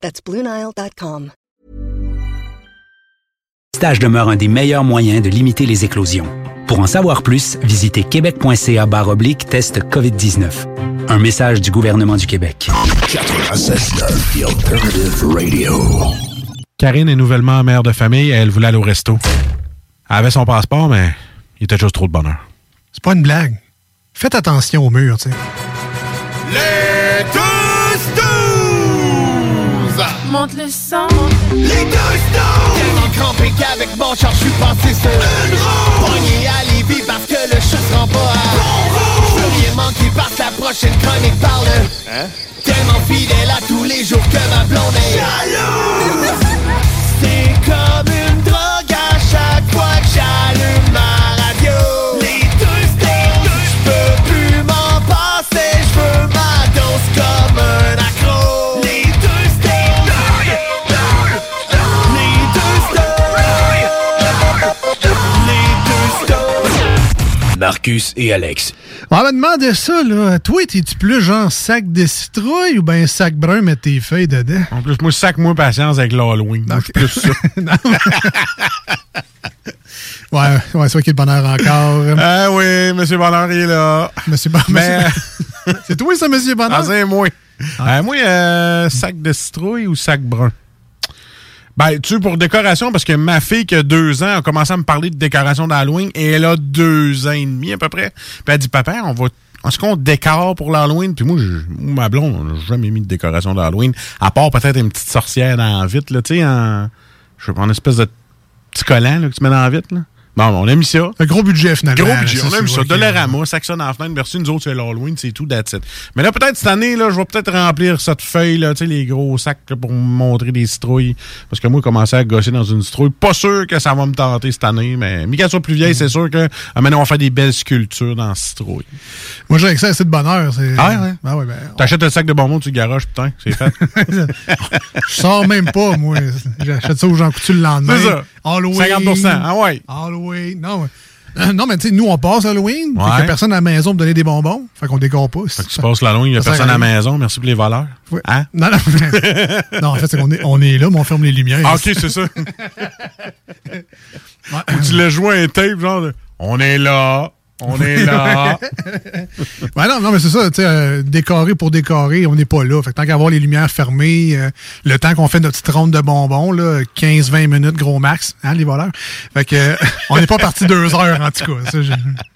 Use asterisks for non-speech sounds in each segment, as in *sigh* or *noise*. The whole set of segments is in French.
That's BlueNile.com. Stage demeure un des meilleurs moyens de limiter les éclosions. Pour en savoir plus, visitez québec.ca oblique test COVID-19. Un message du gouvernement du Québec. 96.9, The Alternative Radio. Karine est nouvellement mère de famille et elle voulait aller au resto. Elle avait son passeport, mais il était juste trop de bonheur. C'est pas une blague. Faites attention au mur, tu sais. Les douze! Monte le sang. Les tous douze! Tellement crampé qu'avec mon char, je suis passé sur une roue! Pogné à Lévis parce que le chat se rend pas à bon roue! Je veux rien manquer parce que la prochaine chronique parle Hein? Tellement fidèle à tous les jours que ma blonde est jalouse! C'est comme une drogue à chaque fois que j'allume Marcus et Alex. On va demander ça, là. Toi, t'es-tu plus genre sac de citrouille ou ben sac brun, mettre tes feuilles dedans? En plus, moi, sac moi patience avec l'Halloween. Moi, je suis plus ça. *laughs* *laughs* Ouais, ouais, c'est vrai qu'il y a le bonheur encore. Ah oui, Monsieur Bonheur il est là. Monsieur Bonheur. Mais... *laughs* c'est toi, ça, Monsieur Bonheur? Ah, c'est moi. Euh, moi, euh, sac de citrouille ou sac brun? Ben, tu pour décoration, parce que ma fille qui a deux ans a commencé à me parler de décoration d'Halloween et elle a deux ans et demi à peu près. Puis elle dit, papa, on va. Est-ce qu'on décore pour l'Halloween? Puis moi, je, ma blonde, on n'a jamais mis de décoration d'Halloween, à part peut-être une petite sorcière dans la vitre, là, tu sais, en, je sais pas, en espèce de petit collant là, que tu mets dans la vitre. Là. Bon, on a mis ça. Un gros budget, finalement. Gros budget, on a mis ça. Dollarama, Saxon en fenêtre, merci, nous autres, c'est l'Halloween, c'est tout, that's it. Mais là, peut-être cette année, là, je vais peut-être remplir cette feuille, là, tu sais, les gros sacs là, pour me montrer des citrouilles. Parce que moi, commencer à gosser dans une citrouille, pas sûr que ça va me tenter cette année, mais mi qu'elle soit plus vieille, c'est sûr que ah, maintenant, on va faire des belles sculptures dans citrouille. Moi, j'ai que ça, c'est de bonheur. c'est- Ah ouais. Ah ouais, ben, T'achètes un sac de bonbons, tu le garages, putain, c'est fait. *laughs* je sors même pas, moi. J'achète ça aux gens coutus le lendemain. C'est ça. Halloween. 50%, ah ouais. Halloween. Non. Euh, Non, mais tu sais, nous, on passe Halloween. Fait Ouais. qu'il y a personne à la maison pour donner des bonbons. Fait qu'on décore pas. Fait que tu passes l'Halloween, il y a personne à la maison, merci pour les voleurs. Ouais. Hein? Non, non. *laughs* non, en fait, c'est qu'on est, on est là, mais on ferme les lumières. Ah, ok, c'est ça. *laughs* Ou tu l'as joué un tape, genre, de, on est là, on est là. *laughs* Ouais, non, non, mais c'est ça, tu sais, euh, décorer pour décorer, on n'est pas là. Fait que tant qu'à avoir les lumières fermées, euh, le temps qu'on fait notre petite ronde de bonbons, là, 15-20 minutes, gros max, hein, les voleurs. Fait que, euh, *laughs* on n'est pas parti deux heures, en tout cas. Ça, je,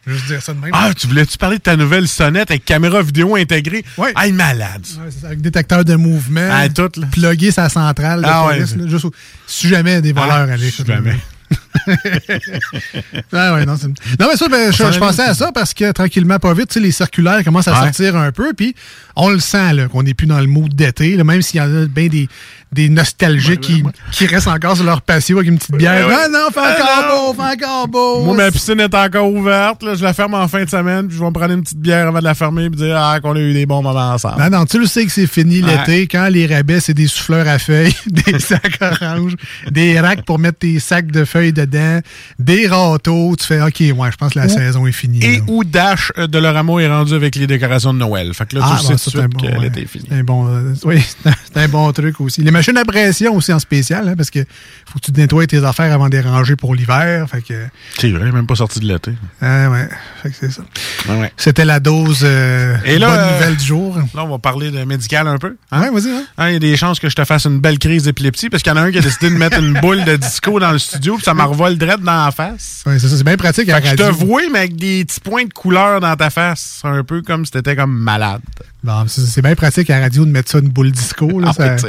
je veux juste dire ça de même. Ah, tu voulais-tu parler de ta nouvelle sonnette avec caméra vidéo intégrée? Ouais. Ah, malade. Ouais, ça, avec détecteur de mouvement. Ah, tout, là. Plugger sa centrale Ah, ouais. là, juste au- si jamais des voleurs Ah, allaient. si jamais. *laughs* *laughs* Ah ouais, non, non, mais ça, ben, je, pensais à ça? parce que tranquillement, pas vite, les circulaires commencent à Ouais. sortir un peu, puis on le sent là, qu'on n'est plus dans le mood d'été, là, même s'il y en a bien des, des nostalgiques qui, qui restent encore sur leur patio avec une petite bière. Ah non, fait encore Ah, non. beau, fait encore beau. Moi, ma piscine est encore ouverte. Là, je la ferme en fin de semaine, puis je vais me prendre une petite bière avant de la fermer, puis dire ah, qu'on a eu des bons moments ensemble. Non, non, tu le sais que c'est fini Ouais. l'été. Quand les rabais, c'est des souffleurs à feuilles, *laughs* des sacs oranges, des racks pour mettre tes sacs de feuilles dedans. Dedans, des râteaux. Tu fais, OK, ouais, je pense que la Ou- saison est finie. Et là. où Dash euh, de leur amour est rendu avec les décorations de Noël. Fait que là, Ah, tu bon, sais ça, tout bon, qu'elle ouais. était finie. C'est un bon, euh, *laughs* oui, c'est un bon truc aussi. Les machines à pression aussi en spécial, hein, parce que faut que tu nettoies tes affaires avant de les ranger pour l'hiver. Fait que, C'est vrai, même pas sorti de l'été. ah, ouais, fait que c'est ça. Ouais. C'était la dose euh, Et là, bonne nouvelle du jour. Là, on va parler de médical un peu. Ouais, vas-y, hein. Hein, Il y a des chances que je te fasse une belle crise d'épilepsie parce qu'il y en a un qui a décidé de mettre une boule de disco dans le studio puis ça m'a revole direct dans la face. Ouais, c'est ça, c'est bien pratique à Fait que je te vois, mais avec des petits points de couleur dans ta face. Un peu comme si t'étais comme malade. Bon, c'est bien pratique à la radio de mettre ça une boule disco. Là, Ah, ça-.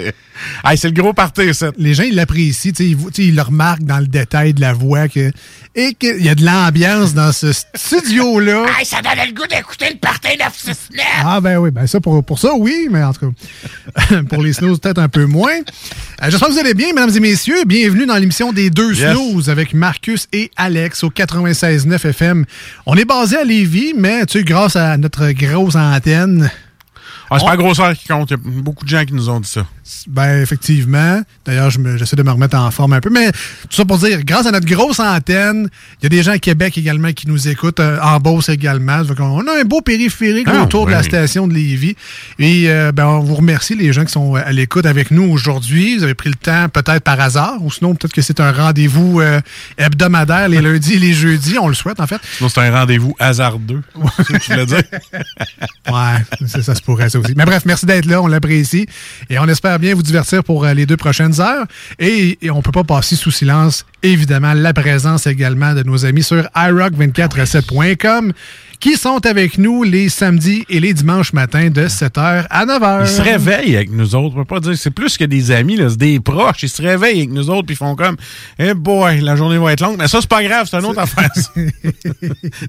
Hey, c'est le gros party, ça. les gens, ils l'apprécient. Ils, ils le remarquent dans le détail de la voix que, et qu'il y a de l'ambiance dans ce studio-là. *laughs* ça donne le goût d'écouter le party 969! Ah ben oui, ben ça pour, pour ça, oui, mais en tout cas, *laughs* pour les snooze, peut-être un peu moins. Euh, J'espère que vous allez bien, mesdames et messieurs. Bienvenue dans l'émission des deux Yes. snooze avec Marcus et Alex au 96.9 FM. On est basé à Lévis, mais tu sais, grâce à notre grosse antenne, Ah, c'est pas la grosseur qui compte. Il y a beaucoup de gens qui nous ont dit ça. Ben, effectivement. D'ailleurs, j'essaie de me remettre en forme un peu. Mais tout ça pour dire, grâce à notre grosse antenne, il y a des gens à Québec également qui nous écoutent, euh, en Beauce également. On a un beau périphérique Ah, autour de la station de Lévis. Et euh, ben, on vous remercie, les gens qui sont à l'écoute avec nous aujourd'hui. Vous avez pris le temps, peut-être par hasard, ou sinon, peut-être que c'est un rendez-vous euh, hebdomadaire les lundis et les jeudis. On le souhaite, en fait. Sinon, c'est un rendez-vous hasardeux. c'est ce que tu voulais dire. *laughs* Ouais, ça, ça se pourrait, ça aussi. Mais bref, merci d'être là, on l'apprécie. Et on espère bien vous divertir pour euh, les deux prochaines heures. Et, et on peut pas passer sous silence, évidemment, la présence également de nos amis sur iRock247.com qui sont avec nous les samedis et les dimanches matins de 7h à 9h. Ils se réveillent avec nous autres. On peut pas dire. C'est plus que des amis, c'est des proches. Ils se réveillent avec nous autres puis font comme Eh boy, la journée va être longue. Mais ça, c'est pas grave, c'est une autre affaire. *laughs*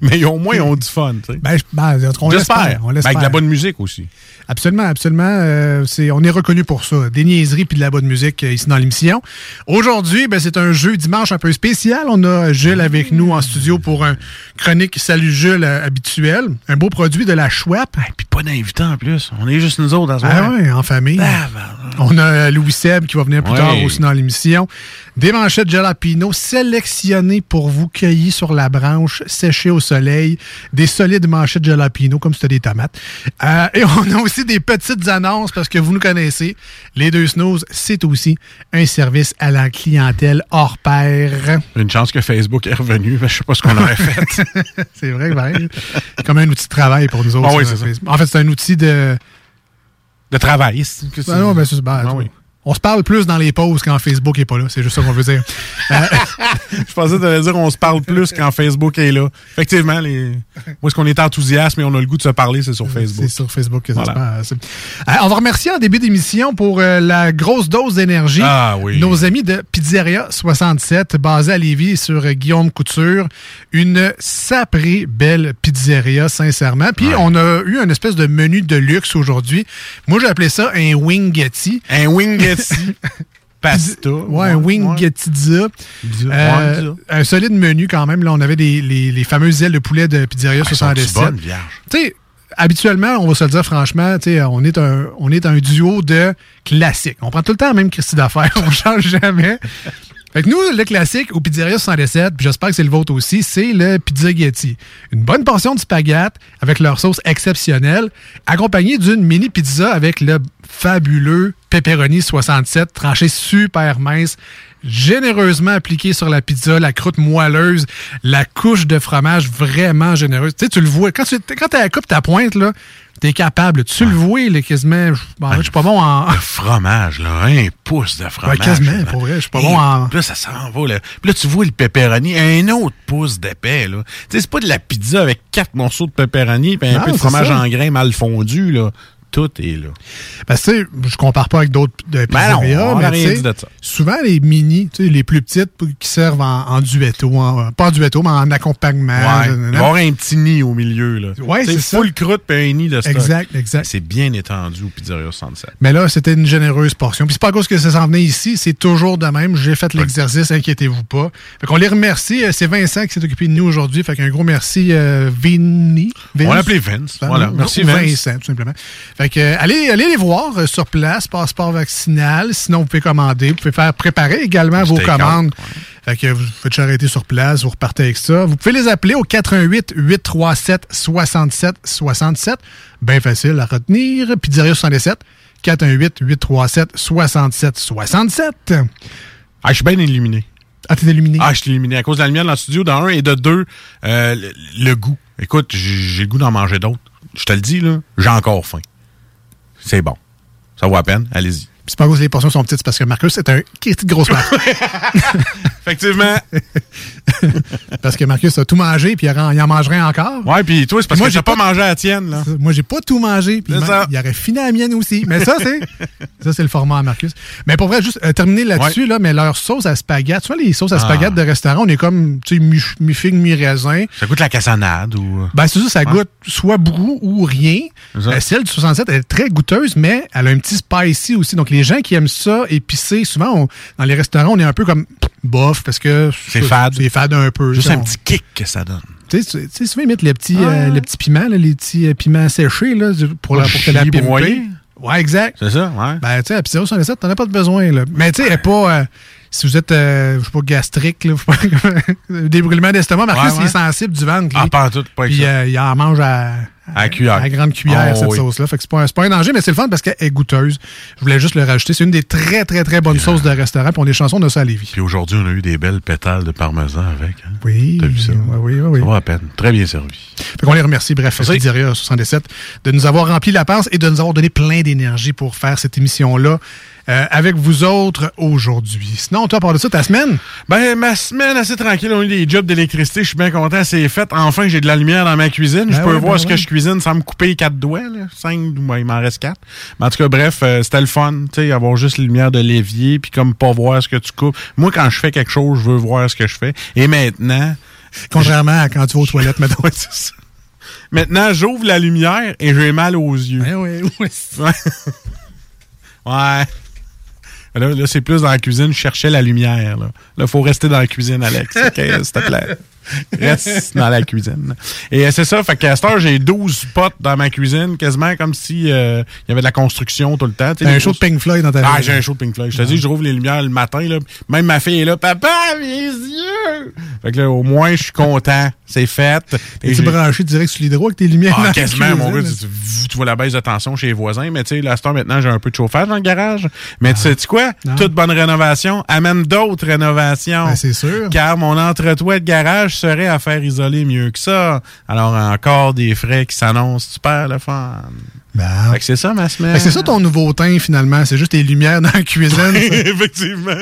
Mais au moins, ils ont du fun. Ben, ben, on J'espère. l'espère. Ben. Avec de la bonne musique aussi. Absolument, absolument. Euh, c'est, on est reconnu pour ça. Des niaiseries puis de la bonne musique euh, ici dans l'émission. Aujourd'hui, ben, c'est un jeu dimanche un peu spécial. On a Jules avec nous en studio pour un chronique Salut Jules euh, habituel. Un beau produit de la Schwab. Et puis pas d'invités en plus. On est juste nous autres à ce Ah moment. ouais, en famille. On a euh, Louis Seb qui va venir plus Ouais. tard aussi dans l'émission. Des manchettes jalapino sélectionnées pour vous, cueillies sur la branche, séchées au soleil. Des solides manchettes jalapino, comme si c'était des tomates. Euh, et *laughs* on a aussi des petites annonces parce que vous nous connaissez. Les deux snooze, c'est aussi un service à la clientèle hors pair. Une chance que Facebook est revenu. mais Je sais pas ce qu'on aurait *laughs* fait. *laughs* c'est vrai, vrai. C'est comme un outil de travail pour nous autres. Ah oui, ça. En fait, c'est un outil de... De travail. Ah non, ben, c'est- ben, Ah oui. On se parle plus dans les pauses quand Facebook est pas là. C'est juste ça qu'on veut dire. *laughs* Je pensais allais dire on se parle plus quand Facebook est là. Effectivement, les... où est-ce qu'on est enthousiaste, mais on a le goût de se parler, c'est sur Facebook. C'est sur Facebook que ça Voilà. se passe. Euh, on va remercier en début d'émission pour euh, la grosse dose d'énergie Ah oui. nos amis de Pizzeria 67, basée à Lévis sur euh, Guillaume Couture. Une saprée belle pizzeria, sincèrement. Puis Ouais. on a eu une espèce de menu de luxe aujourd'hui. Moi, j'ai appelé ça un wingetti. Un Wingetti *laughs* pasta. Ouais, un. Pizza. Euh, un solide menu quand même. Là, on avait des, les, les fameuses ailes de poulet de Pizzeria Elles sont 67. bonnes, vierge. tu sais, habituellement, on va se le dire franchement, tu sais, on est un, on est un duo de classiques. On prend tout le temps la même Christie d'affaires, *laughs* on change jamais. Fait que nous, le classique au Pizzeria 67, puis j'espère que c'est le vôtre aussi, c'est le Pizzaghetti. Une bonne portion de spaghetti avec leur sauce exceptionnelle, accompagnée d'une mini pizza avec le fabuleux pepperoni 67, tranché super mince, généreusement appliqué sur la pizza, la croûte moelleuse, la couche de fromage vraiment généreuse. Tu sais, tu le vois, quand tu quand as la coupe ta pointe, là, t'es capable. Tu le vois, là, quasiment. Bon, je suis pas bon en. Le fromage, là, un pouce de fromage. Ouais, quasiment, là. pour vrai, je suis pas Et bon en- Puis là, ça s'en va, là. Puis là, tu vois le pepperoni, un autre pouce d'épais, là. Tu sais, c'est pas de la pizza avec quatre morceaux de pepperoni puis un Non, peu de fromage ça. en grains mal fondu, là. Tout est là. Que, tu sais, je compare pas avec d'autres Ben pizzeria, on a mais dit de ça. souvent les mini, les plus petites qui servent en, en duetto, en- pas en duetto, mais en accompagnement. Ouais. avoir un petit nid au milieu, là. Ouais, c'est ça. full croûte puis un nid de stock. Exact, exact. C'est bien étendu au Pizzeria 67. Mais là, c'était une généreuse portion. Puis c'est pas à cause que ça s'en venait ici, c'est toujours de même. J'ai fait l'exercice, inquiétez-vous pas. Fait qu'on les remercie. Euh, C'est Vincent qui s'est occupé de nous aujourd'hui. Fait qu'un gros merci, euh, Vinny. On l'a appelé Vince. Voilà. Merci, Vince. Vincent, tout simplement. Fait que, euh, allez, allez les voir euh, sur place, passeport vaccinal. Sinon, vous pouvez commander. Vous pouvez faire préparer également vos commandes. ouais. Fait que vous faites arrêter sur place, vous repartez avec ça. Vous pouvez les appeler au 88 837 67 67. Bien facile à retenir. Pizzeria 67 418 837 67 67. Ah, je suis bien illuminé. Ah, t'es illuminé? Ah, je suis illuminé à cause de la lumière dans le studio, de un, et de deux, euh, le, le goût. Écoute, j'ai j'ai le goût d'en manger d'autres. Je te le dis, là, j'ai encore faim. C'est bon. Ça vaut à peine. Allez-y. C'est pas à cause que les portions sont petites, c'est parce que Marcus est un petite grosse marque. *laughs* Effectivement. *laughs* parce que Marcus a tout mangé, puis il en, il en mangerait encore. Ouais, puis toi, c'est parce Moi, que j'ai pas pas- mangé à la tienne, là. Moi, j'ai pas tout mangé, puis il, il aurait fini à la mienne aussi. Mais ça, c'est *laughs* ça, c'est le format à Marcus. Mais pour vrai, juste euh, terminer là-dessus, là, mais leur sauce à spaghetti, tu vois, les sauces à Ah. spaghetti de restaurant, on est comme, tu sais, mi- mi-figue, mi-raisin. Ça goûte la cassonade ou? Ben, c'est ça, ça Ouais. goûte soit beaucoup ou rien. Euh, celle du 67, elle est très goûteuse, mais elle a un petit spicy aussi. Donc, les gens qui aiment ça épicé, souvent, on- dans les restaurants, on est un peu comme bof parce que C'est fade. C'est fade un peu. Juste un on- petit kick que ça donne. Tu sais, tu sais, souvent, ils mettent les petits, euh, les petits piments, là, les petits euh, piments séchés là, pour, la, pour te la pimper. Ouais, exact. C'est ça, ouais. Ben, tu sais, à pizzeria 67, t'en as pas de besoin, là. Mais, tu sais, elle est pas... euh, si vous êtes, euh, je sais pas, gastrique, là, *laughs* brûlements d'estomac, Marcus, Ouais, il est ouais. sensible du ventre. Ah, pas tout, pas Puis, euh, il en mange à... Cuillère. À grande cuillère, Oh, cette oui. sauce-là. Fait que c'est pas, pas un danger, mais c'est le fun parce qu'elle est goûteuse. Je voulais juste le rajouter. C'est une des très, très, très bonnes sauces de restaurant. Puis on a des chansons de ça à Lévis. Puis aujourd'hui, on a eu des belles pétales de parmesan avec. Hein? Oui. T'as vu ça? Oui, oui, oui. Ça va à peine. Très bien servi. Fait qu'on les remercie, bref. Pizzeria 77, de nous avoir rempli la panse et de nous avoir donné plein d'énergie pour faire cette émission-là euh, avec vous autres aujourd'hui. Sinon, toi, part de ça, ta semaine? Ben, ma semaine assez tranquille. On a eu des jobs d'électricité. Je suis bien content. C'est fait. Enfin, j'ai de la lumière dans ma cuisine. je Ben peux ouais, voir ben ce que je cuisine sans me couper quatre doigts. Là. Cinq, ouais, il m'en reste quatre. Mais en tout cas, bref, euh, c'était le fun. Tu sais, avoir juste la lumière de l'évier puis comme pas voir ce que tu coupes. Moi, quand je fais quelque chose, je veux voir ce que je fais. Et maintenant... Contrairement à quand tu vas aux toilettes. *laughs* Ouais, c'est ça. Maintenant, j'ouvre la lumière et j'ai mal aux yeux. Ouais, *laughs* ouais, ouais. Ouais. Là, c'est plus dans la cuisine, je la lumière. Là, il faut rester dans la cuisine, Alex. OK, s'il te plaît. *laughs* Reste dans la cuisine. Et euh, c'est ça, fait qu'à cette heure, j'ai 12 potes dans ma cuisine, quasiment comme si euh, il y avait de la construction tout le temps. T'as un show de Pink Floyd dans ta Ah, j'ai un show de Pink Floyd. Je te dis, je rouvre les lumières le matin. Là, même ma fille est là. Papa, mes yeux! Fait que là, au moins, je suis content. C'est fait. Et tu branché direct sur l'hydro avec tes lumières. ah, quasiment, mon gars, tu, vois la baisse de tension chez les voisins, mais tu sais, là, cette heure, maintenant, j'ai un peu de chauffage dans le garage. Mais tu sais quoi? Non. Toute bonne rénovation amène d'autres rénovations. Ben, c'est sûr. Car mon entretoit de garage serait à faire isoler mieux que ça. Alors, encore des frais qui s'annoncent super le fun. Ben, Fait que c'est ça, ma semaine. C'est ça ton nouveau teint, finalement. C'est juste tes lumières dans la cuisine. *laughs* Effectivement.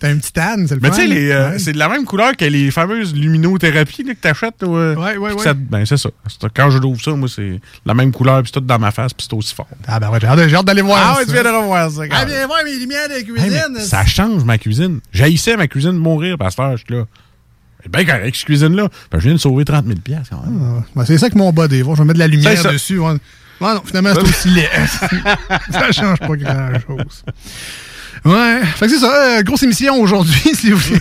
T'as un petit tan, c'est le Mais tu sais, les, euh, Ouais. c'est de la même couleur que les fameuses luminothérapies là, que t'achètes. Ouais, Ouais, ouais, ben, c'est ça. Quand je l'ouvre ça, moi, c'est la même couleur, puis c'est tout dans ma face, puis c'est aussi fort. Ah, ben ouais, j'ai hâte, d'aller voir. Ah ça. ouais, tu viens de revoir ça. Ah, viens voir mes lumières de la cuisine. ça change ma cuisine. J'haïssais ma cuisine de mourir, pasteur, je suis là. Bien correct, cette cuisine-là. Ben, je viens de sauver 30 000 piastres, quand même. Ah, ben, c'est ça que mon bas des Je vais mettre de la lumière dessus. Ouais. Ouais, non, finalement, c'est aussi laid. *laughs* *laughs* ça change pas grand-chose. Ouais, fait que c'est ça. euh, grosse émission aujourd'hui, *laughs* si vous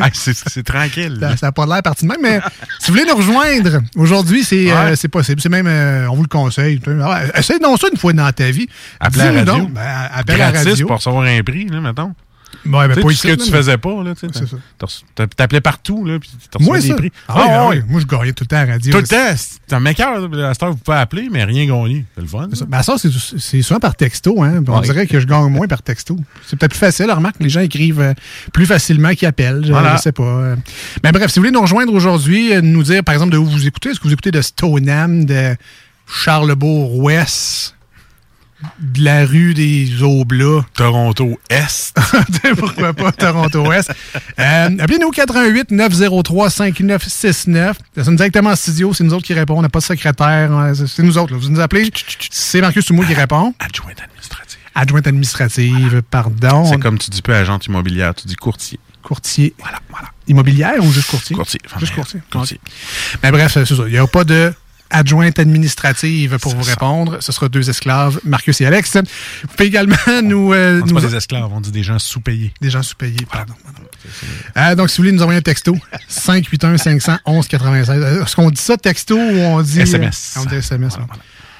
Ah, c'est- c'est tranquille. Ça n'a pas l'air parti de même, mais si vous voulez nous rejoindre, aujourd'hui, c'est euh, Ouais. possible. C'est même, euh, on vous le conseille. Ah essaye non ça une fois dans ta vie. Appeler à la radio. donc. Ben, appelle à radio. pour recevoir un prix, là, mettons. Ouais, ben, Tu sais, pas ici, ce que tu mais- faisais pas, là, tu sais. c'est ça. t'as- t'as- T'appelais partout, là, puis t'as reçu des prix. Ah, ouais, ah. Moi, je gagnais tout le temps à radio. Tout le temps, c'est un mec à cette heure, vous pouvez appeler, mais rien gagné. C'est le fun. C'est ça. Ben, ça, c'est souvent par texto. Hein? On dirait que je gagne moins par texto. C'est peut-être plus facile. Remarque, les gens écrivent euh, plus facilement qu'ils appellent. Je, sais pas. euh. Mais bref, si vous voulez nous rejoindre aujourd'hui, euh, nous dire, par exemple, de où vous écoutez. Est-ce que vous écoutez de Stoneham, de Charlebourg-Ouest, de la rue des Aublats? Toronto Est. *laughs* Pourquoi pas Toronto-Ouest? Euh, Appelez-nous au 88 903 5969. Ça sonne directement en studio. C'est nous autres qui répondons. On n'a pas de secrétaire. hein. C'est- nous autres. là. Vous nous appelez. C'est Marcus Soumour qui répond. Adjointe administrative. Adjointe administrative, pardon. C'est comme tu dis pas agente immobilière, tu dis courtier. Courtier. Voilà, voilà. Immobilière ou juste courtier? Courtier. Juste courtier. Courtier. Mais bref, c'est ça. Il n'y a pas de adjointe administrative pour vous répondre. Ce sera deux esclaves, Marcus et Alex. Vous pouvez également *laughs* nous... euh, On dit nous pas des esclaves, on dit des gens sous-payés. Des gens sous-payés, pardon. Euh, donc, si vous voulez nous envoyer un texto, 581 511 96. Euh, Est-ce qu'on dit ça texto ou on dit... SMS. euh, on dit SMS. hein.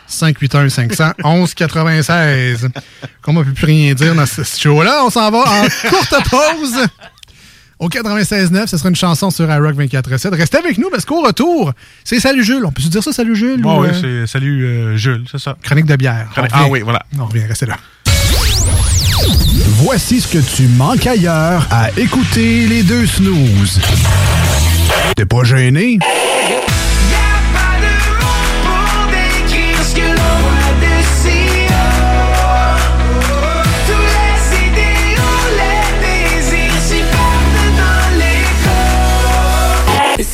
581 511 96. Comme on ne peut plus rien dire dans ce show-là, on s'en va en *laughs* courte pause. Au 96.9. Ce sera une chanson sur iRock 24.7. Restez avec nous parce qu'au retour, c'est Salut Jules. On peut se dire ça, Salut Jules? Oh, ou, oui, euh, c'est Salut euh, Jules, c'est ça. Chronique de bière. Chronique-. Ah oui, voilà. On revient, restez là. Voici ce que tu manques ailleurs à écouter les deux snooze. T'es pas gêné?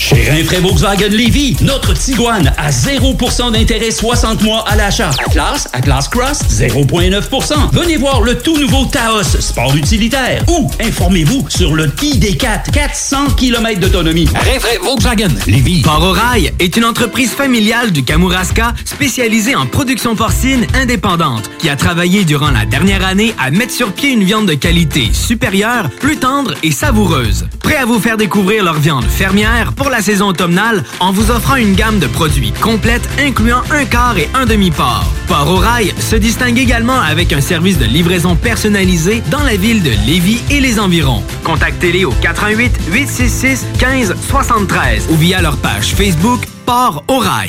Chez Rinfraie Volkswagen Lévy, notre Tiguan à 0% d'intérêt 60 mois à l'achat. Atlas, Atlas Cross, 0,9%. Venez voir le tout nouveau Taos, sport utilitaire. Ou informez-vous sur le ID4, 400 km d'autonomie. Rinfraie Volkswagen Lévy. Port au Rail est une entreprise familiale du Kamouraska spécialisée en production porcine indépendante qui a travaillé durant la dernière année à mettre sur pied une viande de qualité supérieure, plus tendre et savoureuse. Prêt à vous faire découvrir leur viande fermière pour la saison automnale en vous offrant une gamme de produits complète incluant un quart et un demi-port. Port au Rail se distingue également avec un service de livraison personnalisé dans la ville de Lévis et les environs. Contactez-les au 88 866 15 73 ou via leur page Facebook Port au Rail.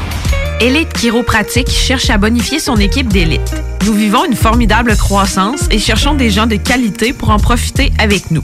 Élite Chiropratique cherche à bonifier son équipe d'élite. Nous vivons une formidable croissance et cherchons des gens de qualité pour en profiter avec nous.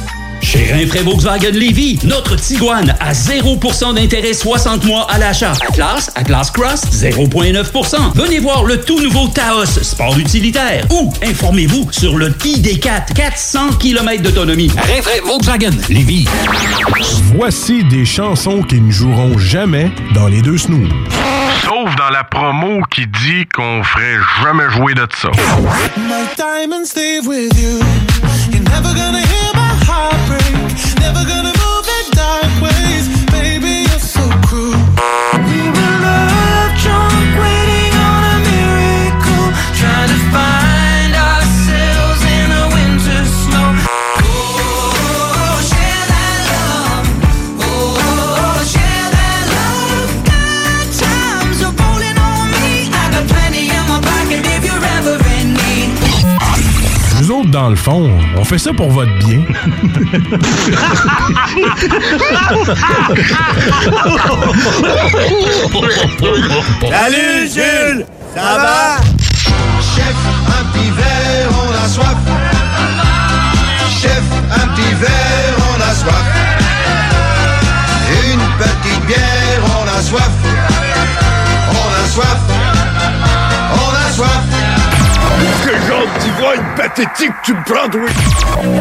Chez Rinfraie Volkswagen Lévy, notre Tiguan à 0% d'intérêt 60 mois à l'achat. Atlas, Atlas Cross, 0,9%. Venez voir le tout nouveau Taos, sport utilitaire. Ou informez-vous sur le ID4, 400 km d'autonomie. Rinfraie Volkswagen Lévy. Voici des chansons qui ne joueront jamais dans les deux snooze. Sauf dans la promo qui dit qu'on ferait jamais jouer de ça. My diamonds stay with you. You're never gonna hear my heartbreak. Never gonna heart break. fond, on fait ça pour votre bien. *laughs* Salut Jules, ça va? Pathétique tu me prends?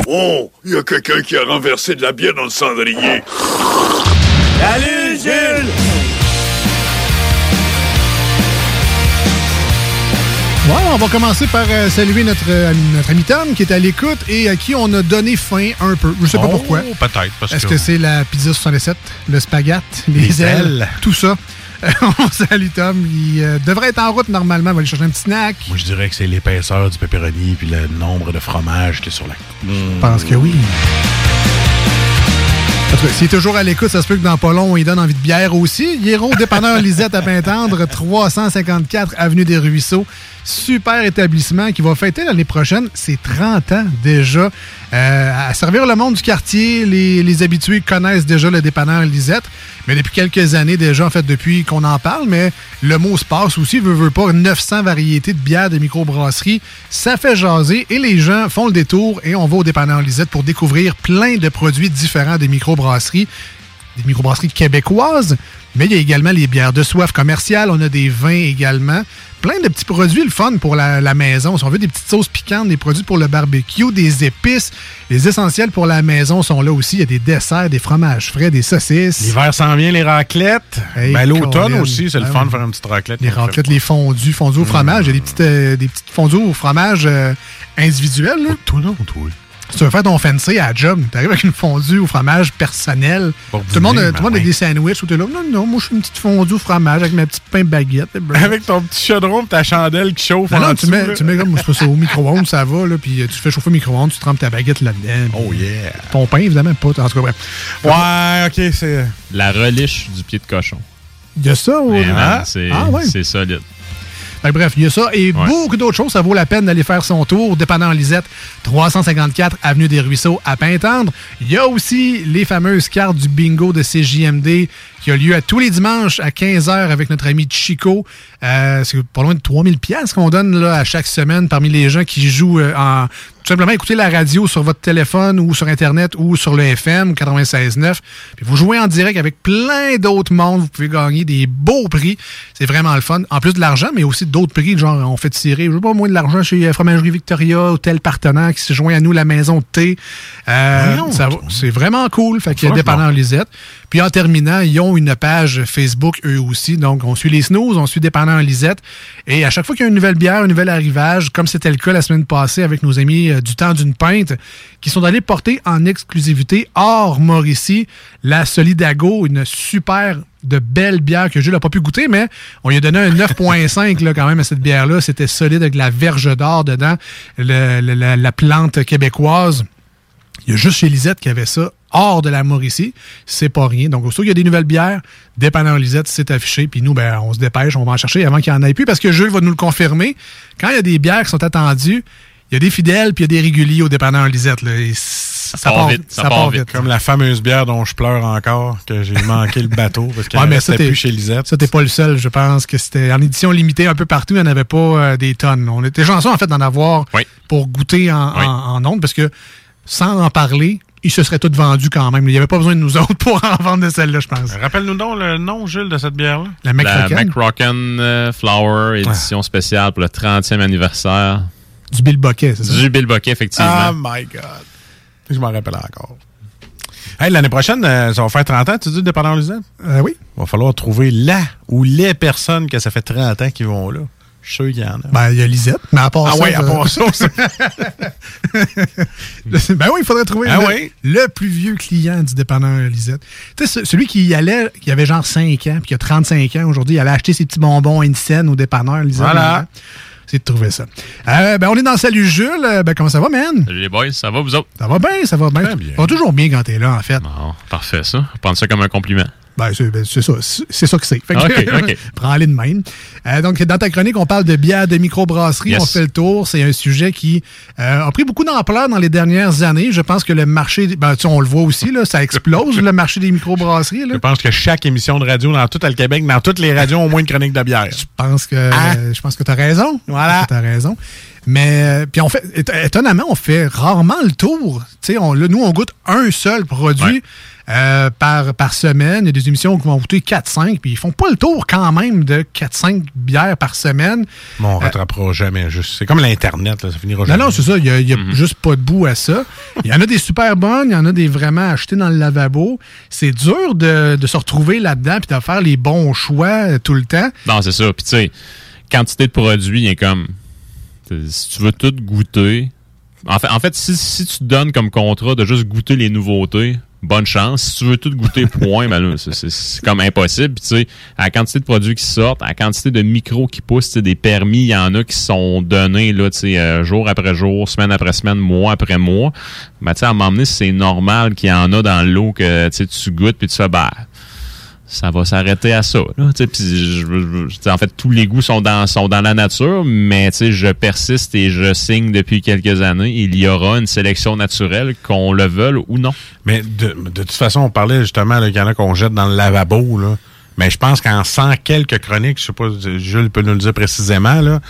Oh, il y a quelqu'un qui a renversé de la bière dans le cendrier. Salut Jules Ouais, on va commencer par euh, saluer notre, euh, notre ami Tom qui est à l'écoute et à qui on a donné faim un peu. Je sais pas Oh, pourquoi. Peut-être, parce Est-ce que... que c'est la pizza 67, le spaghette, les, Les ailes, ailes. tout ça? *laughs* on salue Tom. Il euh, devrait être en route normalement. On va aller chercher un petit snack. Moi, je dirais que c'est l'épaisseur du pepperoni puis le nombre de fromages qui est sur la... Je pense que oui. En tout cas, s'il est toujours à l'écoute, ça se peut que dans pas long, il donne envie de bière aussi. Hiero, dépanneur Lisette à Pintendre, *laughs* 354 Avenue des Ruisseaux. Super établissement qui va fêter l'année prochaine ses 30 ans déjà. Euh, à servir le monde du quartier, les, habitués connaissent déjà le dépanneur Lisette. Mais depuis quelques années déjà, en fait, depuis qu'on en parle, mais le mot se passe aussi, veut, veut pas, 900 variétés de bières de microbrasserie. Ça fait jaser et les gens font le détour et on va au dépanneur Lisette pour découvrir plein de produits différents des microbrasseries des microbrasseries québécoises, mais il y a également les bières de soif commerciales, on a des vins également. Plein de petits produits, le fun pour la, la maison. Si on veut des petites sauces piquantes, des produits pour le barbecue, des épices, les essentiels pour la maison sont là aussi. Il y a des desserts, des fromages frais, des saucisses. L'hiver s'en vient, les raclettes. Hey, ben, l'automne aussi, c'est le Ben fun oui. de faire une petite raclette. Les raclettes, les fondus, fondus au fromage. Il y a des petites, euh, des petites fondus au fromage euh, individuelles. là. Tout non, toi. Si tu veux faire ton fancy à la job, t'arrives avec une fondue au fromage personnel. Pour Tout le monde, a- tout le monde a des sandwichs où t'es là. Non, non, moi je suis une petite fondue au fromage avec ma petite pain baguette. Avec ton petit chaudron ta chandelle qui chauffe Non, en non, tu dessous, mets, là. tu mets comme c'est pas ça, au micro-ondes, ça va, là, puis euh, tu fais chauffer au micro-ondes, tu trempes ta baguette là-dedans. Oh yeah. Ton pain, évidemment, pas. En tout cas, bref. Ouais, ok, c'est. La reliche du pied de cochon. Il y a ça, ou... Vraiment, Ah, c'est ah, ouais. c'est solide. Fait bref, il y a ça et Ouais. beaucoup d'autres choses. Ça vaut la peine d'aller faire son tour. Dépendant Lisette, 354 Avenue des Ruisseaux à Pintendre. Il y a aussi les fameuses cartes du bingo de CJMD qui a lieu à tous les dimanches à 15h avec notre ami Chico. Euh, c'est pas loin de 3000 pièces qu'on donne là, à chaque semaine parmi les gens qui jouent euh, en tout simplement écouter la radio sur votre téléphone ou sur Internet ou sur le FM 96.9. Puis vous jouez en direct avec plein d'autres mondes. Vous pouvez gagner des beaux prix. C'est vraiment le fun. En plus de l'argent, mais aussi d'autres prix. Genre, on fait tirer, je sais pas, moins de l'argent chez euh, Fromagerie Victoria ou tel partenaire qui se joint à nous, la maison de thé. Euh, c'est vraiment cool. Fait qu'il y a. Dépendant Lisette. Puis en terminant, ils ont une page Facebook eux aussi. Donc, on suit les snooze, on suit Dépendant Lisette. Et à chaque fois qu'il y a une nouvelle bière, un nouvel arrivage, comme c'était le cas la semaine passée avec nos amis euh, du temps d'une pinte, qui sont allés porter en exclusivité hors Mauricie la Solidago, une super de belle bière que Jules n'a pas pu goûter, mais on lui a donné un 9.5 là, quand même à cette bière-là. C'était solide avec la verge d'or dedans, la plante québécoise. Il y a juste chez Lisette qui avait ça hors de la Mauricie. C'est pas rien. Donc, aussitôt qu'il y a des nouvelles bières, dépendant Lisette, c'est affiché. Puis nous, ben, on se dépêche, on va en chercher avant qu'il n'y en ait plus parce que Jules va nous le confirmer. Quand il y a des bières qui sont attendues, il y a des fidèles puis il y a des réguliers au dépendant Lisette. Là, Et ça, part vite, ça part vite. Comme la fameuse bière dont je pleure encore, que j'ai *laughs* manqué le bateau parce qu'elle Ouais, t'es- plus chez Lisette. Ça, t'es pas le seul. Je pense que c'était en édition limitée un peu partout. Il n'y en avait pas euh, des tonnes. On était chanceux, en fait, d'en avoir pour goûter en, Oui. en, en ondes parce que sans en parler, ils se seraient tous vendus quand même. Il n'y avait pas besoin de nous *laughs* autres pour en vendre de celle-là, je pense. Rappelle-nous donc le nom, Jules, de cette bière-là. La La McRocken. Euh, Flower, édition spéciale pour le 30e anniversaire. Du Bill Bucket, c'est ça? Du Bill Bucket, effectivement. Oh my God. Je m'en rappelle encore. Hey, l'année prochaine, euh, ça va faire 30 ans, tu dis, dépendant Lisette? Euh, oui. Il va falloir trouver la ou les personnes que ça fait 30 ans qui vont là. Je suis sûr qu'il y en a. Ben, il y a Lisette, mais à part Ah ça. ouais, à part *laughs* ça, ben oui, il faudrait trouver Ah le, ouais? le plus vieux client du dépanneur Lisette. Tu sais, ce- celui qui y allait, qui avait genre 5 ans, puis qui a 35 ans aujourd'hui, il allait acheter ses petits bonbons Insane au dépanneur Lisette. Voilà. C'est de trouver ça. Euh, ben, on est dans Salut Jules. Euh, Ben, comment ça va, man? Salut les boys, ça va vous autres? Ça va bien, ça va bien. Ça va toujours bien quand t'es là, en fait. Bon, parfait ça. Prendre ça comme un compliment. Ben, c'est ben, c'est ça. C'est ça que c'est. Fait que, OK, *laughs* OK. Prends-les de même. Euh, donc, dans ta chronique, on parle de bière de microbrasserie. Yes. On fait le tour. C'est un sujet qui euh, a pris beaucoup d'ampleur dans les dernières années. Je pense que le marché, ben, tu sais, on le voit aussi, là, ça explose, le marché des microbrasseries. Là. Je pense que chaque émission de radio dans tout le Québec, dans toutes les radios, au moins une chronique de bière. Je pense que je pense que tu as raison. Voilà. Tu as raison. Mais euh, puis on fait éton- étonnamment, on fait rarement le tour. Tu sais, on là, nous on goûte un seul produit euh, par, par semaine. Il y a des émissions qui vont goûter 4-5, puis ils font pas le tour quand même de 4-5 bières par semaine. Mais on rattrapera jamais. juste. C'est comme l'Internet, là, ça finira Non, jamais. non, c'est ça. Il n'y a, il y a juste pas de bout à ça. Il y en a des super bonnes, il y en a des vraiment achetées dans le lavabo. C'est dur de, de se retrouver là-dedans puis de faire les bons choix euh, tout le temps. Non, c'est ça. Puis tu sais, quantité de produits, il est comme. Si tu veux tout goûter. En fait, en fait si, si tu te donnes comme contrat de juste goûter les nouveautés, bonne chance. Si tu veux tout goûter, point, ben c'est- comme impossible. Tu sais, à la quantité de produits qui sortent, à la quantité de micros qui poussent, des permis, il y en a qui sont donnés là, euh, jour après jour, semaine après semaine, mois après mois. Ben, tu sais, à un c'est normal qu'il y en a dans l'eau que tu goûtes puis tu fais, bah, ça va s'arrêter à ça. Là, je- je- en fait, tous les goûts sont dans, sont dans la nature, mais je persiste et je signe depuis quelques années. Il y aura une sélection naturelle, qu'on le veuille ou non. Mais de, de toute façon, on parlait justement qu'il y en a qu'on jette dans le lavabo. Là. Mais je pense qu'en 100 quelques chroniques, je sais pas, Jules peut nous le dire précisément, là,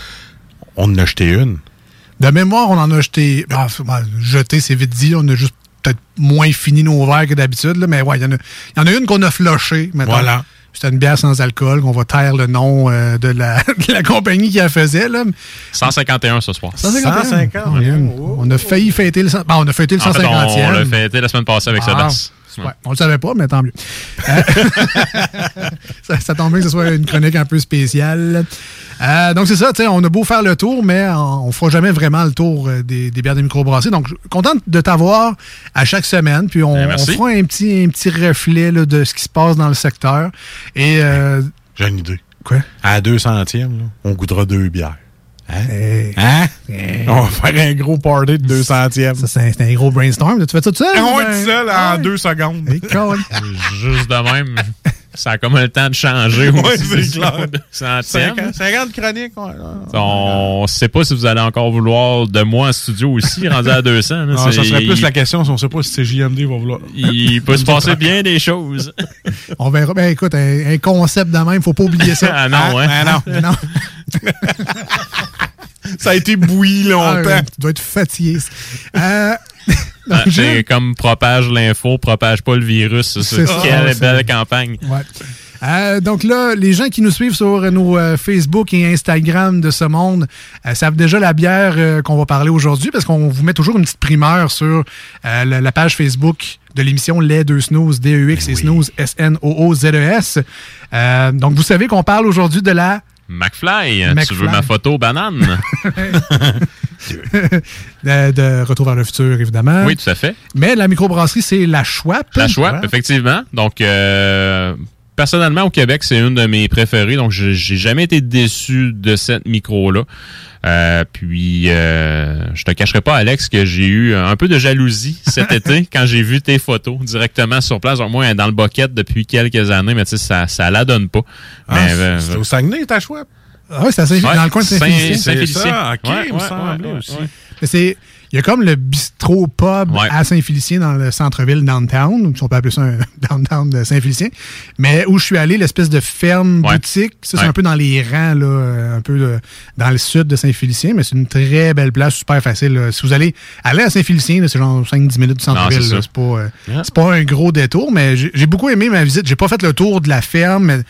on en a jeté une. De mémoire, on en a jeté. ah, c'est- ben, jeté, c'est vite dit. On a juste peut-être moins fini nos verres que d'habitude. là, Mais ouais, il y, en a- il y en a une qu'on a flushée. mettons. Voilà. C'était une bière sans alcool, qu'on va taire le nom euh, de, la, *laughs* de la compagnie qui la faisait. Là. 151 ce soir. 151. 150, Oh, yeah. On a failli fêter le, bon, on a fêté le En fait, 150e. on l'a fêté la semaine passée avec Ah. Sébastien. Ouais, on le savait pas, mais tant mieux. Euh, *laughs* ça, ça tombe bien que ce soit une chronique un peu spéciale. Euh, donc, c'est ça, tu sais, on a beau faire le tour, mais on, on fera jamais vraiment le tour euh, des, des bières de microbrasserie. Donc, content de t'avoir à chaque semaine. Puis, on, Ben, on fera un petit, un petit reflet là, de ce qui se passe dans le secteur. Et. euh, J'ai une idée. Quoi? À 2 centièmes, là, on goûtera deux bières. Hein? Hey. Hein? Hey. On va faire un gros party de 2 centièmes. ça, c'est un, gros brainstorm. Tu fais ça tout seul? On va Ben, être seul en deux secondes. hey. Juste de même, ça a comme le temps de changer *laughs* Ouais, aussi. c'est clair. de centième. 50, 50 chroniques. ouais. On sait pas si vous allez encore vouloir de moi en studio aussi, rendu à 200. là. Non, ça C'est- serait plus il- la question si on sait pas si c'est JMD va vouloir. Il peut se passer *laughs* bien des choses. On verra. Ben, écoute, un, un concept de même, faut pas oublier ça. *laughs* Ah non, hein? Ah, non. Ben non. Ça a été bouilli Ah, longtemps. tu dois être fatigué. Euh, Ah, *laughs* comme propage l'info, propage pas le virus. C'est ça, Quelle belle campagne. ouais. Euh, donc là, les gens qui nous suivent sur nos euh, Facebook et Instagram de ce monde euh, savent déjà la bière qu'on va parler aujourd'hui parce qu'on vous met toujours une petite primeur sur la, la page Facebook de l'émission Les Deux Snooze, D-E-X et Snooze, S-N-O-O-Z-E-S. Euh, donc vous savez qu'on parle aujourd'hui de la McFly, McFly. tu veux ma photo banane? *laughs* de, de Retour vers le futur, évidemment. oui, tout à fait. Mais la microbrasserie, c'est la Schwab. La Schwab, effectivement. Donc, euh, personnellement, au Québec, c'est une de mes préférées. Donc, je- j'ai jamais été déçu de cette micro-là. Euh, puis, euh, je te cacherai pas, Alex, que j'ai eu un peu de jalousie cet *laughs* été quand j'ai vu tes photos directement sur place. Donc, moi, elle est dans le bucket depuis quelques années, mais tu sais, ça, ça la donne pas. Ah, euh, c'est au Saguenay, ta chouette? Ah oui, c'est Ouais, dans le coin de Saint- Saint-Félicien. Saint- ça, ok, Ouais, il me ouais, semblait aussi. ouais. Mais c'est il y a comme le bistrot pub Ouais. à Saint-Félicien dans le centre-ville downtown, si on peut appeler ça un *laughs* downtown de Saint-Félicien, mais où je suis allé l'espèce de ferme Ouais. boutique, ça c'est Ouais. un peu dans les rangs là, euh, un peu euh, dans le sud de Saint-Félicien, mais c'est une très belle place, super facile. là. Si vous allez aller à Saint-Félicien, c'est genre 5-10 minutes du centre-ville, c'est pas euh, Yeah. pas un gros détour, mais j'ai beaucoup aimé ma visite. J'ai pas fait le tour de la ferme, mais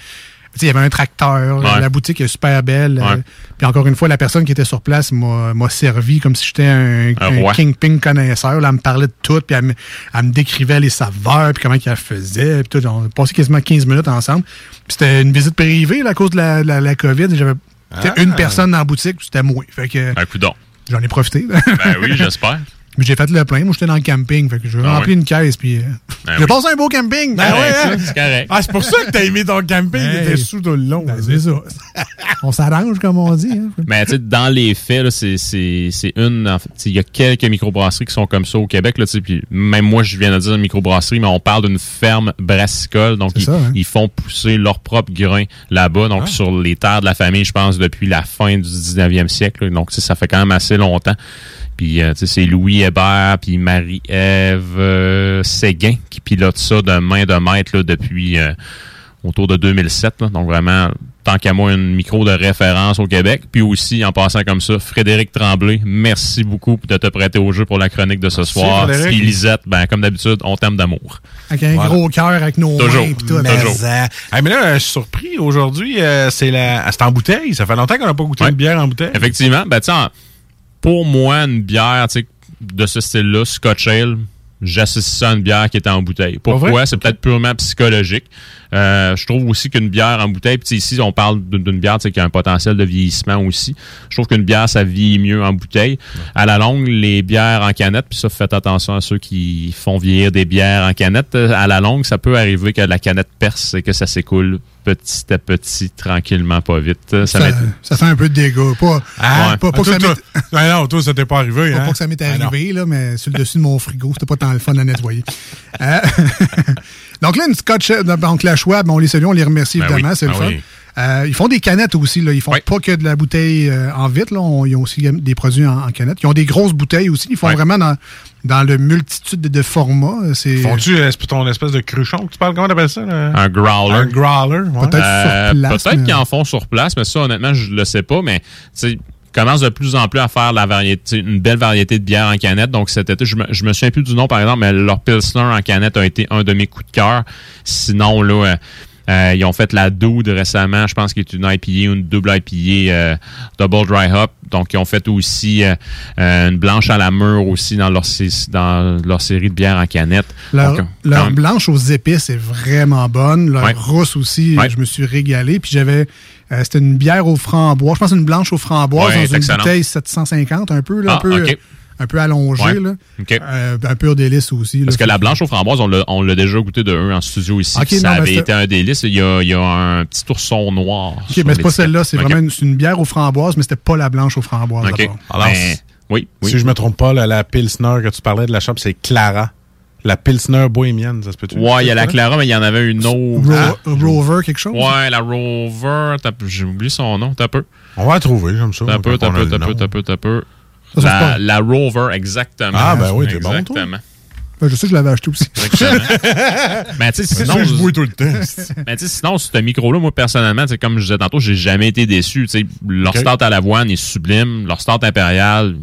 il y avait un tracteur, Ouais. la boutique est super belle. euh, puis encore une fois, la personne qui était sur place m'a servi comme si j'étais un, Un un roi. kingpin connaisseur. Là, elle me parlait de tout, puis elle me, elle me décrivait les saveurs, puis comment qu'elle faisait. Puis tout, on a passé quasiment 15 minutes ensemble. C'était une visite privée là, à cause de la, la, la COVID. J'avais Ah. une personne dans la boutique, c'était moi. Fait que un coup d'on. j'en ai profité. Ben oui, j'espère. *laughs* Mais j'ai fait le plein. Moi, j'étais dans le camping. Fait que j'ai Ah rempli ouais? une caisse. Puis euh, Ben j'ai oui. passé un beau camping. Ben ouais, ça, hein? c'est correct. Ah, c'est pour ça que t'as aimé ton camping, Hey. t'étais sous tout le long. Ben, c'est ça. *laughs* On s'arrange, comme on dit. hein. Mais *laughs* tu sais, dans les faits, c'est, une. en fait, Il y a quelques microbrasseries qui sont comme ça au Québec. Là, tu sais, puis même moi, je viens de dire microbrasserie, mais on parle d'une ferme brassicole. Donc, C'est ils, ça, hein? ils font pousser leur propre grain là-bas. Donc, Ah. sur les terres de la famille, je pense, depuis la fin du 19e siècle. là. Donc, ça fait quand même assez longtemps. Puis, euh, tu sais, c'est Louis Hébert, puis Marie-Ève euh, Séguin qui pilote ça de main de maître là, depuis euh, autour de 2007. là. Donc, vraiment, tant qu'à moi, une micro de référence au Québec. Puis aussi, en passant comme ça, Frédéric Tremblay, merci beaucoup de te prêter au jeu pour la chronique de ce soir. Frédéric. Puis Lisette, ben, comme d'habitude, on t'aime d'amour. Avec un Voilà. gros cœur, avec nos Toujours. mains. Puis tout. Mais, euh, hey, mais là, je suis surpris. Aujourd'hui, euh, c'est la... c'est en bouteille. Ça fait longtemps qu'on n'a pas goûté Ouais. une bière en bouteille. Effectivement, ben, tu sais, en- pour moi, une bière tu sais, de ce style-là, Scotch Ale, j'associe ça à une bière qui est en bouteille. Vrai? Pourquoi? C'est peut-être purement psychologique. Euh, je trouve aussi qu'une bière en bouteille, puis ici, on parle d'une bière tu sais, qui a un potentiel de vieillissement aussi. Je trouve qu'une bière, ça vieillit mieux en bouteille. À la longue, les bières en canette, puis ça, faites attention à ceux qui font vieillir des bières en canette. euh, À la longue, ça peut arriver que la canette perce et que ça s'écoule petit à petit, tranquillement, pas vite. Ça, Ça, fait un peu de dégâts. Pas, Ah, pas, pas que toi, ça toi- m'est- non, toi, ça t'est pas arrivé. Pas, hein? pas que ça m'est Ah, arrivé, là, mais sur le dessus de mon frigo, c'était pas tant le fun à nettoyer. *laughs* Donc là, une Scotch, euh, donc la Schwab, on les salue, on les remercie Ben évidemment, oui, c'est le ben fun. oui. Euh, ils font des canettes aussi, là. ils font pas que de la bouteille euh, en vitre, là. On- ils ont aussi des produits en, en canettes. Ils ont des grosses bouteilles aussi, ils font vraiment dans, dans le multitude de, de formats. C'est Font-tu euh, ton espèce de cruchon que tu parles? Comment t'appelles ça? là? Un growler. Un growler, ouais. Peut-être Euh, sur place. Peut-être mais- qu'ils en font sur place, mais ça, honnêtement, je le sais pas. Mais commencent de plus en plus à faire la variété, une belle variété de bières en canette. Donc cet été, je me, je me souviens plus du nom, par exemple, mais leur Pilsner en canette a été un de mes coups de cœur. Sinon, là, euh, euh, ils ont fait la Dude récemment, je pense qu'il est une IPA, une double IPA, euh, Double Dry Hop. Donc, ils ont fait aussi euh, euh, une blanche à la mûre aussi dans leur, dans leur série de bières en canette. Leur, Donc, leur quand blanche aux épices est vraiment bonne. Leur Ouais. rousse aussi, Ouais. je me suis régalé. Puis j'avais. Euh, c'était une bière aux framboises. Je pense une blanche aux framboises Ouais, dans c'est une excellent. bouteille 750, un peu, là, un, Ah, peu ok. un peu. Ouais. Là. Euh, un pur délice aussi. là. Parce que la blanche aux framboises, on l'a, déjà goûté de eux en studio ici. Ça non, avait c'était- été un délice. Il y a, il y a un petit ourson noir. Ok, mais c'est pas celle-là. C'est vraiment une, c'est une bière aux framboises, mais c'était pas la blanche aux framboises. Alors, Ben, oui, oui. Si je me trompe pas, là, la Pilsner que tu parlais de la shop, c'est Clara. La Pilsner bohémienne, ça se peut-tu? Ouais, il y a la Clara, mais il y en avait une autre. Ro- Ah. Rover, quelque chose? Ouais, la Rover. t'as- J'ai oublié son nom. T'as peu. On va la trouver, j'aime ça. T'as peu, t'as peu, t'as peu, t'as peu, t'as peu. Ça, c'est La, pas- la Rover, exactement. Ah, ben oui, t'es bon, toi. Exactement. Ben, je sais que je l'avais acheté aussi. Mais *laughs* tu sais, C'est sinon. je bois tout le temps. Mais *laughs* tu sais, sinon, ce micro-là, moi, personnellement, tu sais, comme je disais tantôt, j'ai jamais été déçu. Tu sais, leur start à l'avoine est sublime. Leur start impérial,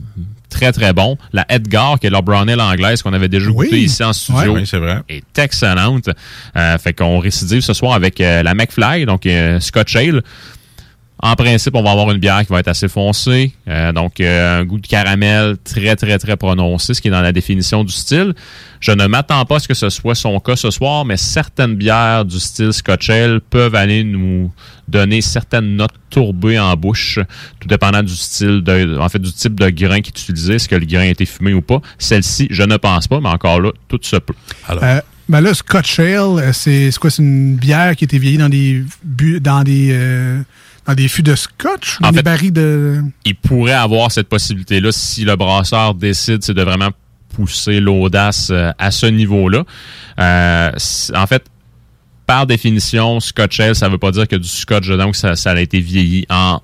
très, très bon. La Edgar, qui est leur brown ale anglaise qu'on avait déjà Oui. goûté ici en studio, Oui, c'est vrai. est excellente. Euh, fait qu'on récidive ce soir avec euh, la McFly, donc euh, Scotch Ale. En principe, on va avoir une bière qui va être assez foncée, euh, donc euh, un goût de caramel très, très, très prononcé, ce qui est dans la définition du style. Je ne m'attends pas à ce que ce soit son cas ce soir, mais certaines bières du style Scotch Ale peuvent aller nous donner certaines notes tourbées en bouche, tout dépendant du style, de, en fait, du type de grain qui est utilisé, est-ce que le grain a été fumé ou pas. Celle-ci, je ne pense pas, mais encore là, tout se peut. Euh, ben là, Scotch Ale, c'est c'est quoi? C'est une bière qui a été vieillie dans des bu- dans des euh, dans des fûts de scotch, dans En des fait- barils de. il pourrait avoir cette possibilité-là si le brasseur décide c'est de vraiment pousser l'audace euh, à ce niveau-là. Euh, en fait, par définition, Scotch Ale, ça veut pas dire que du scotch dedans, que ça, ça a été vieilli en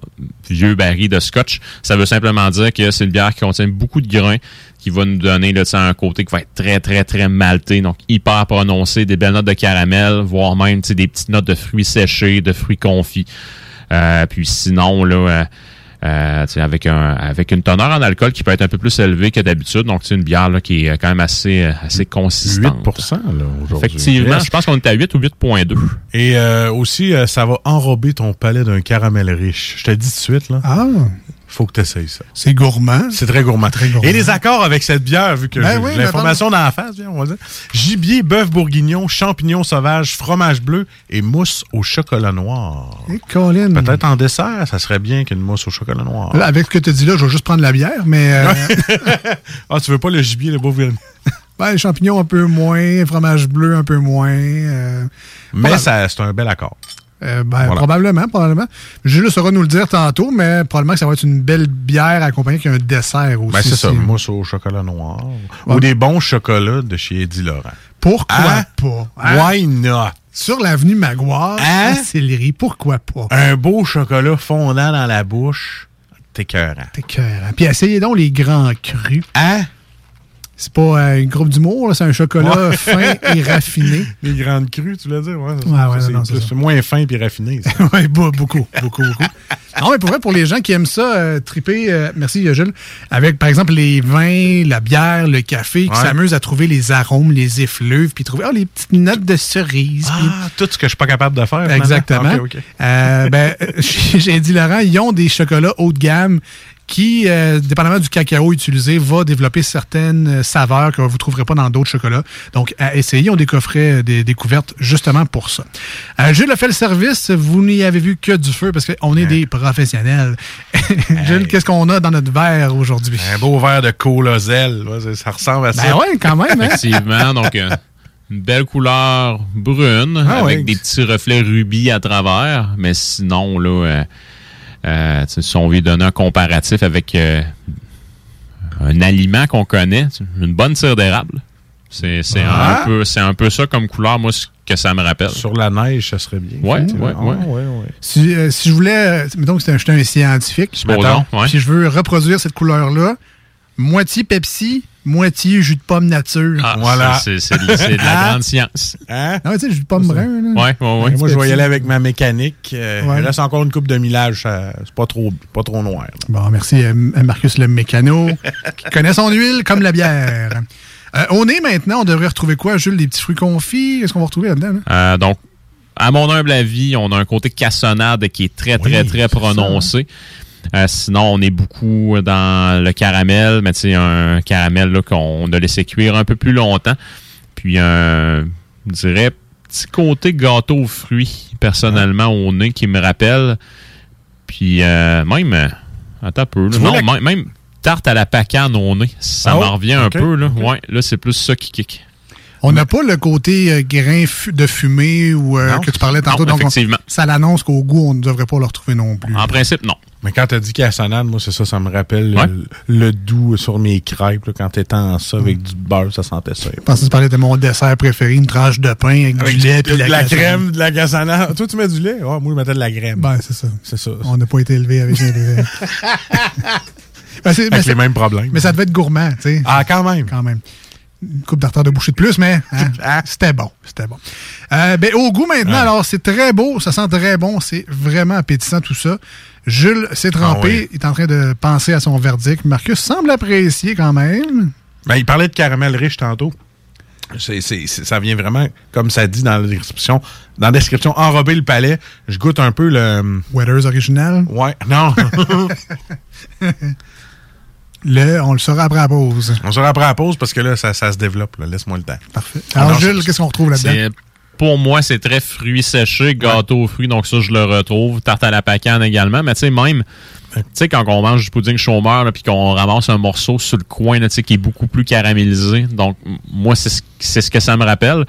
vieux baril de scotch. Ça veut simplement dire que c'est une bière qui contient beaucoup de grains, qui va nous donner là, un côté qui va être très, très, très malté, donc hyper prononcé, des belles notes de caramel, voire même des petites notes de fruits séchés, de fruits confits. Euh, puis sinon, là, euh, euh, avec un avec une teneur en alcool qui peut être un peu plus élevée que d'habitude. Donc, c'est une bière là, qui est quand même assez, assez consistante. 8 là, aujourd'hui. Effectivement, je pense qu'on est à 8 ou 8.2. Et euh, aussi, euh, ça va enrober ton palais d'un caramel riche. Je te dis tout de suite, là. Ah! Faut que tu essayes ça. C'est gourmand. C'est très gourmand. gourmand. Et les accords avec cette bière, vu que Ben j'ai oui, l'information dans la face, viens, on va dire. Gibier, bœuf bourguignon, champignons sauvages, fromage bleu et mousse au chocolat noir. Et Colin. Peut-être en dessert, ça serait bien qu'une mousse au chocolat noir. Là, avec ce que tu dis là, je vais juste prendre la bière, mais. euh, *laughs* ah, tu veux pas le gibier, le bœuf bourguignon? *laughs* ben, les champignons un peu moins, fromage bleu un peu moins. euh, Mais ça, c'est un bel accord. Euh, ben, Voilà. Probablement, probablement. Jules saura nous le dire tantôt, mais probablement que ça va être une belle bière accompagnée d'un dessert aussi. Ben, c'est ça, mousse au chocolat noir. Ouais. Ou des bons chocolats de chez Eddie Laurent. Pourquoi Hein? pas? hein? Why not? Sur l'avenue Maguire, Hein? à Sillery, pourquoi pas? Un beau chocolat fondant dans la bouche, t'es écœurant. T'es cœur. Puis essayez donc les grands crus. Hein? C'est pas euh, un groupe d'humour, c'est un chocolat Ouais. fin et raffiné. *laughs* Les grandes crues, tu veux dire? Ouais, c'est moins fin puis raffiné. *laughs* oui, beaucoup, beaucoup, beaucoup. Non, mais pour vrai, pour les gens qui aiment ça, euh, triper, euh, merci Jules, avec par exemple les vins, la bière, le café, qui s'amusent à trouver les arômes, les effluves, puis trouver oh, les petites notes de cerise. Ah, tout ce que je suis pas capable de faire. Exactement. Euh, ben, *laughs* chez Eddie Laurent, ils ont des chocolats haut de gamme qui, euh, dépendamment du cacao utilisé, va développer certaines euh, saveurs que vous ne trouverez pas dans d'autres chocolats. Donc, à essayer, on des coffrets euh, des découvertes justement pour ça. Euh, Jules a fait le service. Vous n'y avez vu que du feu parce qu'on est des professionnels. *laughs* Jules, qu'est-ce qu'on a dans notre verre aujourd'hui? Un beau verre de colosel. ça- ressemble à ça. Ben ouais, quand même. Hein? Effectivement, donc euh, une belle couleur brune Ah avec des petits reflets rubis à travers, mais sinon là, euh, euh, si on veut donner un comparatif avec euh, un aliment qu'on connaît, une bonne tire d'érable. C'est c'est Ah. un peu c'est un peu ça comme couleur, moi ce que ça me rappelle. Sur la neige, ça serait bien. Ah, ouais, ouais. Si, euh, si je voulais, euh, mettons que c'était un- un scientifique, puis je veux reproduire cette couleur-là, moitié Pepsi, moitié jus de pomme nature. Ah, Voilà. c'est de, la Ah. grande science. Hein? Ah, tu sais, jus de pomme brun, là. Ouais, ouais, ouais. Moi, je vais y aller avec ma mécanique. Euh, Ouais. Il reste encore une coupe de millage. ça- C'est pas trop, pas trop noir. là. Bon, merci euh, Marcus le mécano, *laughs* qui connaît son huile comme la bière. Euh, au nez, maintenant, on devrait retrouver quoi, Jules? Des petits fruits confits? Qu'est-ce qu'on va retrouver là-dedans? là? Euh, donc, à mon humble avis, on a un côté cassonade qui est très, très, Oui, très prononcé. Euh, sinon, on est beaucoup dans le caramel, mais tu sais, un caramel là, qu'on a laissé cuire un peu plus longtemps. Puis, un, je dirais, petit côté gâteau aux fruits, personnellement, au nez, qui me rappelle. Puis, euh, même, attends un peu, là. Non, la- même, tarte à la pacane au nez, ça Ah, m'en revient un peu, là. Ouais, là, c'est plus ça qui kick. On n'a pas le côté euh, grain de fumée ou euh, que tu parlais tantôt. Non, donc on- ça l'annonce qu'au goût, on ne devrait pas le retrouver non plus. En principe, non. Mais quand t'as dit cassonade, moi, c'est ça, ça me rappelle Ouais. le, le doux sur mes crêpes. là, quand t'étais en ça avec du beurre, ça sentait ça. Je pensais que tu parlais de mon dessert préféré, une tranche de pain avec, Avec du lait de puis la, crème, de la cassonade. Toi, tu mets du lait? Ah, moi, je mettais de la crème. Ben, c'est ça. c'est ça. On n'a pas été élevé avec *laughs* des... *laughs* Ben, c'est- mais Avec c'est- les mêmes problèmes. Mais ça devait être gourmand, tu sais. Ah, quand même. Quand même. Une coupe d'artère de boucher de plus, mais hein, *laughs* c'était bon. C'était bon. Euh, ben, au goût maintenant, alors, c'est très beau, ça sent très bon, c'est vraiment appétissant tout ça. Jules s'est trempé, Ah oui. il est en train de penser à son verdict. Marcus semble apprécier quand même. Ben, il parlait de caramel riche tantôt. Ça vient vraiment, comme ça dit dans la description, dans la description, enrober le palais. Je goûte un peu le... Weathers original. Ouais, non. *laughs* *laughs* Le, on le saura après la pause. On sera après la pause parce que là, ça, ça se développe. là. Laisse-moi le temps. Parfait. Alors, Ah non, Jules, qu'est-ce qu'on retrouve là-dedans? C'est- Pour moi, c'est très fruits séchés, gâteau aux fruits, donc ça, je le retrouve. Tarte à la pacane également, mais tu sais, même, tu sais, quand on mange du pudding chômeur, là, puis qu'on ramasse un morceau sur le coin, là, tu sais, qui est beaucoup plus caramélisé. Donc, moi, c'est ce, c'est ce que ça me rappelle.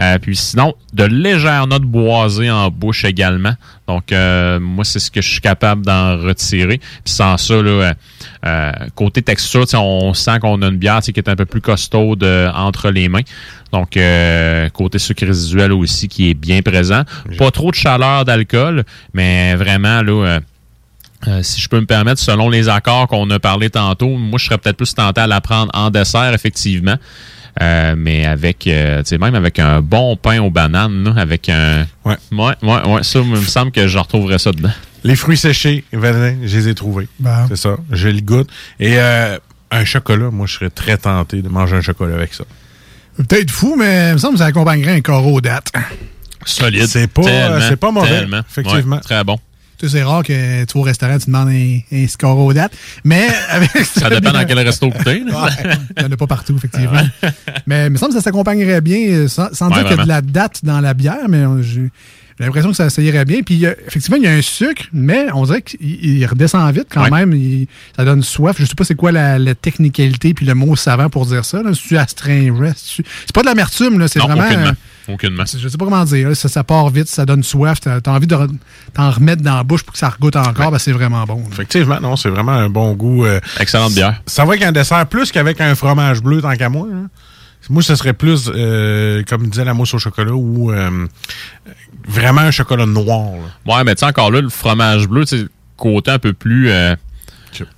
Euh, puis sinon, de légères notes boisées en bouche également. Donc, euh, moi, c'est ce que je suis capable d'en retirer. Puis sans ça, là, euh, euh, côté texture, on sent qu'on a une bière qui est un peu plus costaude euh, entre les mains. Donc, euh, côté sucre résiduel aussi qui est bien présent. Pas trop de chaleur d'alcool, mais vraiment, là... euh, si je peux me permettre, selon les accords qu'on a parlé tantôt, moi, je serais peut-être plus tenté à la prendre en dessert, effectivement. Euh, mais avec, euh, tu sais, même avec un bon pain aux bananes, là, avec un... Ouais. Ouais, ouais, ouais. Ça, il me semble que je retrouverais ça dedans. Les fruits séchés, Valin, je les ai trouvés. Bon. C'est ça. Je le goûte. Et euh, un chocolat, moi, je serais très tenté de manger un chocolat avec ça. Peut-être fou, mais il me semble que ça accompagnerait un corps aux dates. Solide. C'est pas, c'est pas mauvais, tellement. effectivement. Ouais, très bon. Tu sais, c'est rare que tu vas au restaurant, tu demandes un, un score aux dates. Mais *laughs* avec Ça dépend dans *laughs* quel resto que t'es. Il n'y en a pas partout, effectivement. *laughs* mais il me semble que ça s'accompagnerait bien, euh, sans, sans Ouais, dire qu'il y a de la date dans la bière, mais euh, j'ai l'impression que ça, ça irait bien. Puis a- effectivement, il y a un sucre, mais on dirait qu'il il redescend vite quand Ouais. même. Il- ça donne soif. Je sais pas c'est quoi la, la technicalité puis le mot savant pour dire ça. là. C'est-tu astringent? C'est c'est pas de l'amertume, là. C'est vraiment... aucunement. euh, je sais pas comment dire. Ça, ça part vite, ça donne soif. T'as as envie de re- t'en remettre dans la bouche pour que ça regoute encore. Ben, c'est vraiment bon. là. Effectivement, non, c'est vraiment un bon goût. euh, Excellente bière. Ça va avec un dessert plus qu'avec un fromage bleu, tant qu'à moi. hein. Moi, ce serait plus, euh, comme disait la mousse au chocolat, ou euh, vraiment un chocolat noir. là. Ouais, mais tu sais, encore là, le fromage bleu, sais, côté un peu plus.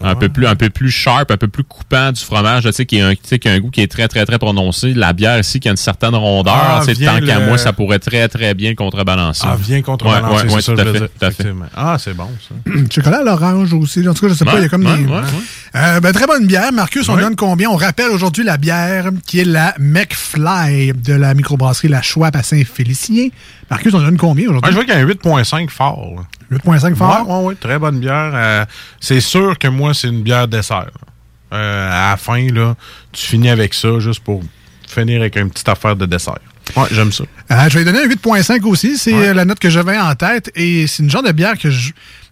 Un peu plus un peu plus sharp, un peu plus coupant du fromage, tu sais, qui a un tu sais, qui a un goût qui est très très très prononcé. La bière ici qui a une certaine rondeur, Ah, vient tant qu'à moi, ça pourrait très très bien contrebalancer. Ah, bien contrebalancer, Ouais, ouais, c'est ouais, ça tout je fait, dire, tout à fait. effectivement. Ah, c'est bon, ça. *clears throat* Chocolat à l'orange aussi. En tout cas, je sais pas, il y a comme ouais, des. ouais, ouais. Euh, ben, très bonne bière. Marcus, on donne combien? On rappelle aujourd'hui la bière qui est la McFly de la microbrasserie La Chouape à Saint-Félicien. Marcus, on donne combien Ouais, je aujourd'hui? vois qu'il y a un 8.5 fort. là. 8.5 fort? Ouais, ouais, très bonne bière. Euh, c'est sûr que moi, c'est une bière dessert. Euh, à la fin, là, tu finis avec ça juste pour finir avec une petite affaire de dessert. Ouais, j'aime ça. Euh, je vais donner un 8.5 aussi. C'est la note que j'avais en tête. Et c'est une genre de bière que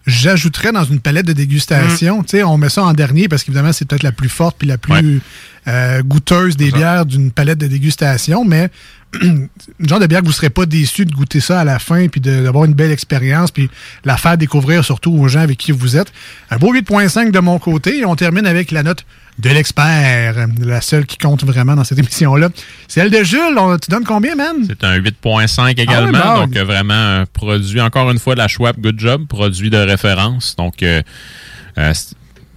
j'ajouterais dans une palette de dégustation. Sais, on met ça en dernier parce qu'évidemment, c'est peut-être la plus forte puis la plus euh, goûteuse des bières d'une palette de dégustation. Mais une *clears throat* genre de bière que vous ne serez pas déçu de goûter ça à la fin puis d'avoir une belle expérience puis la faire découvrir surtout aux gens avec qui vous êtes. Un beau 8.5 de mon côté. Et on termine avec la note de l'expert, la seule qui compte vraiment dans cette *laughs* émission-là. C'est elle de Jules. On- tu donnes combien, man? C'est un 8.5 également. Ah bon. donc, euh, vraiment un produit, encore une fois, de la Schwab Good Job, produit de référence. Donc, euh, euh,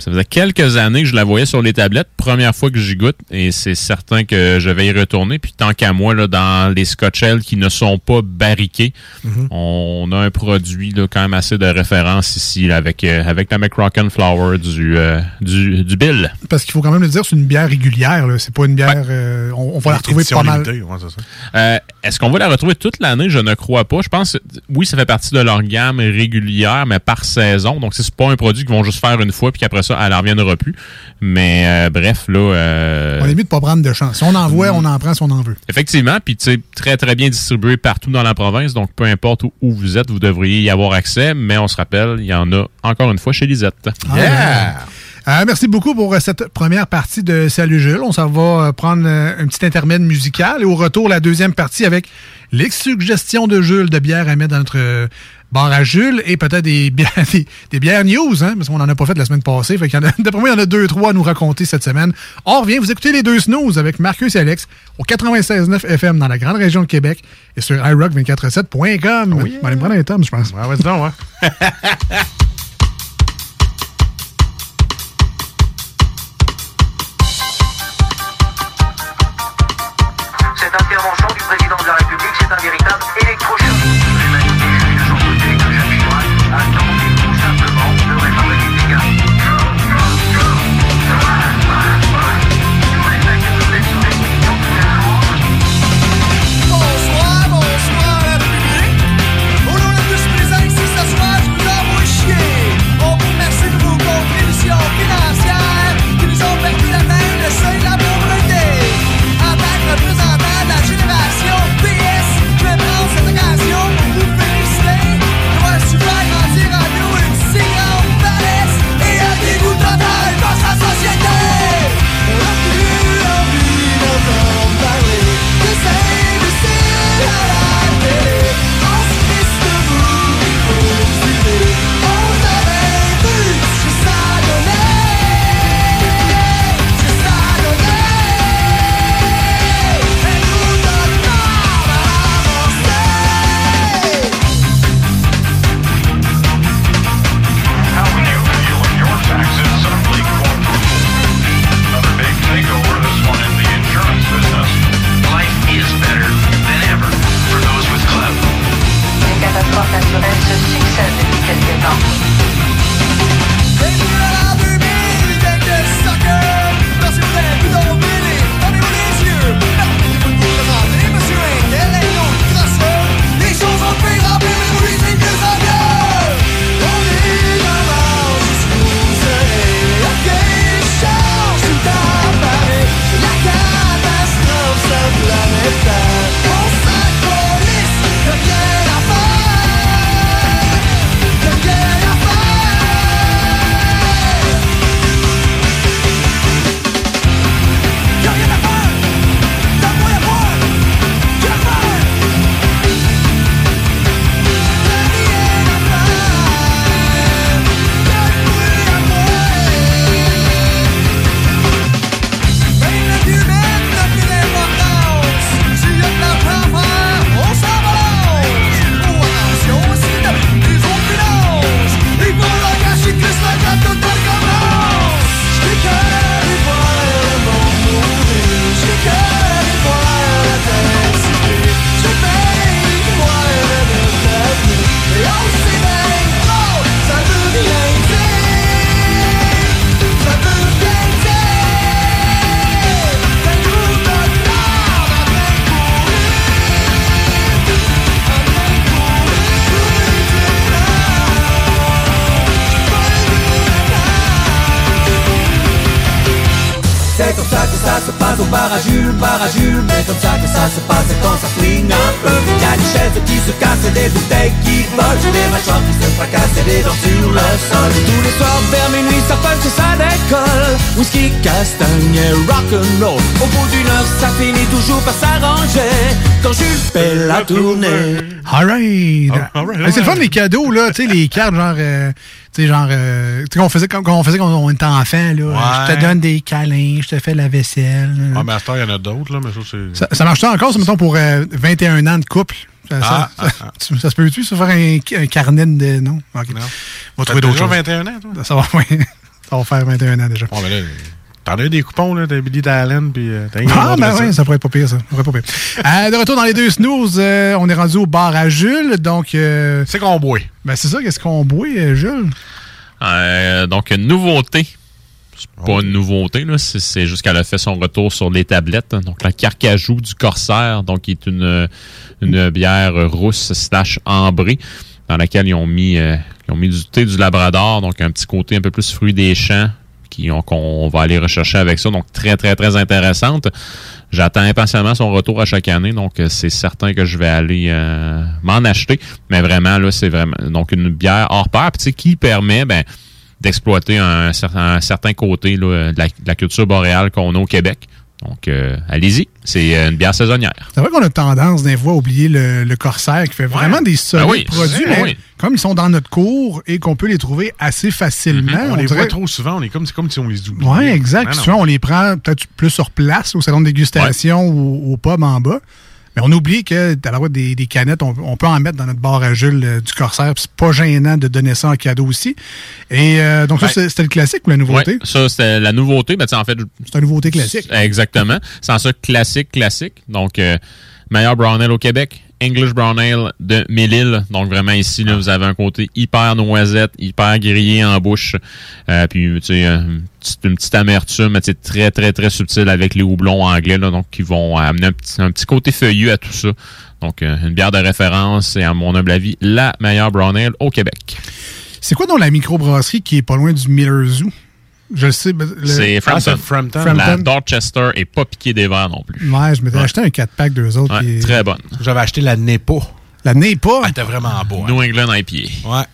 ça faisait quelques années que je la voyais sur les tablettes. Première fois que j'y goûte et c'est certain que je vais y retourner. Puis, tant qu'à moi, là, dans les Scotch Ale qui ne sont pas barriqués, Mhm. on a un produit là, quand même assez de référence ici là, avec, euh, avec la McRocken Flower du, euh, du, du Bill. Parce qu'il faut quand même le dire, c'est une bière régulière. là. C'est pas une bière. euh, on, on va la retrouver pas mal. limitée, ouais, c'est ça. Euh, Est-ce qu'on va la retrouver toute l'année? Je ne crois pas. Je pense, oui, ça fait partie de leur gamme régulière, mais par saison. Donc, c'est pas un produit qu'ils vont juste faire une fois, puis qu'après ça, elle n'en reviendra plus. Mais euh, bref, là... euh, On est mieux de pas prendre de chance. Si on en voit, on en prend si on en veut. Effectivement, puis tu sais, très très bien distribué partout dans la province, donc peu importe où, où vous êtes, vous devriez y avoir accès, mais on se rappelle, il y en a encore une fois chez Lisette. Yeah! Euh, merci beaucoup pour euh, cette première partie de Salut Jules. On s'en va euh, prendre un petit intermède musical et au retour, la deuxième partie avec les suggestions de Jules de bières à mettre dans notre bar à Jules et peut-être des bières, *laughs* des, des bières news, hein, parce qu'on n'en a pas fait la semaine passée. Fait qu'il y en a- *laughs* D'après moi, il y en a deux, trois à nous raconter cette semaine. On revient, vous écoutez les deux snooze avec Marcus et Alex au 96.9 FM dans la grande région de Québec et sur iRock247.com. On va aller me prendre un tome, je pense. Ouais, vas-y donc, ouais. *laughs* Cette intervention du président de la République, c'est un véritable la tournée All right. Ah, all right, Mais c'est le fun les cadeaux, là, tu sais, les cartes, genre, euh, tu sais, genre, euh, tu sais, qu'on faisait quand, on faisait quand on était enfant, là. Je te donne des câlins, je te fais la vaisselle. Ah, mais à ce temps, il y en a d'autres, là, mais ça, c'est. Ça, ça marche-tu encore, ça, mettons, pour euh, 21 ans de couple? Ça, Ah, ça, ça- tu- ça se peut-tu, ça, faire un, un carnet de. Non? Ok. On va trouver d'autres choses. 21 ans, toi? Ça va, oui. *laughs* Ça va faire 21 ans déjà. Bon, là, t'en as eu des coupons, là, de Billy Allen, puis euh, Ah, ben oui, ça pourrait être pas pire, ça. Ça pourrait être pas pire. Euh, de retour dans les deux snooze, euh, on est rendu au bar à Jules, donc... c'est qu'on boit. Ben, c'est ça, qu'est-ce qu'on boit, euh, Jules? Euh, donc, une nouveauté. C'est pas une nouveauté, là. C'est, c'est juste qu'elle a fait son retour sur les tablettes. Donc, la Carcajou du Corsaire, donc, qui est une, une bière rousse slash ambrée, dans laquelle ils ont mis, euh, ils ont mis du thé du Labrador, donc un petit côté un peu plus fruit des champs, qu'on va aller rechercher avec ça. Donc, très, très, très intéressante. J'attends impatiemment son retour à chaque année, donc euh, c'est certain que je vais aller euh, m'en acheter. Mais vraiment, là, c'est vraiment donc une bière hors pair, qui permet ben, d'exploiter un certain, un certain côté là, de la culture boréale qu'on a au Québec. Donc, euh, allez-y, c'est euh, une bière saisonnière. C'est vrai qu'on a tendance, des fois, à oublier le, le Corsaire qui fait vraiment des solides Ben oui, produits, ben mais oui. comme ils sont dans notre cours et qu'on peut les trouver assez facilement. On, les dirait- voit trop souvent, on est comme, c'est comme si on les oublie. Oui, exact. Ben. Souvent, on les prend peut-être plus sur place, au salon de dégustation ou au pub en bas. Mais on oublie que d'avoir des, des canettes, on, on peut en mettre dans notre bar à Jules euh, du Corsaire. puis C'est pas gênant de donner ça en cadeau aussi. Et euh, donc, ça, c'était le classique ou la nouveauté? Ouais, ça, c'était la nouveauté. Ben, tu sais, en fait, C'est une nouveauté classique. Exactement. C'est en ça classique, classique. Donc, euh, meilleur brown ale au Québec. English Brown Ale de Mélile. Donc, vraiment, ici, là, vous avez un côté hyper noisette, hyper grillé en bouche. Euh, puis, tu sais, une petite, une petite amertume, mais tu très, très, très subtile avec les houblons anglais, là, donc, qui vont amener un petit, côté feuillu à tout ça. Donc, euh, une bière de référence et, à mon humble avis, la meilleure brown ale au Québec. C'est quoi donc la microbrasserie qui est pas loin du Miller Zoo? Je le sais. le- C'est Ah, Frampton. La Frampton. Dorchester est pas piquée des verres non plus. Ouais, je m'étais Ouais. acheté un 4-pack d'eux autres. Ouais, qui est- très bonne. J'avais acheté la Nepa. La Nepa? Elle était vraiment beau. New England IPA. Ouais.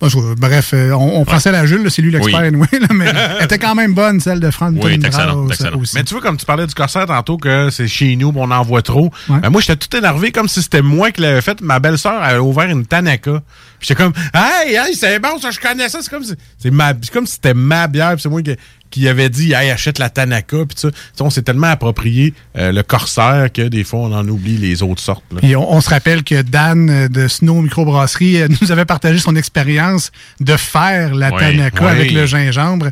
Bon, je- bref, euh, on, on prend celle à Jules, là, c'est lui l'expert, Oui. anyway, là, mais *laughs* elle était quand même bonne, celle de Frampton Oui, excellent, aussi. Mais tu vois, comme tu parlais du corsaire tantôt, que c'est chez nous, on en voit trop. Ben, moi, j'étais tout énervé comme si c'était moi qui l'avais fait. Ma belle-sœur avait ouvert une Tanaka. Puis j'étais comme, hey, hey, c'est bon, ça, je connais ça. C'est comme si, c'est ma, c'est comme si c'était ma bière. C'est moi qui, qui avait dit, hey, achète la Tanaka. Puis ça, on s'est tellement approprié euh, le corsaire que des fois, on en oublie les autres sortes. là. Et on, on se rappelle que Dan euh, de Snow Microbrasserie euh, *laughs* nous avait partagé son expérience de faire la Oui, Tanaka oui. avec le gingembre.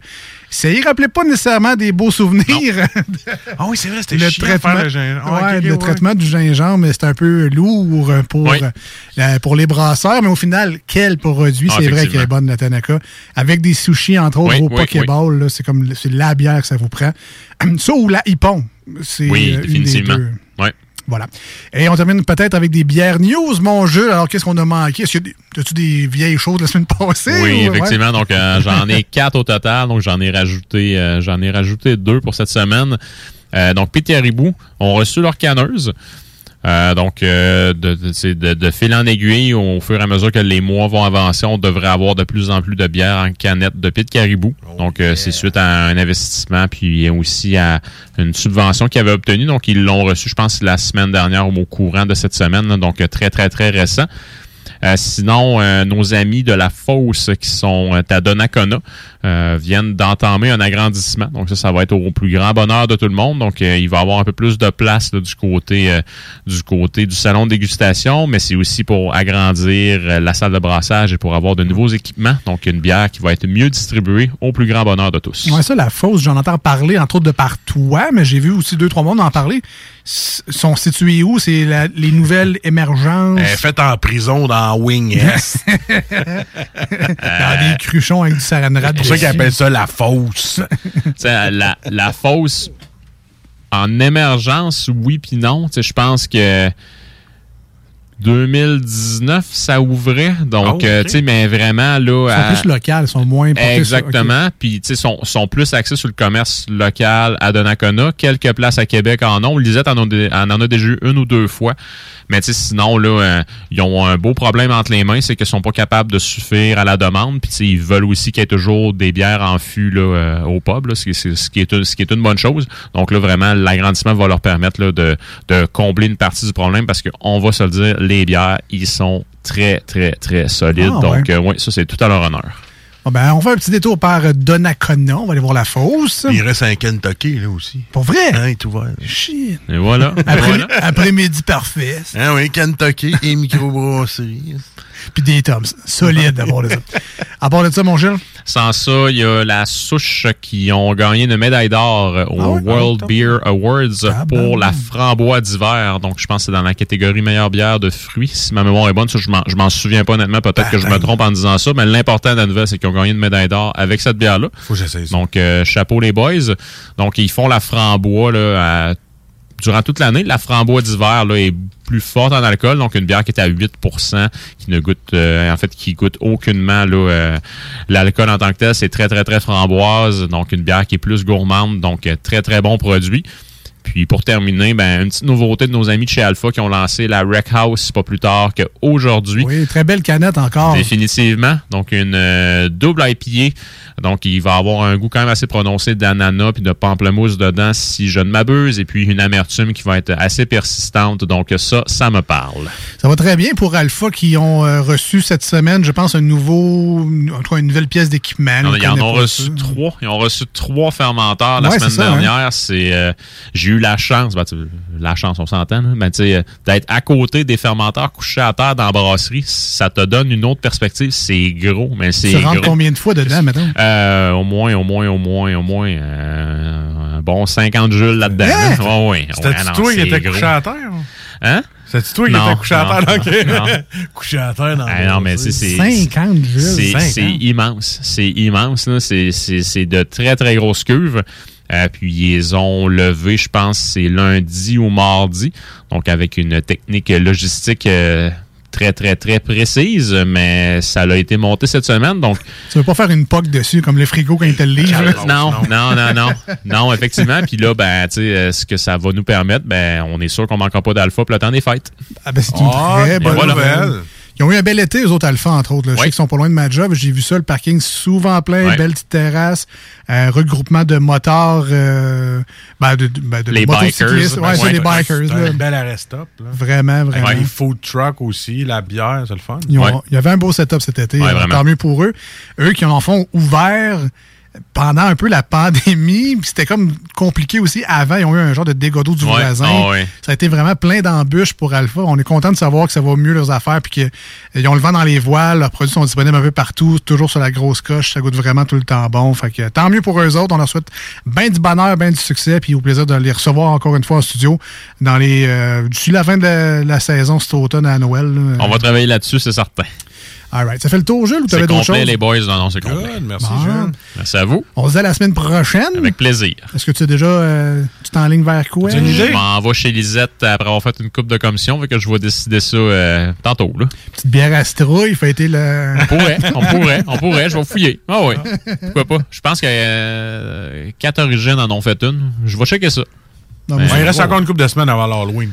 Ça y rappelait pas nécessairement des beaux souvenirs. *laughs* Ah oui, c'est vrai, c'était le traitement, faire le gingembre. Ouais, le ouais. traitement du gingembre, c'est un peu lourd pour, Oui. euh, la- pour les brasseurs, mais au final, quel produit, Ah, c'est vrai qu'elle est bonne, la Tanaka. Avec des sushis, entre autres, Oui, au oui, Pokéball, c'est comme la bière que ça vous prend. *clears throat* Ça ou la Hippon. C'est Oui, euh, une des définitivement. deux. Ouais. Voilà. Et on termine peut-être avec des bières news, mon jeu. Alors, qu'est-ce qu'on a manqué? Est-ce des, as-tu des vieilles choses de la semaine passée? Oui, ou- ouais? effectivement. Donc, euh, j'en ai *laughs* quatre au total. Donc, j'en ai rajouté, euh, j'en ai rajouté deux pour cette semaine. Euh, donc, Pete et Haribou ont reçu leur canneuse. Euh, donc, euh, de, fil en aiguille, au fur et à mesure que les mois vont avancer, on devrait avoir de plus en plus de bières en canette de Pete Caribou. donc, euh, c'est suite à un investissement, puis aussi à une subvention qu'ils avaient obtenue. Donc, ils l'ont reçu, je pense, la semaine dernière ou au courant de cette semaine. là. donc, euh, très, très, très récent. Euh, sinon, euh, nos amis de la fosse qui sont euh, à Donnacona viennent d'entamer un agrandissement. Donc ça, ça va être au plus grand bonheur de tout le monde. Donc il va y avoir un peu plus de place du côté du salon de dégustation, mais c'est aussi pour agrandir la salle de brassage et pour avoir de nouveaux équipements. Donc une bière qui va être mieux distribuée au plus grand bonheur de tous. Ouais, ça, la fosse, j'en entends parler, entre autres, de par mais j'ai vu aussi deux, trois mondes en parler. Sont situés où? C'est la- les nouvelles émergences? Elle est faite en prison dans Wing *laughs* S. dans des cruchons avec du saranwrap. C'est pour ça qu'ils appellent ça la fosse. *laughs* La, la fosse en émergence, oui puis non. Tu sais, Je pense que 2019, ça ouvrait. Donc, Ah, euh, tu sais, mais vraiment, là. Ils sont à- plus locales, ils sont moins sur- Exactement. Puis, tu sais, sont, sont plus axés sur le commerce local à Donnacona. Quelques places à Québec en ont. Lisette en, a dé- en en a déjà eu une ou deux fois. Mais, tu sais, sinon, là, euh, ils ont un beau problème entre les mains, c'est qu'ils sont pas capables de suffire à la demande. Puis, tu sais, ils veulent aussi qu'il y ait toujours des bières en fût, là, euh, au pub, là, ce, qui, c'est- ce qui est une, ce qui est une bonne chose. Donc, là, vraiment, l'agrandissement va leur permettre, là, de, de combler une partie du problème parce qu'on va se le dire, les bières, ils sont très, très, très solides. Ah, Donc, ouais. euh, ouais, ça, c'est tout à leur honneur. Bon, ben, on fait un petit détour par Donnacona. On va aller voir la fosse. Il reste un Kentucky, là aussi. Pour vrai? Hein, il est ouvert. Shit. Et voilà. *laughs* Après- Voilà. Après-midi parfait. Hein, oui, Kentucky et microbrasserie. Puis des toms. Solide d'abord de ça. *laughs* À part de ça, mon Gilles? Sans ça, il y a la souche qui ont gagné une médaille d'or au Ah? World Beer Awards pour la framboise d'hiver. Donc, je pense que c'est dans la catégorie meilleure bière de fruits. Si ma mémoire est bonne, ça, je m'en- je m'en souviens pas honnêtement. Peut-être que je me trompe en disant ça, mais l'important de la nouvelle, c'est qu'ils ont gagné une médaille d'or avec cette bière-là. Faut que. Donc, euh, chapeau les boys. Donc, ils font la framboise là, à- durant toute l'année. La framboise d'hiver là, est plus forte en alcool, donc une bière qui est à 8% qui ne goûte, euh, en fait, qui goûte aucunement euh, l'alcool en tant que tel. C'est très, très, très framboise, donc une bière qui est plus gourmande, donc euh, très, très bon produit. Puis pour terminer, ben, une petite nouveauté de nos amis de chez Alpha qui ont lancé la Wreck House pas plus tard qu'aujourd'hui. Oui, très belle canette encore. Définitivement. Donc, une euh, double IPA. Donc, il va avoir un goût quand même assez prononcé d'ananas puis de pamplemousse dedans, si je ne m'abuse. Et puis, une amertume qui va être assez persistante. Donc, ça, ça me parle. Ça va très bien pour Alpha qui ont euh, reçu cette semaine, je pense, un nouveau, en tout cas, une nouvelle pièce d'équipement. Ils en ont reçu ça. trois. Ils ont reçu trois fermenteurs la semaine hein. dernière. C'est, euh, j'ai eu la chance, ben, la chance, on s'entend, là, ben, d'être à côté des fermenteurs couchés à terre dans la brasserie. Ça te donne une autre perspective. C'est gros, mais c'est Tu rentres combien de fois dedans, maintenant? Euh, au moins, au moins, au moins, au moins, euh, bon 50 joules là-dedans. Hein? là. Ouais, ouais. C'était-tu Ouais, toi qui étais couché à terre? Hein? C'est-tu toi qui étais couché à terre? Non. *laughs* couché à terre dans Ah, non, mais c'est c'est- 50 c'est- Jules. C'est immense. C'est immense. c'est de très, très grosses cuves. Euh, puis ils ont levé, je pense, c'est lundi ou mardi. Donc avec une technique logistique euh, très, très, très précise, mais ça a été monté cette semaine. Donc Tu veux pas faire une poque dessus comme le frigo quand il te le livre? là? non, non, non, non. Non, effectivement. Puis là, ben, tu sais, euh, ce que ça va nous permettre, ben, on est sûr qu'on manquera pas d'alpha pour le temps des fêtes. Ah ben, c'est une Ah, très et bonne voilà. nouvelle. Ils ont eu un bel été, eux autres Alpha, entre autres. là. Je sais qu'ils sont pas loin de ma job. J'ai vu ça, le parking souvent plein, belle petite terrasse, un regroupement de motards, euh, ben, de, ben, de Les bikers. Ouais, c'est les bikers. Là. un bel arrêt stop. Là. Vraiment, vraiment. Les food trucks aussi, la bière, c'est le fun. Ils ont- Il y avait un beau setup cet été. Euh, tant mieux pour eux. Eux qui en font ouvert pendant un peu la pandémie. *laughs* C'était comme compliqué aussi. Avant, ils ont eu un genre de dégâts d'eau du Ouais. voisin. Ah ouais. Ça a été vraiment plein d'embûches pour Alpha. On est content de savoir que ça va mieux leurs affaires puis qu'ils ont le vent dans les voiles. Leurs produits sont disponibles un peu partout, toujours sur la grosse coche. Ça goûte vraiment tout le temps bon. Fait que tant mieux pour eux autres. On leur souhaite bien du bonheur, bien du succès puis au plaisir de les recevoir encore une fois en studio dans les euh, d'ici la fin de la, la saison cet automne à Noël. là. On va travailler là-dessus, c'est certain. All right. Ça fait le tour, Jules, ou C'est t'avais d'autres complet, choses? les boys. Non, non, c'est complet. merci, Bon. Merci à vous. On se dit à la semaine prochaine. Avec plaisir. Est-ce que tu as déjà. euh, tu t'enlignes vers quoi? Je m'en vais chez Lisette après avoir fait une coupe de commission, fait que je vais décider ça euh, tantôt. Là. Petite bière à citrouille, fêter le. On pourrait, on pourrait, on pourrait, je vais fouiller. Ah oui, *laughs* pourquoi pas? Je pense que euh, quatre origines en ont fait une. Je vais checker ça. Non, Mais- Ouais, il reste encore une couple de semaines avant l'Halloween.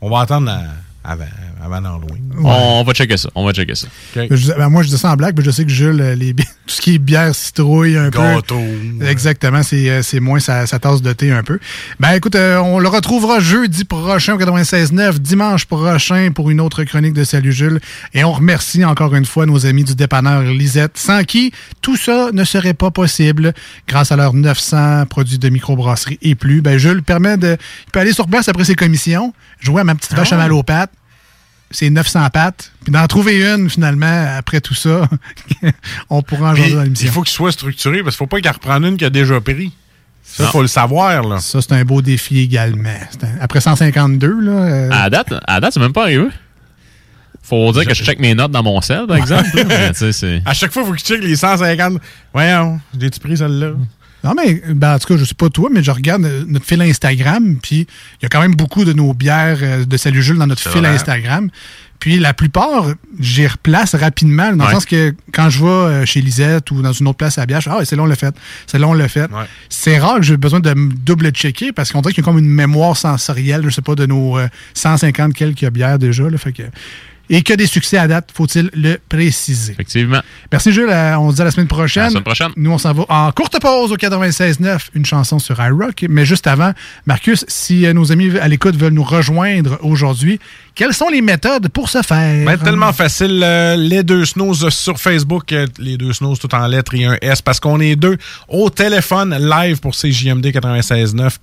On va attendre la- avant, avant l'Halloween. On va checker ça, on va checker ça. Je dis- ben, moi, je dis ça en blague, mais je sais que Jules, euh, les, *laughs* tout ce qui est bière citrouille, un Gâteau. peu. Exactement, c'est euh, c'est moins sa, sa tasse de thé un peu. Ben écoute, euh, on le retrouvera jeudi prochain au 96.9, dimanche prochain pour une autre chronique de Salut Jules. Et on remercie encore une fois nos amis du dépanneur Lisette, sans qui tout ça ne serait pas possible grâce à leurs 900 produits de microbrasserie et plus. Ben Jules permet de... Il peut aller sur place après ses commissions, jouer à ma petite vache à mal aux pattes, c'est 900 pattes, puis d'en trouver une, finalement, après tout ça, *laughs* on pourra en jaser dans il l'émission. faut qu'il soit structuré parce qu'il ne faut pas qu'il reprenne une qui a déjà pris. Ça, il faut le savoir. Là. Ça, c'est un beau défi également. Un- Après 152, là... euh, À date, à date, c'est même pas arrivé. Faut dire que je check mes notes dans mon sel, par exemple. là, mais tu À chaque fois, il faut qu'il check les 150. Voyons, j'ai-tu pris celle-là? Non, mais ben, en tout cas, je sais pas toi, mais je regarde euh, notre fil Instagram, puis il y a quand même beaucoup de nos bières euh, de Salut Jules dans notre fil vrai. Instagram. Puis la plupart, j'y replace rapidement, dans Ouais. le sens que quand je vais euh, chez Lisette ou dans une autre place à bière, je fais Ah, c'est là on l'a fait. C'est là on l'a fait. C'est rare que j'ai besoin de me double-checker parce qu'on dirait qu'il y a comme une mémoire sensorielle, je sais pas, de nos euh, 150 quelques bières déjà. Là, fait que, et que des succès à date, faut-il le préciser. Effectivement. Merci Jules, euh, on se dit à la semaine prochaine. À la semaine prochaine. Nous, on s'en va en courte pause au 96.9, une chanson sur iRock. Mais juste avant, Marcus, si euh, nos amis à l'écoute veulent nous rejoindre aujourd'hui, quelles sont les méthodes pour ce faire? Ben, tellement facile. euh, les deux snows sur Facebook, euh, les deux snows tout en lettres et un S, parce qu'on est deux au téléphone live pour CJMD 96.9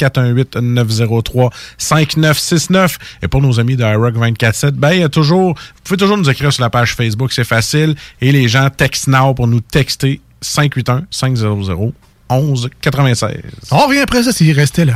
418-903-5969. Et pour nos amis de iRock 24.7, ben, il y a toujours, vous pouvez toujours nous écrire sur la page Facebook, c'est facile. Et les gens textent now pour nous texter 581-500-1196. On revient après ça s'il restait là.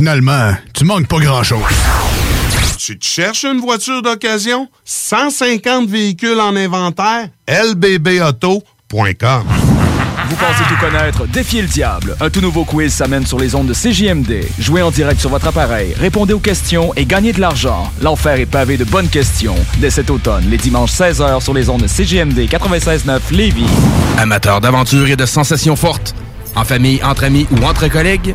finalement, tu manques pas grand-chose. Tu te cherches une voiture d'occasion? 150 véhicules en inventaire? lbbauto.com Vous pensez tout connaître? Défiez le diable. Un tout nouveau quiz s'amène sur les ondes de CJMD. Jouez en direct sur votre appareil, répondez aux questions et gagnez de l'argent. L'enfer est pavé de bonnes questions. Dès cet automne, les dimanches 16h sur les ondes de CJMD 96.9 Lévis. Amateur d'aventure et de sensations fortes, en famille, entre amis ou entre collègues,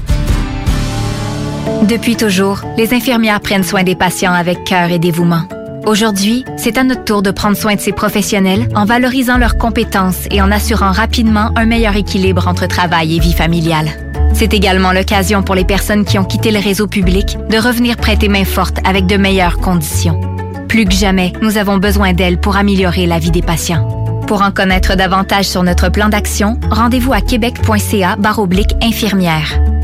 Depuis toujours, les infirmières prennent soin des patients avec cœur et dévouement. Aujourd'hui, c'est à notre tour de prendre soin de ces professionnels en valorisant leurs compétences et en assurant rapidement un meilleur équilibre entre travail et vie familiale. C'est également l'occasion pour les personnes qui ont quitté le réseau public de revenir prêter main forte avec de meilleures conditions. Plus que jamais, nous avons besoin d'elles pour améliorer la vie des patients. Pour en connaître davantage sur notre plan d'action, rendez-vous à québec.ca infirmière.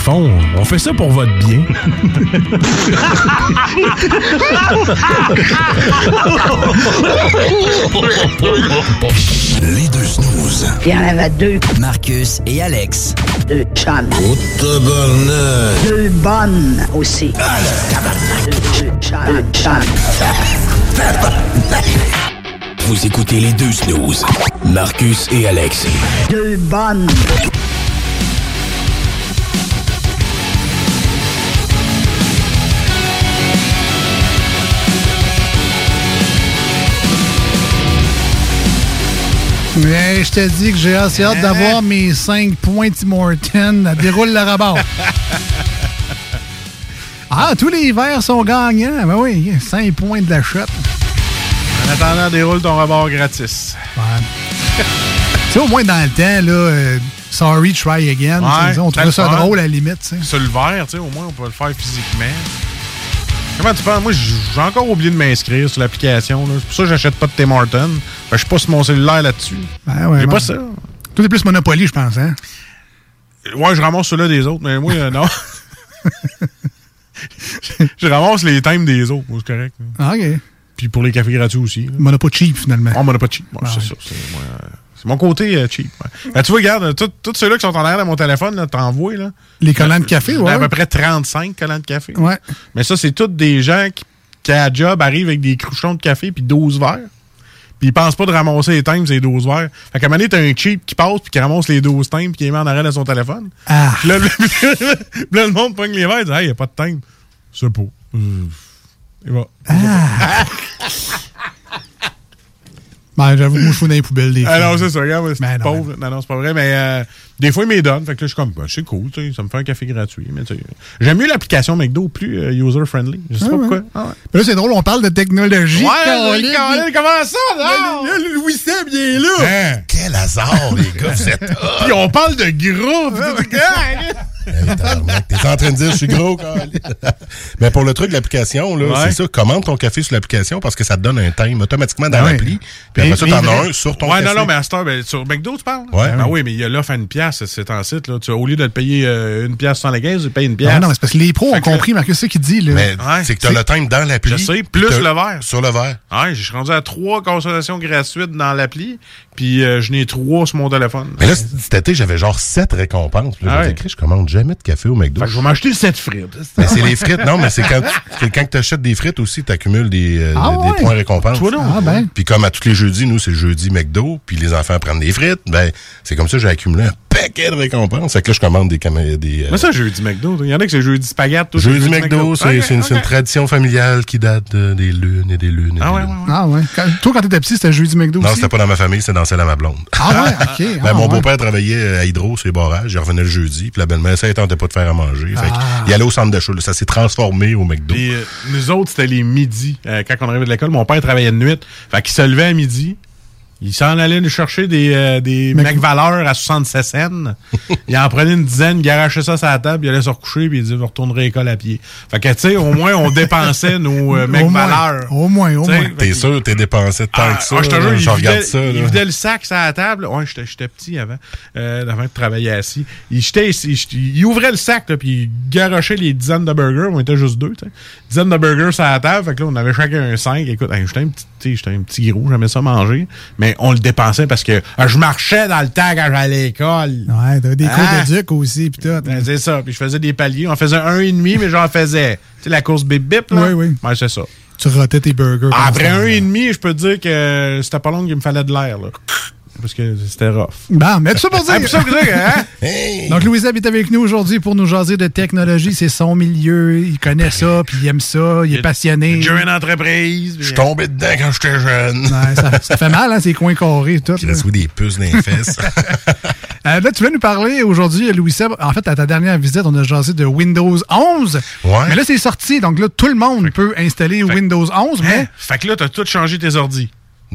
Fond, on fait ça pour votre bien. Les deux snooze. Il y en avait deux. Marcus et Alex. Deux chums. Oh, tabarnak. Deux bonnes aussi. Deux, deux chums. Deux chums. Vous écoutez les deux snooze. Marcus et Alex. Deux bonnes. Mais je te dis que j'ai assez hâte d'avoir mes 5 points Tim Horton. Elle déroule le rabat. *laughs* ah, tous les verts sont gagnants. Ben oui, 5 points de la shot. En attendant, déroule ton rebord gratis. *laughs* tu sais, au moins dans le temps, là, euh, sorry, try again. Ouais, on trouvait ça drôle à la limite. tu sais. Sur le verre, tu sais, au moins, on peut le faire physiquement. Comment tu penses? Moi, j'ai encore oublié de m'inscrire sur l'application. C'est pour ça que j'achète pas de Tim Hortons. Ben, je suis pas sur mon cellulaire là-dessus. Ben ouais, j'ai bon. pas ça. Tout est plus Monopoly, je pense. Hein? Ouais, je ramasse ceux-là des autres, mais moi, euh, non. *laughs* je ramasse les thèmes des autres, c'est correct. Ah, OK. Puis pour les cafés gratuits aussi. Monopoly cheap, finalement. Oh, Monopoly cheap. Ouais, Ah, c'est ouais. ça. C'est mon côté euh, cheap. ouais. Ben, tu vois, regarde, tout- tous ceux-là qui sont en arrière de mon téléphone, t'envoies, là. Les collants de café, ai ouais. à peu près 35 collants de café. Ouais. Mais ça, c'est tous des gens qui, qui à la job, arrivent avec des cruchons de café puis 12 verres. Puis ils pensent pas de ramasser les timbres, ces 12 verres. Fait qu'à un moment donné, t'as un cheap qui passe puis qui ramasse les 12 timbres puis qui les met en arrêt de son téléphone. Ah. Puis là, *laughs* le, là, le monde pogne les verres et dit Hey, y a pas de timbre. C'est pas. Euh, Et va. Ah. *laughs* Ben, j'avoue, moi, je fous dans les poubelles des Ah fois. non, c'est ça, regarde, c'est Ben non, pauvre. Non, non, c'est pas vrai, mais euh, des fois, ils me donnent. Fait que là, je suis comme, ben, c'est cool, tu sais, ça me fait un café gratuit. Mais tu sais, j'aime mieux l'application McDo, plus euh, user-friendly. Je sais Ah pas ouais. pourquoi. Ah ouais. Mais là, c'est drôle, on parle de technologie. Ouais, Caroline. oui, Caroline, comment ça, non? Là, le Louis Seb, il est là. Hein? Quel hasard, les gars, vous êtes Puis on parle de gros. *laughs* T'es en train de dire je suis gros, *laughs* Caroline. Mais pour le truc de l'application, là, Ouais. c'est ça, commande ton café sur l'application parce que ça te donne un time automatiquement dans Ah ouais. l'appli. Puis après ça, t'en as un sur ton ouais, café. non, non, mais à cette heure, ben, sur McDo, tu parles? Ouais. Ben oui, mais il y a l'offre à une pièce, c'est en site. Là. Tu, au lieu de le payer euh, une pièce sans la caisse, tu payes une pièce. Ah non, mais c'est parce que les pros ont Fait compris, Marcus, c'est ça qu'il dit. Là. Mais Ouais. c'est que t'as le time dans l'appli. Je sais, plus le verre. Sur le verre. Ouais, je suis rendu à trois consommations gratuites dans l'appli, puis euh, je n'ai trois sur mon téléphone. Mais là, cet été, j'avais genre sept récompenses. Puis Là, Ah je me ouais. je commande jamais de café au McDo. Fait que je vais m'acheter sept frites. *laughs* Mais c'est les frites. Non, mais c'est quand tu quand tu achètes des frites aussi, tu accumules des, euh, Ah des- des ouais? points récompenses. Toi, non. Ah ben. Puis comme à tous les jeudis, nous, c'est jeudi McDo, puis les enfants prennent des frites, ben c'est comme ça que j'ai accumulé un paquet de récompenses. Fait que là, je commande des... camé- des euh, Mais ça, jeudi McDo. Il y en a que c'est jeudi spaghetti. toi, Jeudi c'est McDo, c'est une, c'est une ok. tradition familiale qui date de- des lunes et des lunes. et Ah des ouais, lunes. Ah ouais. Quand- toi, quand t'étais petit, c'était jeudi McDo Non, c'était pas dans ma famille, c'était dans celle à ma blonde. Ah ouais, *laughs* ok. Ben, ah mon ouais. beau-père travaillait à Hydro, sur les barrages. Il revenait le jeudi. Puis la belle-mère, ça, elle tentait pas de faire à manger. Fait que Ah. il allait au centre d'achat. Ça s'est transformé au McDo. Puis euh, nous autres, c'était les midis. Euh, quand on arrivait de l'école, mon père travaillait de nuit. Fait qu'il se levait à midi. Il s'en allait nous chercher des, euh, des Mac à 67 cents. il en prenait une dizaine, il garachait ça sur la table, il allait se recoucher, puis il disait, je retournerai à l'école à pied. Fait que, tu sais, au moins, on *laughs* dépensait nos euh, Mac Au moins, valeurs. Au moins, au T'sais, moins. T'es sûr, t'es dépensé tant Ah, que ça? ah, je te jure, il, je regarde vidait, ça. il vidait le sac sur la table. Ouais, j'étais petit avant, euh, avant de travailler assis. Il, jetait- il, ouvrait le sac, là, puis il garochait les dizaines de burgers. On était juste deux, tu sais. Dizaines de burgers sur la table. Fait que là, on avait chacun un 5. Écoute, hey, j'étais un petit, j'étais un petit gros, j'aimais ça manger. Mais on le dépensait parce que euh, je marchais dans le temps quand j'allais à l'école. Ouais, t'avais des cours Ah. d'éduc aussi, pis tout. Ben, c'est ça. Puis je faisais des paliers. On faisait un et demi, mais j'en faisais. Tu sais, la course bip bip, là? Oui, oui. Ouais, c'est ça. Tu rotais tes burgers. Après constamment. un et demi, je peux te dire que c'était pas long qu'il me fallait de l'air, là. Parce que c'était rough. Bon, mais tout ça pour dire. Ça pour dire, hein? Donc, Louis est avec nous aujourd'hui pour nous jaser de technologie. C'est son milieu. Il connaît ça, puis il aime ça. Il est passionné. J'ai une entreprise. Je suis tombé dedans quand j'étais jeune. Ouais, ça, ça fait mal, hein, ces coins carrés et tout. Puis là, tu des puces dans les *laughs* fesses. Euh, là, tu voulais nous parler aujourd'hui, Louis Seb. En fait, à ta dernière visite, on a jasé de Windows 11. Ouais. Mais là, c'est sorti. Donc là, tout le monde peut installer Windows 11, mais. Fait que là, t'as tout changé tes ordis.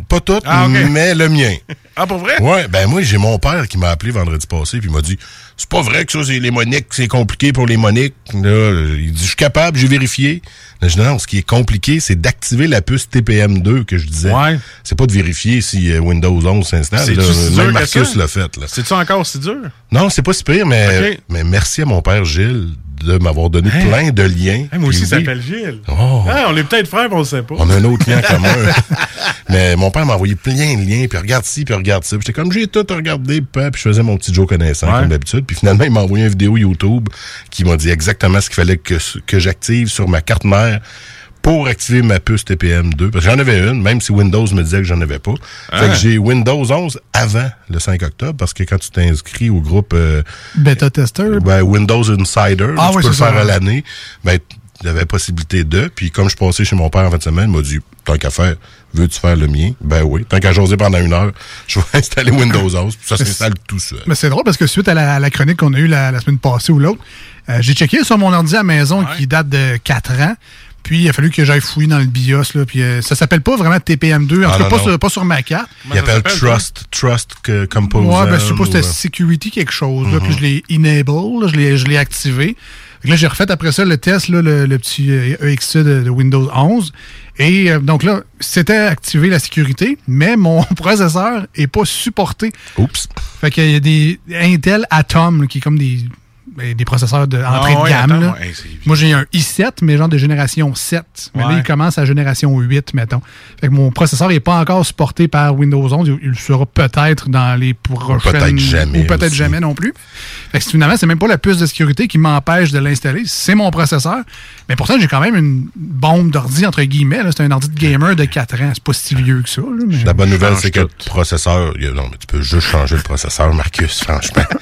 Pas tout, Ah, mais le mien. *laughs* Ah, pour vrai? Ouais, ben moi, j'ai mon père qui m'a appelé vendredi passé, puis il m'a dit C'est pas vrai que ça, c'est les moniques, c'est compliqué pour les moniques. Là, il dit Je suis capable, j'ai vérifié. Là, je dis non, ce qui est compliqué, c'est d'activer la puce TPM2 que je disais. Ouais. C'est pas de vérifier si euh, Windows 11 s'installe. Là. si Même Marcus l'a fait. Là. C'est-tu encore si dur? Non, c'est pas si pire, mais merci à mon père Gilles de m'avoir donné Hein? plein de liens. Hey, moi aussi, ça oui, s'appelle Gilles. Oh. Ah, on est peut-être frères, mais on le sait pas. On a un autre lien *laughs* commun. Mais mon père m'a envoyé plein de liens, puis regarde ci, puis regarde ça. Puis j'étais comme, j'ai tout regardé, puis puis je faisais mon petit Joe connaissant, Ouais. comme d'habitude. Puis finalement, il m'a envoyé une vidéo YouTube qui m'a dit exactement ce qu'il fallait que, que j'active sur ma carte mère pour activer ma puce TPM2. Parce que j'en avais une, même si Windows me disait que j'en avais pas. Fait que j'ai Windows 11 avant le 5 octobre, parce que quand tu t'inscris au groupe euh, Beta tester. ben, Windows Insider, Ah tu oui, peux le ça, faire à l'année. Ben, il y avait possibilité de. Puis comme je passais chez mon père en fin de semaine, il m'a dit Tant qu'à faire, veux-tu faire le mien? Ben oui. Tant qu'à jaser pendant une heure, *laughs* je vais installer Windows 11, puis ça s'installe tout seul. Mais c'est drôle parce que suite à la, à la chronique qu'on a eue la, la semaine passée ou l'autre, euh, j'ai checké sur mon ordi à la maison qui date de 4 ans. Puis il a fallu que j'aille fouiller dans le BIOS. Là, puis euh, ça s'appelle pas vraiment TPM2, en Ah, tout cas non, pas non. sur, pas sur ma carte. Il appelle Trust, Trust que Composer. Ouais, ben, je pas si c'était euh, Security quelque chose. là, Mhm. Puis je l'ai enable, là, je l'ai, je l'ai activé. Que là, j'ai refait après ça le test, là, le, le petit euh, EXE de, de Windows 11. Et euh, donc là, c'était activé la sécurité, mais mon *laughs* processeur est pas supporté. Oups. Fait qu'il y a des Intel Atom, là, qui est comme des, des processeurs de Ah entrée de ouais, gamme. Là. Moi, j'ai un i7, mais genre de génération 7. Mais là, il commence à génération 8, mettons. Fait que mon processeur n'est pas encore supporté par Windows 11. Il, il le sera peut-être dans les prochaines... peut-être jamais Ou peut-être jamais non plus. Fait que finalement, c'est même pas la puce de sécurité qui m'empêche de l'installer. C'est mon processeur. Mais pourtant, j'ai quand même une bombe d'ordi, entre guillemets. C'est un ordi de gamer de 4 ans. C'est pas si vieux que ça. là, mais- La bonne nouvelle, c'est que le processeur. Non, mais tu peux juste changer le processeur, Marcus, franchement. *laughs*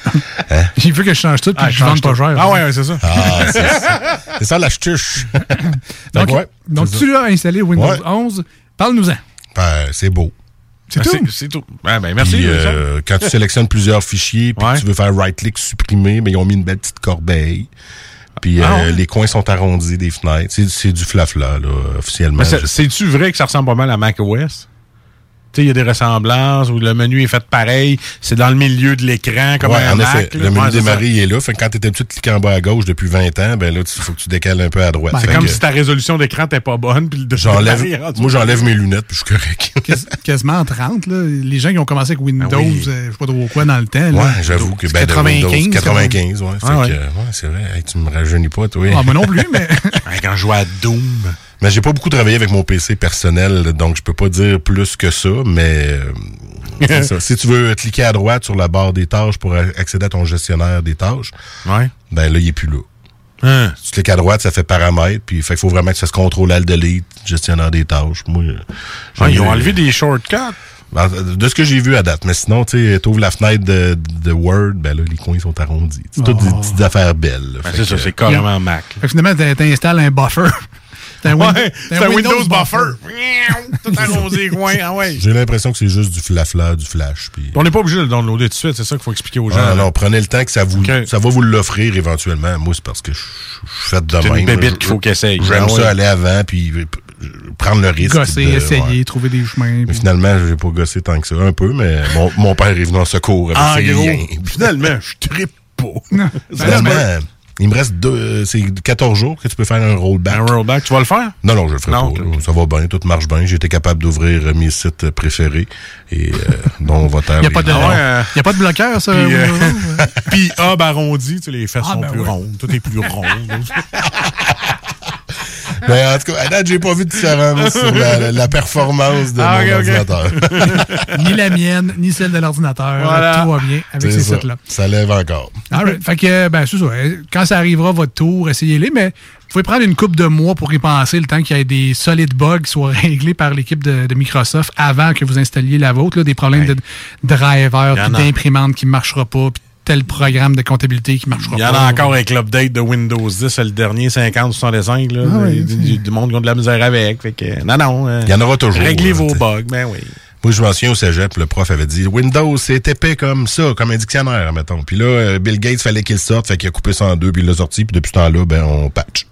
Hein? Il veut que je change tout puis Ah, je vende change pas tout. cher. Ah ouais, ouais, c'est ça. Ah, *laughs* c'est ça. C'est ça l'astuce. Donc, *laughs* Donc, ouais, donc tu l'as installé Windows Ouais. 11. Parle-nous-en. Ben, c'est beau. C'est Ben, tout? C'est tout. Ah, ben, merci. Puis, euh, quand tu sélectionnes plusieurs fichiers, puis que tu veux faire right-click supprimer, ben, ils ont mis une belle petite corbeille. Puis Ah euh, ouais? les coins sont arrondis des fenêtres. C'est, c'est du flafla, là, officiellement. Je- c'est-tu vrai que ça ressemble pas mal à macOS? Tu sais, il y a des ressemblances où le menu est fait pareil, c'est dans le milieu de l'écran comme Ouais, un en Mac. effet, là. le menu Ouais, ça. il est là. Fait que quand t'étais petit, tu cliquais en bas à gauche depuis 20 ans, ben là, il faut que tu décales un peu à droite. C'est Fait comme que si ta résolution d'écran n'était pas bonne. Puis j'enlève, moi, j'enlève mes lunettes, puis je suis correct. *laughs* Quas- quasiment en 30. Là. Les gens qui ont commencé avec Windows, Ah oui. euh, je sais pas trop quoi dans le temps. là. Ouais, j'avoue que C'est ben, de 95. Windows 95, ouais. Fait Ah ouais. que, ouais, c'est vrai. Hey, tu me rajeunis pas, toi. Ah, moi non plus, mais. *laughs* Quand je jouais à Doom. Mais j'ai pas beaucoup travaillé avec mon PC personnel, donc je peux pas dire plus que ça, mais euh, c'est *laughs* ça. si tu veux cliquer à droite sur la barre des tâches pour accéder à ton gestionnaire des tâches, Ouais. ben là, il est plus là. Hein? Si tu cliques à droite, ça fait paramètres, puis fait qu'il faut vraiment que ça se contrôle alt delete, gestionnaire des tâches. Moi, Ah, ils ont enlevé des shortcuts? Ben, De ce que j'ai vu à date. Mais sinon, tu sais, t'ouvres la fenêtre de, de Word, ben là, les coins sont arrondis. C'est toutes des Oh. petites affaires belles. Ben, c'est ça, c'est carrément Mac. Fait que finalement, t'in- t'installes un buffer. *laughs* C'est un, Win- Ouais, c'est un Windows buffer. Tout coins. Ah ouais. J'ai l'impression que c'est juste du flafla, du flash. Puis... On n'est pas obligé de le downloader tout de suite, c'est ça qu'il faut expliquer aux gens. Ah, non, prenez le temps que ça vous, ça va vous l'offrir éventuellement. Moi, c'est parce que je suis fait de C'est une même. bébite Je- qu'il faut qu'il essaye. J'aime Ah ça ouais. aller avant, puis prendre le risque. Gosser, de- essayer, ouais. trouver des chemins. Puis- finalement, j'ai pas gossé tant que ça. Un peu, mais mon, mon père est venu en secours avec En ses finalement, je trippe pas. Non. Finalement, il me reste deux, euh, c'est 14 jours que tu peux faire un rollback. Un rollback, tu vas le faire? Non, non, je le ferai Non, pas. Ça va bien, tout marche bien. J'ai été capable d'ouvrir euh, mes sites préférés et euh, *laughs* dont va Il n'y a, pas de- y a pas de bloqueur, ça. Puis, euh, Windows? *laughs* Puis hub arrondi, tu sais, les fesses Ah, sont ben plus ouais. rondes, tout est plus rond. *laughs* Mais en tout cas, à date, j'ai pas vu de différence sur la, la- la performance de Ah, mon ordinateur. ni la mienne, ni celle de l'ordinateur. Voilà. Tout va bien avec ces sites-là. Ça lève encore. All right. Fait que, ben, c'est ça. Quand ça arrivera, votre tour, essayez-les, mais vous pouvez prendre une coupe de mois pour y penser le temps qu'il y ait des solides bugs qui soient *laughs* réglés par l'équipe de, de Microsoft avant que vous installiez la vôtre, là, des problèmes de driver, d'imprimante qui ne marchera pas, puis tel programme de comptabilité qui marchera Il pas. y en a encore avec l'update de Windows 10, le dernier 50-65. Là, Ah oui, du, monde qui ont de la misère avec. Fait que, non, non. euh, Il y en aura toujours, Réglez vos t'sais. bugs, ben oui. Moi, je m'en souviens au cégep, le prof avait dit Windows, c'est épais comme ça, comme un dictionnaire, mettons. Puis là, euh, Bill Gates fallait qu'il sorte, fait qu'il a coupé ça en deux, puis il l'a sorti, puis depuis ce temps-là, ben, on patch.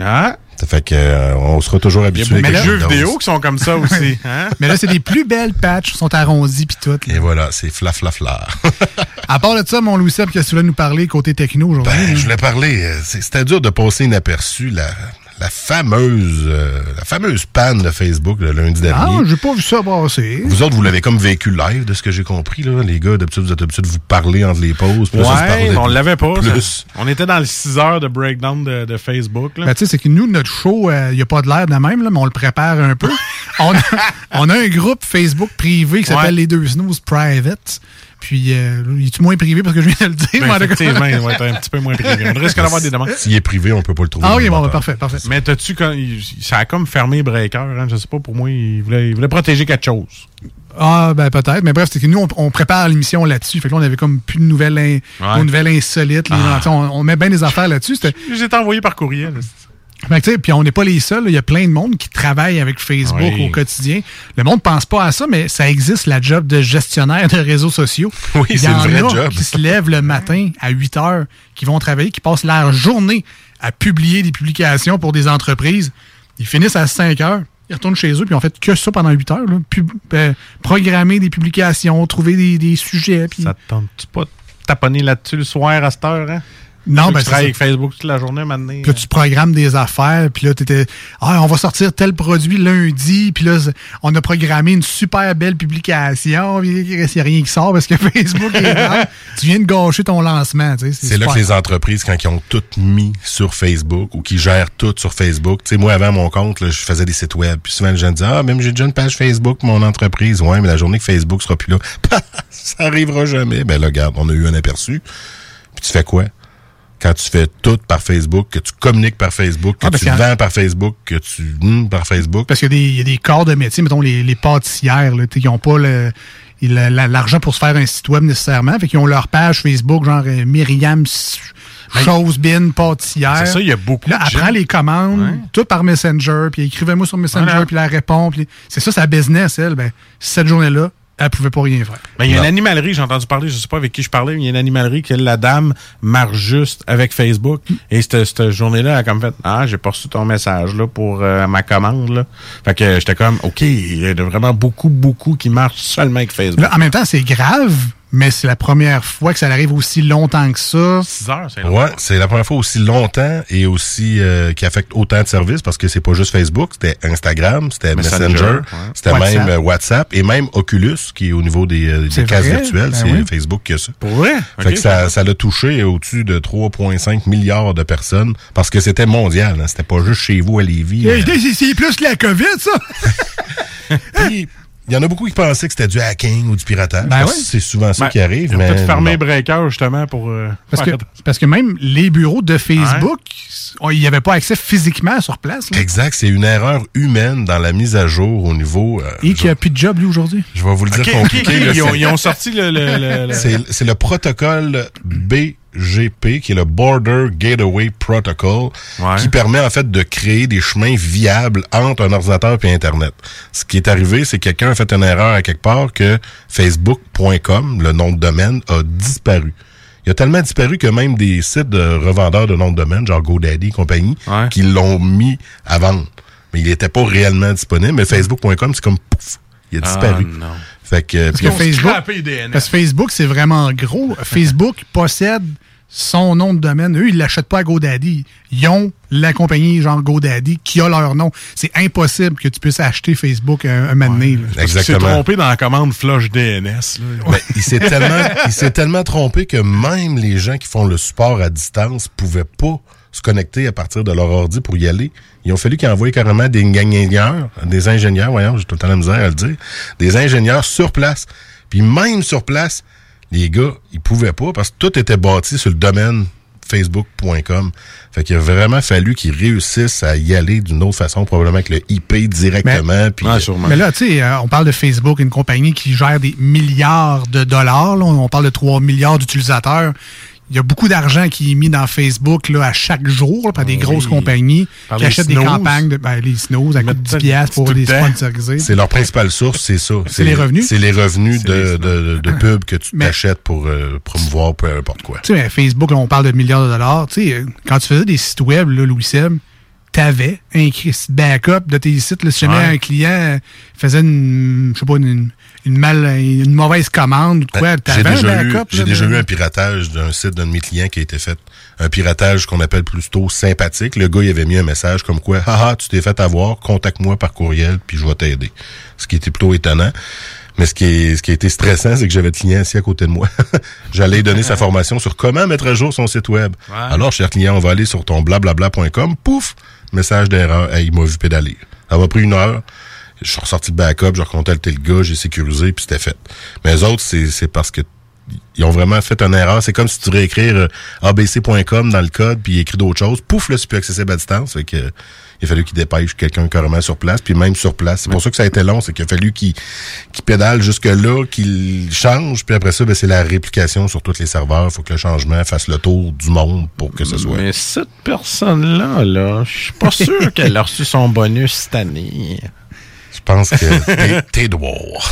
Ah. Ça fait que euh, on sera toujours Il y a habitué de avec jeux vidéo qui sont comme ça aussi. *laughs* Hein? Mais là, c'est des plus belles patchs, sont arrondis puis tout. là. Et voilà, c'est fla fla fla. *laughs* À part de ça, mon Louis Seb, qu'est-ce que tu voulais nous parler côté techno aujourd'hui? Ben, là? je voulais parler. euh, c'est- C'était dur de passer inaperçu la, la fameuse euh, la fameuse panne de Facebook le lundi Ah, dernier. j'ai pas vu ça passer. Vous autres, vous l'avez comme vécu live, de ce que j'ai compris, là. Les gars, d'habitude, vous êtes habitués de vous parler entre les pauses. là, ça se Ouais, on l'avait pas. Plus. On était dans le 6 heures de breakdown de, de Facebook. Là. Ben, tu sais, c'est que nous, notre show, il n'y a pas de l'air de la même, là, mais on le prépare un peu. *laughs* on, a, on a un groupe Facebook privé qui s'appelle Ouais. Les Deux Snooze Private. Puis, euh, il est moins privé parce que je viens de le dire? Ben, effectivement, il va être un petit peu moins privé. On risque d'avoir des demandes. S'il est privé, on peut pas le trouver. Ah, le bon, ben, parfait, parfait. Mais t'as-tu ça a comme fermé Breaker, hein, je sais pas, pour moi, il voulait, il voulait protéger quelque chose. Ah, ben peut-être. Mais bref, c'est que nous, on, on prépare l'émission là-dessus. Fait que là, on avait comme plus de nouvelles, in- Ouais. de nouvelles insolites. Ah. on, on met bien des affaires là-dessus. J'ai envoyé par courriel. Puis on n'est pas les seuls. Il y a plein de monde qui travaille avec Facebook Oui. au quotidien. Le monde pense pas à ça, mais ça existe, la job de gestionnaire de réseaux sociaux. *laughs* Oui, Il y c'est vraie a job. qui se lèvent le matin à 8 heures, qui vont travailler, qui passent leur journée à publier des publications pour des entreprises. Ils finissent à 5 heures. Ils retournent chez eux, puis ils ont fait que ça pendant 8 heures. là. Pub- euh, programmer des publications, trouver des, des sujets. Puis... Ça te tente-tu pas de taponner là-dessus le soir à cette heure, hein? Non, Tu ben, travailles c'est avec Facebook toute la journée maintenant. Puis là, tu programmes des affaires, puis là, t'étais, ah, on va sortir tel produit lundi, puis là, on a programmé une super belle publication, puis il n'y a rien qui sort parce que *laughs* Facebook est là. Tu viens de gâcher ton lancement, tu sais. C'est là que les entreprises, quand ils ont tout mis sur Facebook ou qui gèrent tout sur Facebook, tu sais, moi, avant mon compte, là, je faisais des sites web. Puis souvent, les gens disaient, ah, même j'ai déjà une page Facebook pour mon entreprise. Ouais, mais la journée que Facebook sera plus là, *laughs* ça arrivera jamais. Ben là, regarde, on a eu un aperçu. Puis tu fais quoi? Quand tu fais tout par Facebook, que tu communiques par Facebook, que Ah, tu vends par Facebook, que tu hum, par Facebook. Parce qu'il y, a des- il y a des corps de métier, mettons les, les pâtissières, là, qui n'ont pas le- l'argent pour se faire un site web nécessairement. Fait qu'ils ont leur page Facebook, genre euh, Myriam S- Chose Bin Pâtissière. Ben, C'est ça, il y a beaucoup Là, de elle gens. prend les commandes, Ouais. tout par Messenger, puis écrivez-moi sur Messenger, Voilà. puis elle répond. puis c'est ça, sa business, elle. Ben, cette journée-là, elle pouvait pas rien faire. Ben, il y a une animalerie, j'ai entendu parler, je sais pas avec qui je parlais, mais il y a une animalerie que la dame marche juste avec Facebook. Et cette, cette journée-là, elle a comme fait Ah, j'ai pas reçu ton message là pour euh, ma commande. Là. Fait que j'étais comme OK, il y a vraiment beaucoup, beaucoup qui marchent seulement avec Facebook. Là, en même temps, c'est grave, mais c'est la première fois que ça arrive aussi longtemps que ça. 6 heures, c'est Ouais, c'est la première fois aussi longtemps et aussi euh, qui affecte autant de services parce que c'est pas juste Facebook, c'était Instagram, c'était Messenger, Messenger, ouais. c'était WhatsApp. même euh, WhatsApp et même Oculus qui est au niveau des, euh, des cases vrai? virtuelles, Ben c'est oui. Facebook qui a ça. Vrai? Fait que ça, ça l'a touché au-dessus de 3,5 milliards de personnes parce que c'était mondial, hein, c'était pas juste chez vous à Lévis. Hey, euh. c'est c'est plus que la COVID, ça! *laughs* *laughs* Puis, Il y en a beaucoup qui pensaient que c'était du hacking ou du piratage. Ben ouais. que C'est souvent ça Ben, qui arrive. Ils ont mais peut-être fermé. Breaker justement pour. euh, Parce que, parce que même les bureaux de Facebook, on- il n'y avait pas accès physiquement sur place. là. Exact, c'est une erreur humaine dans la mise à jour au niveau. euh, Et qui a plus de job, lui, aujourd'hui. je vais vous le dire compliqué. là, ils, ont, ils ont sorti le. le- le- le- *laughs* C'est c'est le protocole BGP, qui est le Border Gateway Protocol, qui permet en fait de créer des chemins viables entre un ordinateur et Internet. Ce qui est arrivé, c'est que quelqu'un a fait une erreur à quelque part que Facebook.com, le nom de domaine, a disparu. Il a tellement disparu que même des sites de revendeurs de nom de domaine, genre GoDaddy et compagnie, qui l'ont mis à vendre. Mais il n'était pas réellement disponible. Mais Facebook.com, c'est comme pouf, il a disparu. Ah, non. Fait que, Parce que Facebook, scrappé les DNS. parce que Facebook, c'est vraiment gros. Facebook possède son nom de domaine. Eux, ils l'achètent pas à GoDaddy. Ils ont la compagnie genre GoDaddy qui a leur nom. C'est impossible que tu puisses acheter Facebook un, un moment donné. Parce qu'il s'est trompé dans la commande flush DNS. là. Ben, il s'est tellement, il s'est tellement trompé que même les gens qui font le support à distance pouvaient pas se connecter à partir de leur ordi pour y aller. Ils ont fallu qu'ils envoient carrément des ingénieurs, des ingénieurs, voyons, j'ai tout le temps la misère à le dire, des ingénieurs sur place. Puis même sur place, les gars, ils pouvaient pas parce que tout était bâti sur le domaine facebook.com. Fait qu'il a vraiment fallu qu'ils réussissent à y aller d'une autre façon, probablement avec le IP directement. puis, Mais là, tu sais, euh, on parle de Facebook, une compagnie qui gère des milliards de dollars. là. on parle de 3 milliards d'utilisateurs. Il y a beaucoup d'argent qui est mis dans Facebook là, à chaque jour là, par des grosses compagnies Par qui achètent des campagnes, de, ben, les snooze à coût de 10 piastres pour les sponsoriser. C'est leur principale source, c'est ça. C'est les revenus? C'est les revenus de, de, de pub que tu t'achètes pour euh, promouvoir peu importe quoi. Tu sais, Facebook, là, on parle de milliards de dollars. Tu sais, euh, quand tu faisais des sites web, là, Louis Seb, t'avais un backup de tes sites. Là, si jamais Ouais. un client faisait une, je sais pas, une, une, mal, une mauvaise commande ou de quoi, J'ai t'avais un backup. j'ai déjà eu un piratage d'un site d'un de mes clients qui a été fait. Un piratage qu'on appelle plutôt sympathique. Le gars, il avait mis un message comme quoi, haha, tu t'es fait avoir, contacte-moi par courriel, puis je vais t'aider. Ce qui était plutôt étonnant. Mais ce qui, est, ce qui a été stressant, c'est que j'avais le client assis à côté de moi. *laughs* J'allais donner sa formation sur comment mettre à jour son site web. Alors, cher client, on va aller sur ton blablabla.com. Pouf! Message d'erreur. Il m'a vu pédaler. Ça m'a pris une heure. Je suis ressorti de backup, j'ai recontacté le gars, j'ai sécurisé, puis c'était fait. Mais les autres, c'est parce que ils ont vraiment fait une erreur. C'est comme si tu voudrais écrire euh, abc.com dans le code, puis écrit d'autres choses. Pouf, là, c'est plus accessible à distance. Fait que, il a fallu qu'il dépêche quelqu'un carrément sur place, puis même sur place. C'est pour ça que ça a été long, c'est qu'il a fallu qu'il pédale jusque-là, qu'il change, puis après ça, ben, c'est la réplication sur tous les serveurs. Il faut que le changement fasse le tour du monde pour que ce soit. Mais cette personne-là, là, je suis pas sûr *laughs* qu'elle a reçu son bonus cette année. Je pense que t'es- droit. *laughs*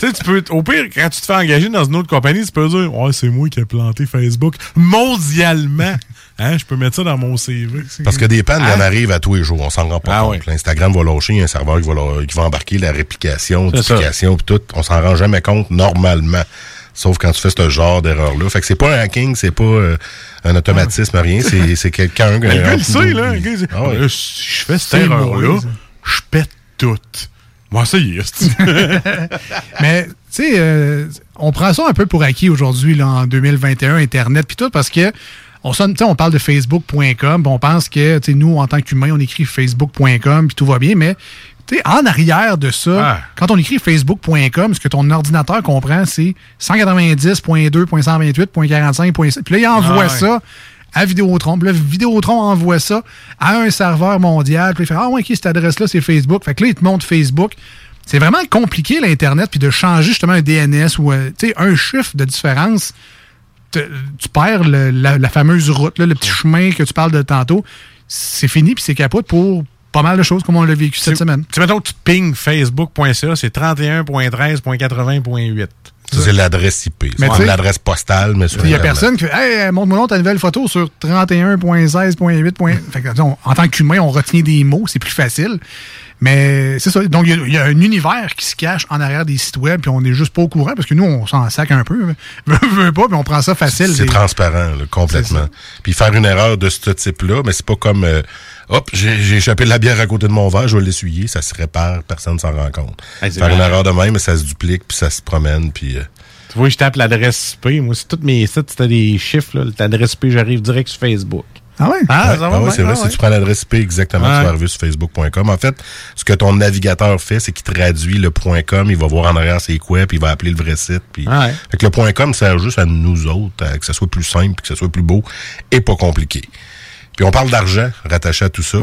tu sais, tu peux, au pire, quand tu te fais engager dans une autre compagnie, tu peux dire, ouais, c'est moi qui ai planté Facebook mondialement. Hein, je peux mettre ça dans mon CV. Parce que des pannes, il y en Hein? arrive à tous les jours. On s'en rend pas Ah compte. ouais. L'Instagram va lâcher, il y a un serveur qui va, la- qui va embarquer la réplication, duplication, puis tout. On s'en rend jamais compte normalement. Sauf quand tu fais ce genre d'erreur-là. Fait que c'est pas un hacking, c'est pas euh, un automatisme, rien. *laughs* C'est quelqu'un... Mais le euh, gars, il sait, là. Dit, Ah ouais. Euh, si je fais cette erreur-là, je pète tout. Moi, ça y est. *laughs* Mais, tu sais, euh, on prend ça un peu pour acquis aujourd'hui, là, en 2021, Internet, puis tout, parce que on, sonne, on parle de Facebook.com, on pense que, nous, en tant qu'humains, on écrit Facebook.com, puis tout va bien, mais, en arrière de ça, quand on écrit Facebook.com, ce que ton ordinateur comprend, c'est 190.2.128.45.7. Puis là, il envoie Ah ouais. ça à Vidéotron. Puis là, Vidéotron envoie ça à un serveur mondial. Puis il fait Ah, ouais, OK, cette adresse-là, c'est Facebook. Fait que là, il te montre Facebook. C'est vraiment compliqué, l'Internet, puis de changer justement un DNS ou euh, un chiffre de différence. Te- tu perds le- la, la fameuse route, là, le petit chemin que tu parles de tantôt. C'est fini, puis c'est capote pour pas mal de choses comme on l'a vécu cette semaine. Tu mettons que tu ping facebook.ca, c'est 31.13.80.8. Ça, c'est l'adresse IP. C'est l'adresse postale, mais sur Il y a personne qui fait Hey, montre-moi ta nouvelle photo sur 31.16.8. point- Fait que, on- en tant qu'humain, on retient des mots, c'est plus facile. Mais c'est ça. Donc, il y a- il y, a un univers qui se cache en arrière des sites web, puis on n'est juste pas au courant, parce que nous, on s'en sac un peu. Veux, *laughs* veux pas, puis on prend ça facile. C'est transparent, là, complètement. Puis faire une erreur de ce type-là, mais c'est pas comme euh, hop, j'ai j'ai échappé de la bière à côté de mon verre, je vais l'essuyer, ça se répare, personne s'en rend compte. Hey, faire une erreur de même, ça se duplique, puis ça se promène, puis euh, Tu vois, je tape l'adresse IP. Moi, si tous mes sites, c'était des chiffres, là, l'adresse IP, j'arrive direct sur Facebook. Ah ouais? Ah, ouais, c'est vrai, si tu prends l'adresse IP exactement, Ouais. tu vas arriver sur facebook.com. En fait, ce que ton navigateur fait, c'est qu'il traduit le .com, il va voir en arrière c'est quoi, puis il va appeler le vrai site. Puis... Ouais. Fait que le .com sert juste à nous autres, à que ça soit plus simple, que ça soit plus beau et pas compliqué. Puis on parle d'argent rattaché à tout ça.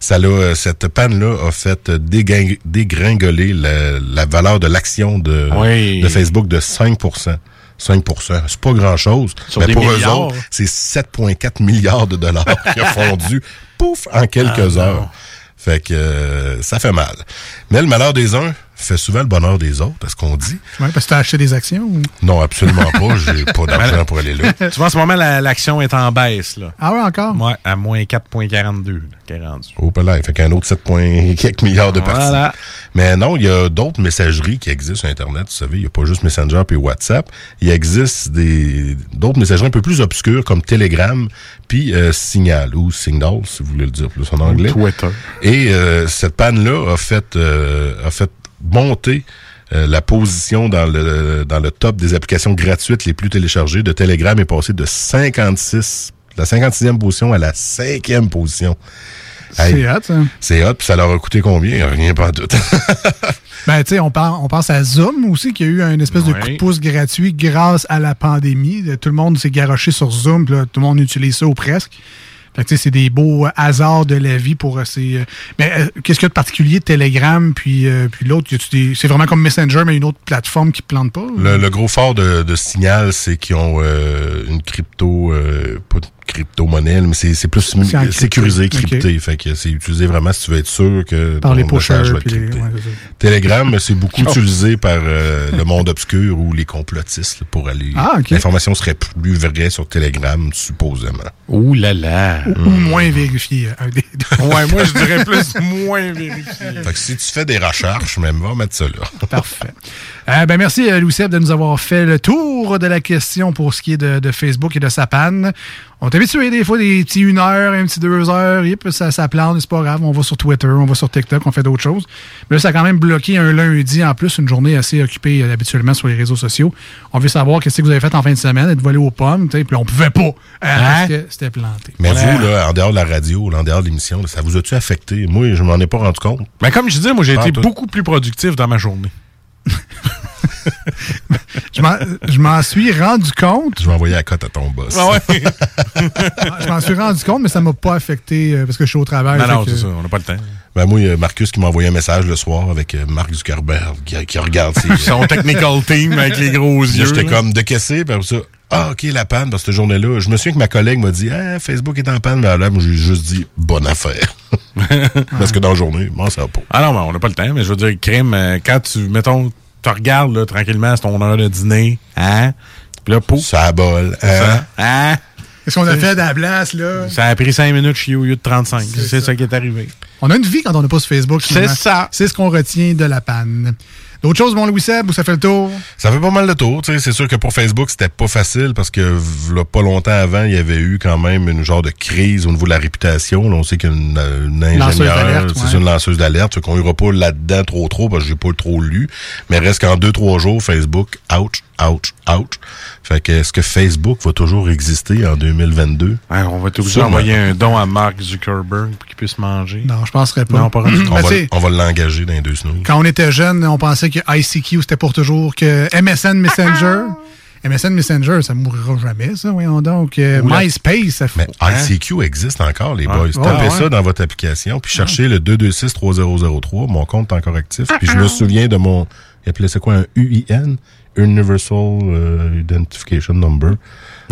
Ça l'a, euh, cette panne-là a fait euh, dégring- dégringoler la, la valeur de l'action de, Oui. de Facebook de 5 5% c'est pas grand-chose. Mais pour eux autres, c'est 7,4 milliards de dollars *laughs* qui a fondu, pouf, en quelques Ah, heures. Fait que euh, ça fait mal. Mais le malheur des uns fait souvent le bonheur des autres, est-ce qu'on dit? Ouais, parce que t'as acheté des actions. ou- Non, absolument pas. *laughs* J'ai pas d'argent pour aller là. Tu vois, en ce moment, la- l'action est en baisse. Là. Ah ouais, encore? Ouais, à moins 4,42 là, qu'elle est rendue. Au palais. Fait qu'un autre 7 points quelques milliards de parties. Voilà. Mais non, il y a d'autres messageries qui existent sur Internet. Vous savez, il n'y a pas juste Messenger puis WhatsApp. Il existe des d'autres messageries un peu plus obscures comme Telegram puis euh, Signal ou Signal, si vous voulez le dire plus en anglais. Twitter. Et euh, cette panne-là a fait euh, a fait monter euh, la position dans le dans le top des applications gratuites les plus téléchargées de Telegram est passée de 56 la 56e position à la 5e position. C'est hot, ça. C'est hot, puis ça leur a coûté combien? Rien pas doute. *laughs* Ben, tu sais, on, on pense à Zoom aussi, qui a eu un espèce de coup de pouce gratuit grâce à la pandémie. Tout le monde s'est garoché sur Zoom, puis là, tout le monde utilise ça ou presque. Fait que, c'est des beaux euh, hasards de la vie pour euh, ces... euh, Mais qu'est-ce qu'il y a de particulier, Telegram, puis, euh, puis l'autre? C'est vraiment comme Messenger, mais une autre plateforme qui plante pas? Le, le gros fort de, de Signal, c'est qu'ils ont euh, une crypto, euh, crypto-monnaie, mais c'est c'est plus sécurisé, crypté. Fait que c'est utilisé vraiment si tu veux être sûr que Par ton les message va être les- crypté. ouais. Telegram, *laughs* c'est beaucoup Oh. utilisé par euh, le *laughs* monde obscur ou les complotistes là, pour aller. Ah, ok. L'information serait plus vraie sur Telegram, supposément. Ouh là là. Ou, ou moins vérifié. un des deux. Ouais, moi, je dirais *laughs* plus moins vérifié. Fait que si tu fais des recherches, même va mettre ça là. Parfait. Euh, ben merci, euh, Louis-Seb, de nous avoir fait le tour de la question pour ce qui est de, de Facebook et de sa panne. On est habitué des fois des petits une heure, un petit deux heures, yep, ça, ça plane, c'est pas grave. On va sur Twitter, on va sur TikTok, on fait d'autres choses. Mais là, ça a quand même bloqué un lundi en plus, une journée assez occupée euh, habituellement sur les réseaux sociaux. On veut savoir qu'est-ce que vous avez fait en fin de semaine, être volé aux pommes, tu sais, puis on pouvait pas, euh, parce que c'était planté. Mais Voilà. vous, là, en dehors de la radio, là, en dehors de l'émission, là, ça vous a-tu affecté? Moi, je m'en ai pas rendu compte. Ben, comme je disais, moi, j'ai Pas été tout. beaucoup plus productif dans ma journée. *laughs* Je m'en- suis rendu compte. Je vais envoyer la cote à ton boss. Ah ouais? *laughs* je m'en suis rendu compte, mais ça m'a pas affecté euh, parce que je suis au travail. Non, non, que- c'est ça, on n'a pas le temps. Ben moi, il y a Marcus qui m'a envoyé un message le soir avec euh, Mark Zuckerberg qui, qui regarde ses... *laughs* Son technical team avec les gros yeux. J'étais comme décaissé, puis après ça, ah, OK, la panne, parce que cette journée-là, je me souviens que ma collègue m'a dit, ah, Facebook est en panne, mais là, moi, j'ai juste dit, bonne affaire. *laughs* parce que dans la journée, moi, ça va pas. Ah non, mais on n'a pas le temps, mais je veux dire, crime, euh, quand tu, mettons, tu regardes là, tranquillement, c'est ton heure de dîner, hein? Puis là, pouf. Ça bol, ça. Hein? Qu'est-ce qu'on a fait de la place, là? Ça a pris 5 minutes chez lieu de 35. C'est ça. qui est arrivé. On a une vie quand on n'est pas sur Facebook. C'est ça. C'est ce qu'on retient de la panne. D'autres choses, mon Louis Seb, où ça fait le tour? Ça fait pas mal de tour. tu sais. C'est sûr que pour Facebook, c'était pas facile parce que là, pas longtemps avant, il y avait eu quand même une genre de crise au niveau de la réputation. Là, on sait qu'une une ingénieure, c'est ouais. une lanceuse d'alerte. Qu'on ira pas là-dedans trop trop parce que j'ai pas trop lu. Mais reste qu'en deux, trois jours, Facebook, ouch, ouch, ouch. Fait que est-ce que Facebook va toujours exister en 2022? Hein, on va être obligé d'envoyer un don à Mark Zuckerberg pour qu'il puisse manger. Non, je penserais pas. Non, pas rendu. On va, on va l'engager dans les deux snooze. Quand on était jeune, on pensait que ICQ c'était pour toujours, que MSN Messenger. *laughs* MSN Messenger, ça mourra jamais, ça, voyons donc. Euh, MySpace, ça fait. Mais ICQ existe encore, les Ah. boys. Ouais, Tapez ouais. ça dans votre application, puis cherchez le 226-3003. Mon compte est encore actif. Puis je me souviens de mon... Il appelait ça quoi, un UIN? Universal euh, Identification Number.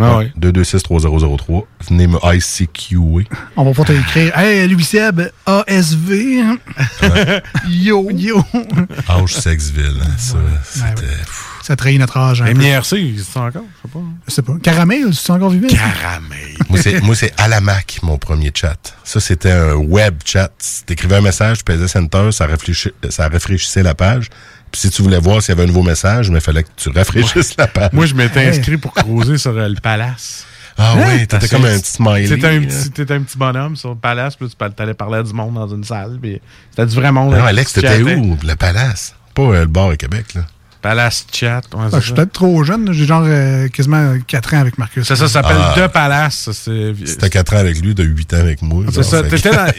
Ah ouais. 226-3003. Venez me ICQer. On va pas te écrire. Hey, Louis Seb, ASV. *laughs* Yo. Yo. Âge Sexville. hein, Ça, c'était... Ça trahit notre âge. un. MIRC, c'est encore? Je sais pas. Je sais pas. Caramel, es encore vivant? Caramel. Moi, c'est, moi, c'est à la Mac, mon premier chat. Ça, c'était un web chat. T'écrivais un message, tu pesais Center, ça, ça rafraîchissait la page. Puis si tu voulais voir s'il y avait un nouveau message, mais il fallait que tu rafraîchisses la page. Moi, je m'étais inscrit pour cruiser sur euh, le palace. Ah Hein? oui, t'étais comme un petit smiley. T'étais un un petit bonhomme sur le palace, puis tu allais parler à du monde dans une salle, puis c'était du vrai monde. Non, là, Alex, t'étais où? Le Palace? Pas euh, le bar à Québec, là. Palace Chat. ouais, Ah, je suis ça. peut-être trop jeune. J'ai genre euh, quasiment 4 ans avec Marcus. Ça, ça s'appelle Ah. The Palace. ça, C'était 4 ans avec lui, de 8 ans avec moi. C'est ça.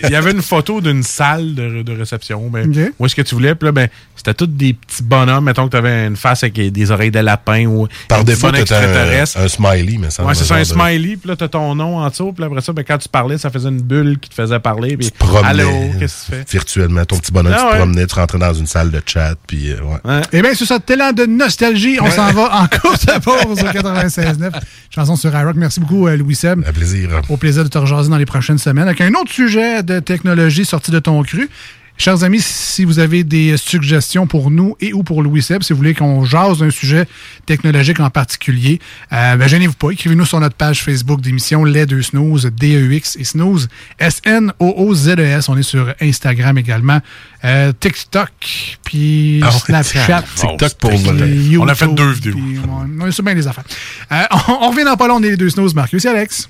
Il y avait une photo d'une salle de, de réception. Ben. Où est-ce que tu voulais? Puis là, ben, c'était tous des petits bonhommes. Mettons que tu avais une face avec des oreilles de lapin ou Par défaut, t'étais un, un smiley, mais ça Ouais, c'est ça, un de- smiley. Puis là, t'as ton nom en dessous. Puis après ça, ben, quand tu parlais, ça faisait une bulle qui te faisait parler. Puis, promenais, allô, qu'est-ce que tu fais? Virtuellement, ton petit bonhomme, Ah tu te promenais, tu rentrais dans une salle de chat, puis euh, ouais. Eh bien, sur cet élan de nostalgie, on s'en va en *laughs* course à pause au 96.9. Chanson sur iRock. Merci beaucoup, euh, Louis Seb. Un plaisir. Au plaisir de te rejaser dans les prochaines semaines avec un autre sujet de technologie sorti de ton cru. Chers amis, si vous avez des suggestions pour nous et ou pour Louis Seb, si vous voulez qu'on jase d'un sujet technologique en particulier, euh, ben, gênez-vous pas. Écrivez-nous sur notre page Facebook d'émission Les Deux Snooze, D-E-U-X et Snooze, S-N-O-O-Z-E-S. On est sur Instagram également, euh, TikTok, puis Ah Snapchat. TikTok pour. YouTube, On a fait deux vidéos. ouais, on est sur bien des affaires. Euh, on, on revient dans pas long, on est Les Deux Snooze, Marcus et Alex.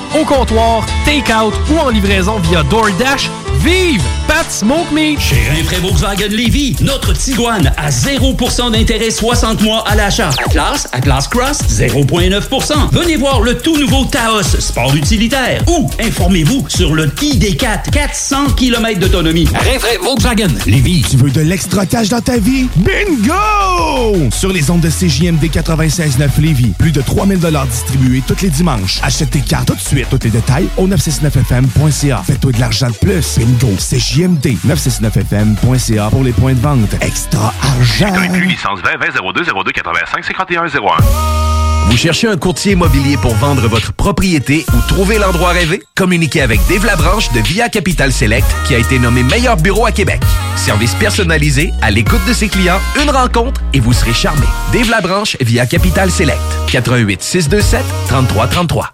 au comptoir, take-out ou en livraison via DoorDash. Vive Pat Smoke Meat! Chez Rinfraie Volkswagen Lévy, notre Tiguan à 0% d'intérêt 60 mois à l'achat. Atlas, Atlas Cross, 0,9%. Venez voir le tout nouveau Taos, sport utilitaire. Ou informez-vous sur le ID4, 400 km d'autonomie. Rinfraie Volkswagen Lévy. Tu veux de l'extra cash dans ta vie? Bingo! Sur les ondes de CJMD 96.9 Lévis, plus de 3000 distribués tous les dimanches. Achète tes cartes tout de suite. Tous les détails au 969fm.ca. Fais-toi de l'argent de plus. Bingo! CJMD 969fm.ca pour les points de vente. Extra argent! Inclus licence 20 20 02 02 85 51 01. Vous cherchez un courtier immobilier pour vendre votre propriété ou trouver l'endroit rêvé? Communiquez avec Dave Labranche de Via Capital Select qui a été nommé meilleur bureau à Québec. Service personnalisé, à l'écoute de ses clients, une rencontre et vous serez charmé. Dave Labranche via Capital Select. 88 627 3333.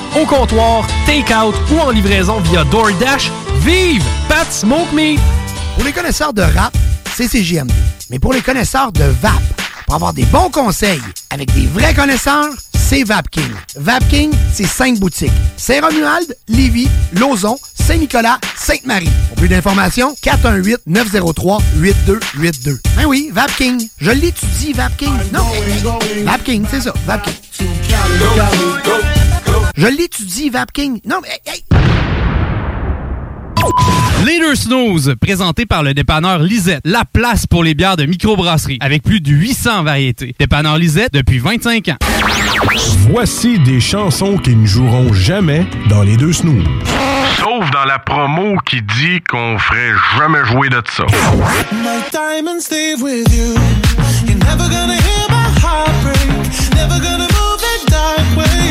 au comptoir, take-out ou en livraison via DoorDash. Vive Pat Smoke Meat! Pour les connaisseurs de rap, c'est CGMD. Mais pour les connaisseurs de VAP, pour avoir des bons conseils avec des vrais connaisseurs, c'est VapKing. VapKing, c'est cinq boutiques. Saint-Romuald, Lévis, Lauson, Saint-Nicolas, Sainte-Marie. Pour plus d'informations, 418-903-8282. Ben oui, VapKing. Je l'étudie, VapKing. Non, VapKing, c'est ça, VapKing. Je l'étudie, VapKing. Non, mais... hey, Les deux snooze, présenté par le dépanneur Lisette, la place pour les bières de microbrasserie, avec plus de 800 variétés. Dépanneur Lisette depuis 25 ans. Voici des chansons qui ne joueront jamais dans les deux snooze. Sauf dans la promo qui dit qu'on ferait jamais jouer de ça. My diamonds stay with you. You're never gonna hear my heart break. Never Hey,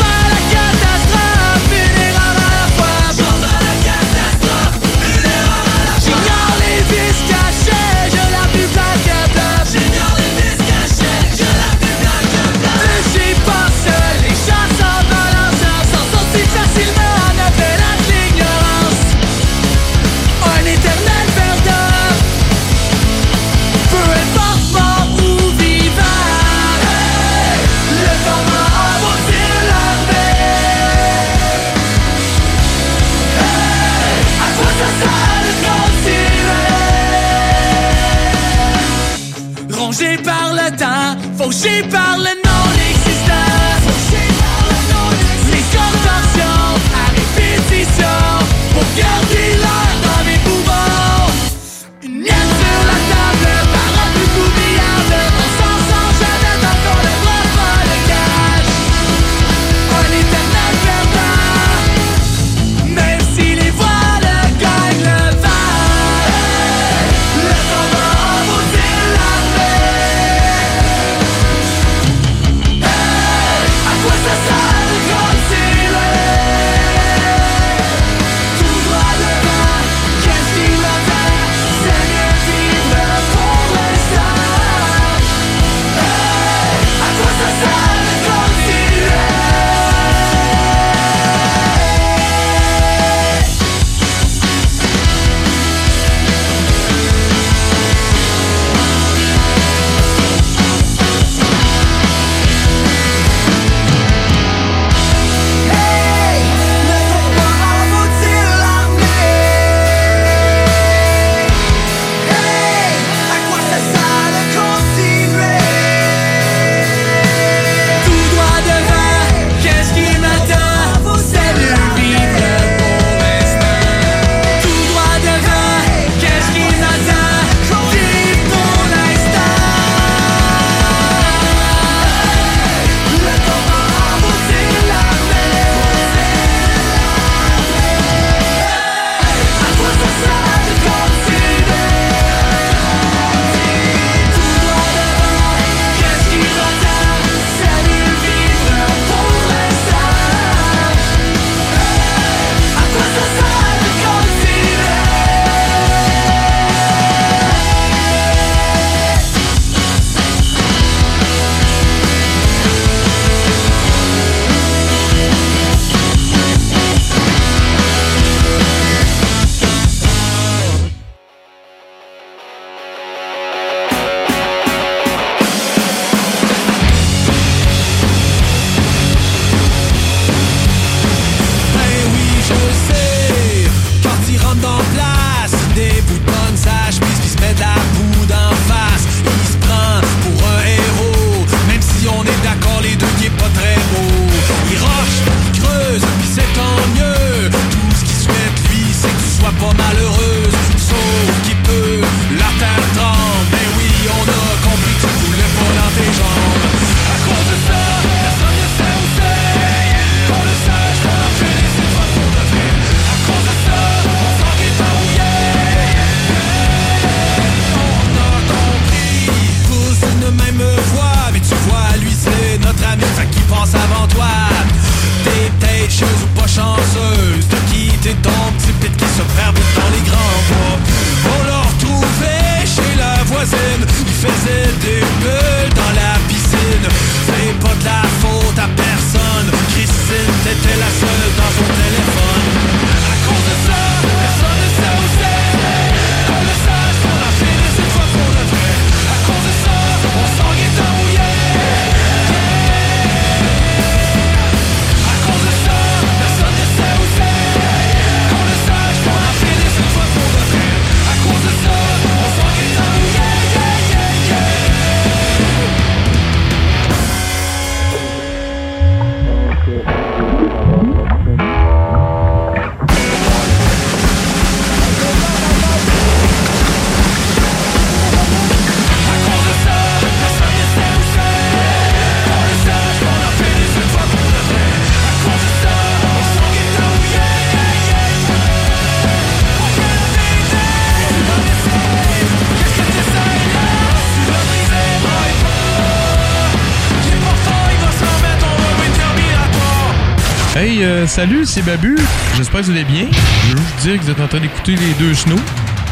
euh, salut, c'est Babu. J'espère que vous allez bien. Je veux juste dire que vous êtes en train d'écouter les deux snows.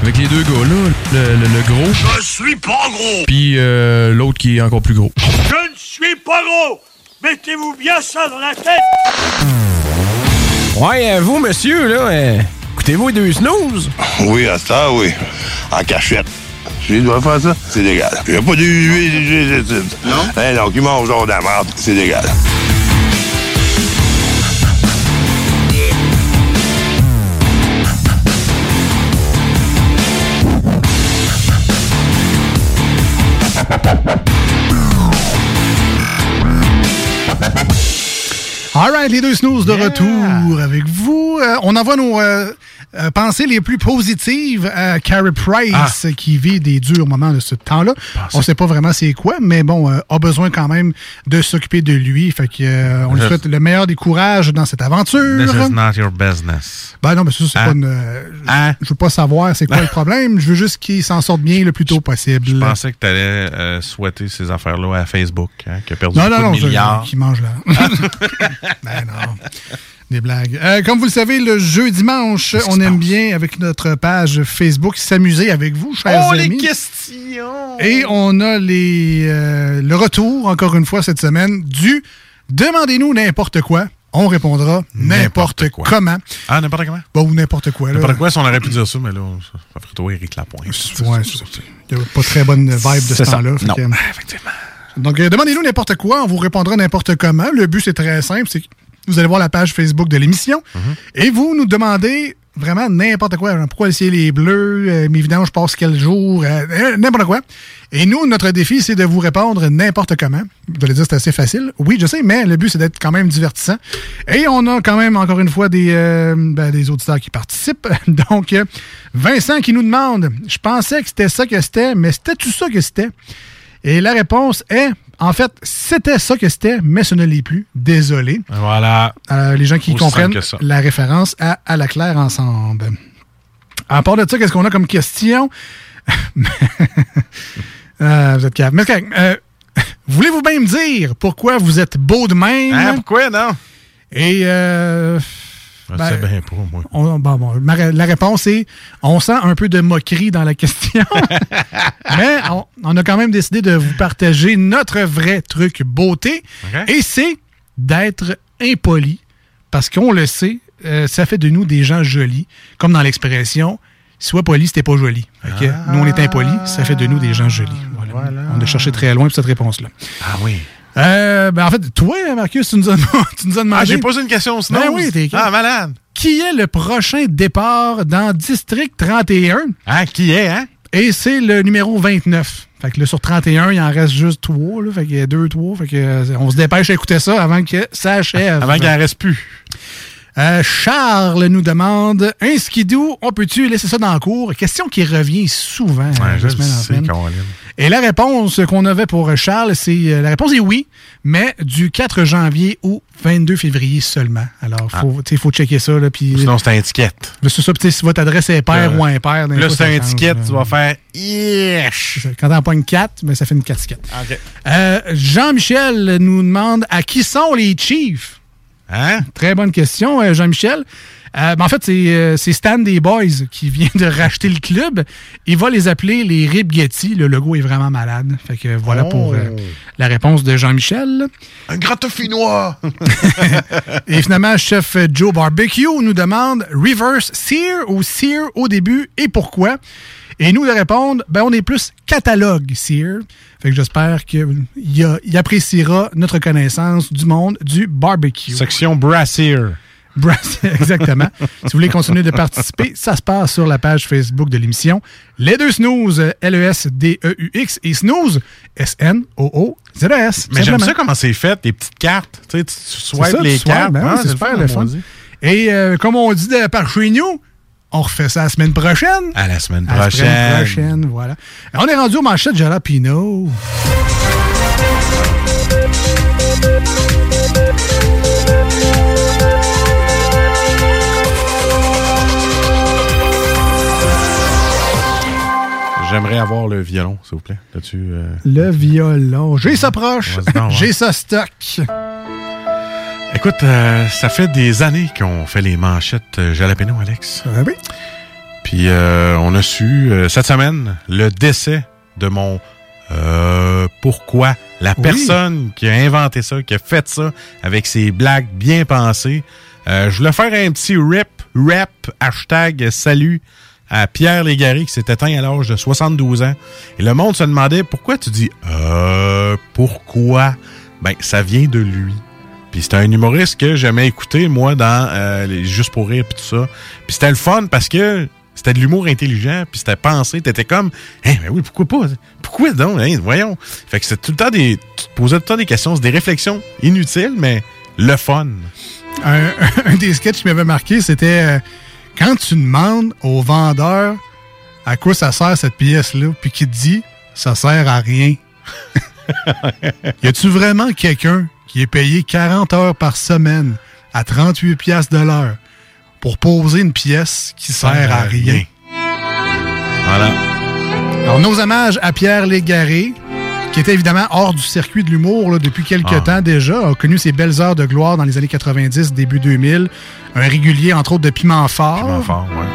Avec les deux gars là, le, le- le gros. Je suis pas gros! Puis euh, l'autre qui est encore plus gros. Je ne suis pas gros! Mettez-vous bien ça dans la tête! Ouais, euh, vous, monsieur, là, euh, écoutez-vous les deux snooze? Oui, à ça, oui. En cachette. Je dois faire ça, c'est légal. Il n'y a pas de Non? Hein, donc, ils mangent genre de la merde, c'est légal. All right, les deux snooze de retour avec vous. Euh, on envoie nos euh, euh, pensées les plus positives à Carey Price, qui vit des durs moments de ce temps-là. On sait pas vraiment c'est quoi, mais bon, euh, a besoin quand même de s'occuper de lui. Fait que on lui souhaite le meilleur des courages dans cette aventure. This is not your business. Ben non, mais ça, c'est Hein? pas une. euh, Je veux pas savoir c'est quoi le problème. Je veux juste qu'il s'en sorte bien le plus tôt possible. Je pensais que tu allais souhaiter ces affaires-là à Facebook, hein, qui a perdu Non, beaucoup non, non, de je- milliards. qui mange là. *laughs* *laughs* ben non. Des blagues. Euh, comme vous le savez, le jeu dimanche, on aime bien, avec notre page Facebook, s'amuser avec vous, chers Oh, amis. les questions! Et on a les, euh, le retour, encore une fois, cette semaine, du Demandez-nous n'importe quoi. On répondra n'importe comment. Ah, n'importe comment? Bon, ou n'importe quoi. N'importe quoi, si on aurait pu dire ça, mais là, ça, ferait trop Éric Lapointe. Ouais. Il n'y a pas très bonne vibe de ce temps-là. Non. que- Donc, euh, demandez-nous n'importe quoi, on vous répondra n'importe comment. Le but, c'est très simple, c'est vous allez voir la page Facebook de l'émission et vous nous demandez vraiment n'importe quoi. Genre, Pourquoi le ciel est bleu? Euh, mes vidanges passent quel jour? Euh, euh, n'importe quoi. Et nous, notre défi, c'est de vous répondre n'importe comment. Vous allez dire c'est assez facile. Oui, je sais, mais le but, c'est d'être quand même divertissant. Et on a quand même, encore une fois, des, euh, ben, des auditeurs qui participent. *laughs* Donc, Vincent qui nous demande, je pensais que c'était ça que c'était, mais c'était-tu ça que c'était? Et la réponse est, en fait, c'était ça que c'était, mais ce ne l'est plus. Désolé. Voilà. Euh, les gens qui Aussi comprennent la référence à À la claire ensemble. À part de ça, qu'est-ce qu'on a comme question? *laughs* Euh, vous êtes cave. Mais. Euh, *laughs* Voulez-vous bien me dire pourquoi vous êtes beau de même? Hein, pourquoi, non? Et euh, Je ben, sais bien pas, moi. on- bon, bon, ma ré- la réponse est on sent un peu de moquerie dans la question. *laughs* Mais on, on a quand même décidé de vous partager notre vrai truc beauté. Et c'est d'être impoli. Parce qu'on le sait, euh, ça fait de nous des gens jolis. Comme dans l'expression sois poli si t'es pas joli. Nous, on est impoli, ça fait de nous des gens jolis. Voilà. On a cherché très loin pour cette réponse-là. Ah oui. Euh, ben en fait, toi, Marcus, tu nous as, *laughs* tu nous as demandé. Ah, j'ai posé une question snooze. Ben oui, t'es Ah, malade. Qui est le prochain départ dans District 31? Ah, qui est, hein? Et c'est le numéro 29. Fait que là, sur 31, il en reste juste 3. Là, fait qu'il y a 2, 3. Fait que euh, on se dépêche à écouter ça avant que ça achève. Avant qu'il en reste plus. Euh, Charles nous demande Un skidoo, on peut-tu laisser ça dans le cours? Question qui revient souvent Ouais, je en semaine. Et la réponse qu'on avait pour Charles, c'est la réponse est oui, mais du 4 janvier au 22 février seulement. Alors, faut, tu sais, faut checker ça. Là, Ah. Sinon, c'est un étiquette. C'est ça, si votre adresse est paire Euh, ou impair. des Là, c'est un étiquette, là. tu vas faire Yesh! Quand t'en pognes 4, mais ça fait une 4 ticket. OK. Euh, Jean-Michel nous demande à qui sont les Chiefs? Hein? Très bonne question, euh, Jean-Michel. Euh, ben, en fait, c'est euh, c'est Stan des Boys qui vient de racheter le club. Il va les appeler les Rib Getty. Le logo est vraiment malade. Fait que voilà Oh. pour euh, la réponse de Jean-Michel. Un gratte-finois! *laughs* Et finalement, chef Joe Barbecue nous demande reverse sear ou sear au début et pourquoi? Et nous de répondre, ben on est plus catalogue sear. Fait que j'espère qu'il il appréciera notre connaissance du monde du barbecue. Section Brassier. *laughs* Exactement. si vous voulez continuer de participer, ça se passe sur la page Facebook de l'émission. Les deux snooze, L-E-S-D-E-U-X et snooze, S-N-O-O-Z-E-S. Mais j'aime ça comment c'est fait, les petites cartes. Tu sais, tu swipes ça, les tu cartes. ben oui, Ah, c'est super le fun. Et euh, comme on dit de- par chez nous, on refait ça la semaine prochaine. À la semaine À la prochaine. semaine prochaine, voilà. On est rendu au manchette Jalapino. J'aimerais avoir le violon, s'il vous plaît. Là-dessus. euh, Le violon. J'ai ça proche. J'ai ça stock. Écoute, euh, ça fait des années qu'on fait les manchettes euh, Jalapeno, Alex. Ah oui. Puis euh, on a su cette semaine le décès de mon euh, pourquoi la Oui. personne qui a inventé ça, qui a fait ça avec ses blagues bien pensées. Euh, je voulais faire un petit rap, rap hashtag salut à Pierre Légaré qui s'est éteint à l'âge de 72 ans. Et le monde se demandait pourquoi tu dis euh pourquoi? Ben ça vient de lui. Puis c'était un humoriste que j'aimais écouter, moi, dans euh, Juste pour rire, puis tout ça. Puis c'était le fun parce que c'était de l'humour intelligent, puis c'était pensé. T'étais comme, hein, mais oui, pourquoi pas? Pourquoi donc? Hein, voyons. Fait que c'était tout le temps des... Tu te posais tout le temps des questions, des réflexions inutiles, mais le fun. Un, *laughs* un des sketchs qui m'avait marqué, c'était euh, quand tu demandes au vendeur à quoi ça sert cette pièce-là, puis qu'il te dit ça sert à rien. *laughs* y a-tu vraiment quelqu'un qui est payé 40 heures par semaine à 38 pièces de l'heure pour poser une pièce qui sert à rien? Voilà. Alors, nos hommages à Pierre Légaré, qui était évidemment hors du circuit de l'humour depuis quelques Ah. temps déjà, a connu ses belles heures de gloire dans les années 90, début 2000. Un régulier, entre autres, de Piment Fort. Piment fort, ouais.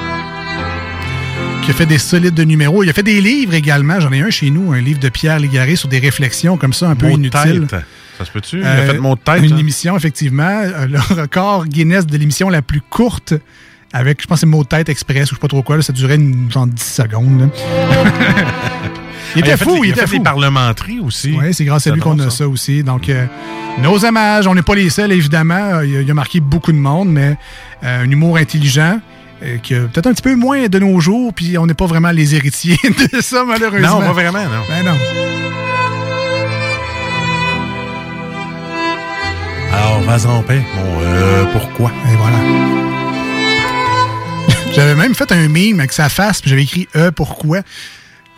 Qui a fait des solides de numéros. Il a fait des livres également. J'en ai un chez nous, un livre de Pierre Légaré sur des réflexions comme ça, un peu Mot inutiles. tête. Ça se peut-tu? Il a Euh, fait de tête. Une hein? émission, effectivement. Euh, Le *laughs* record Guinness de l'émission la plus courte, avec, je pense, c'est mot de tête express ou je sais pas trop quoi. là, ça durait une, genre 10 secondes. *laughs* il était Ah, fait fou, il était fait fou. parlementeries aussi. Oui, c'est grâce à lui qu'on a ça. aussi. Donc, euh, nos hommages, on n'est pas les seuls, évidemment. Euh, Il a, il a marqué beaucoup de monde, mais euh, un humour intelligent. euh, qui peut-être un petit peu moins de nos jours, puis on n'est pas vraiment les héritiers *laughs* de ça, malheureusement. Non, pas vraiment, non. Ben non. Alors, vas en paix, mon euh, pourquoi? Et voilà. J'avais même fait un meme avec sa face, puis j'avais écrit E pourquoi.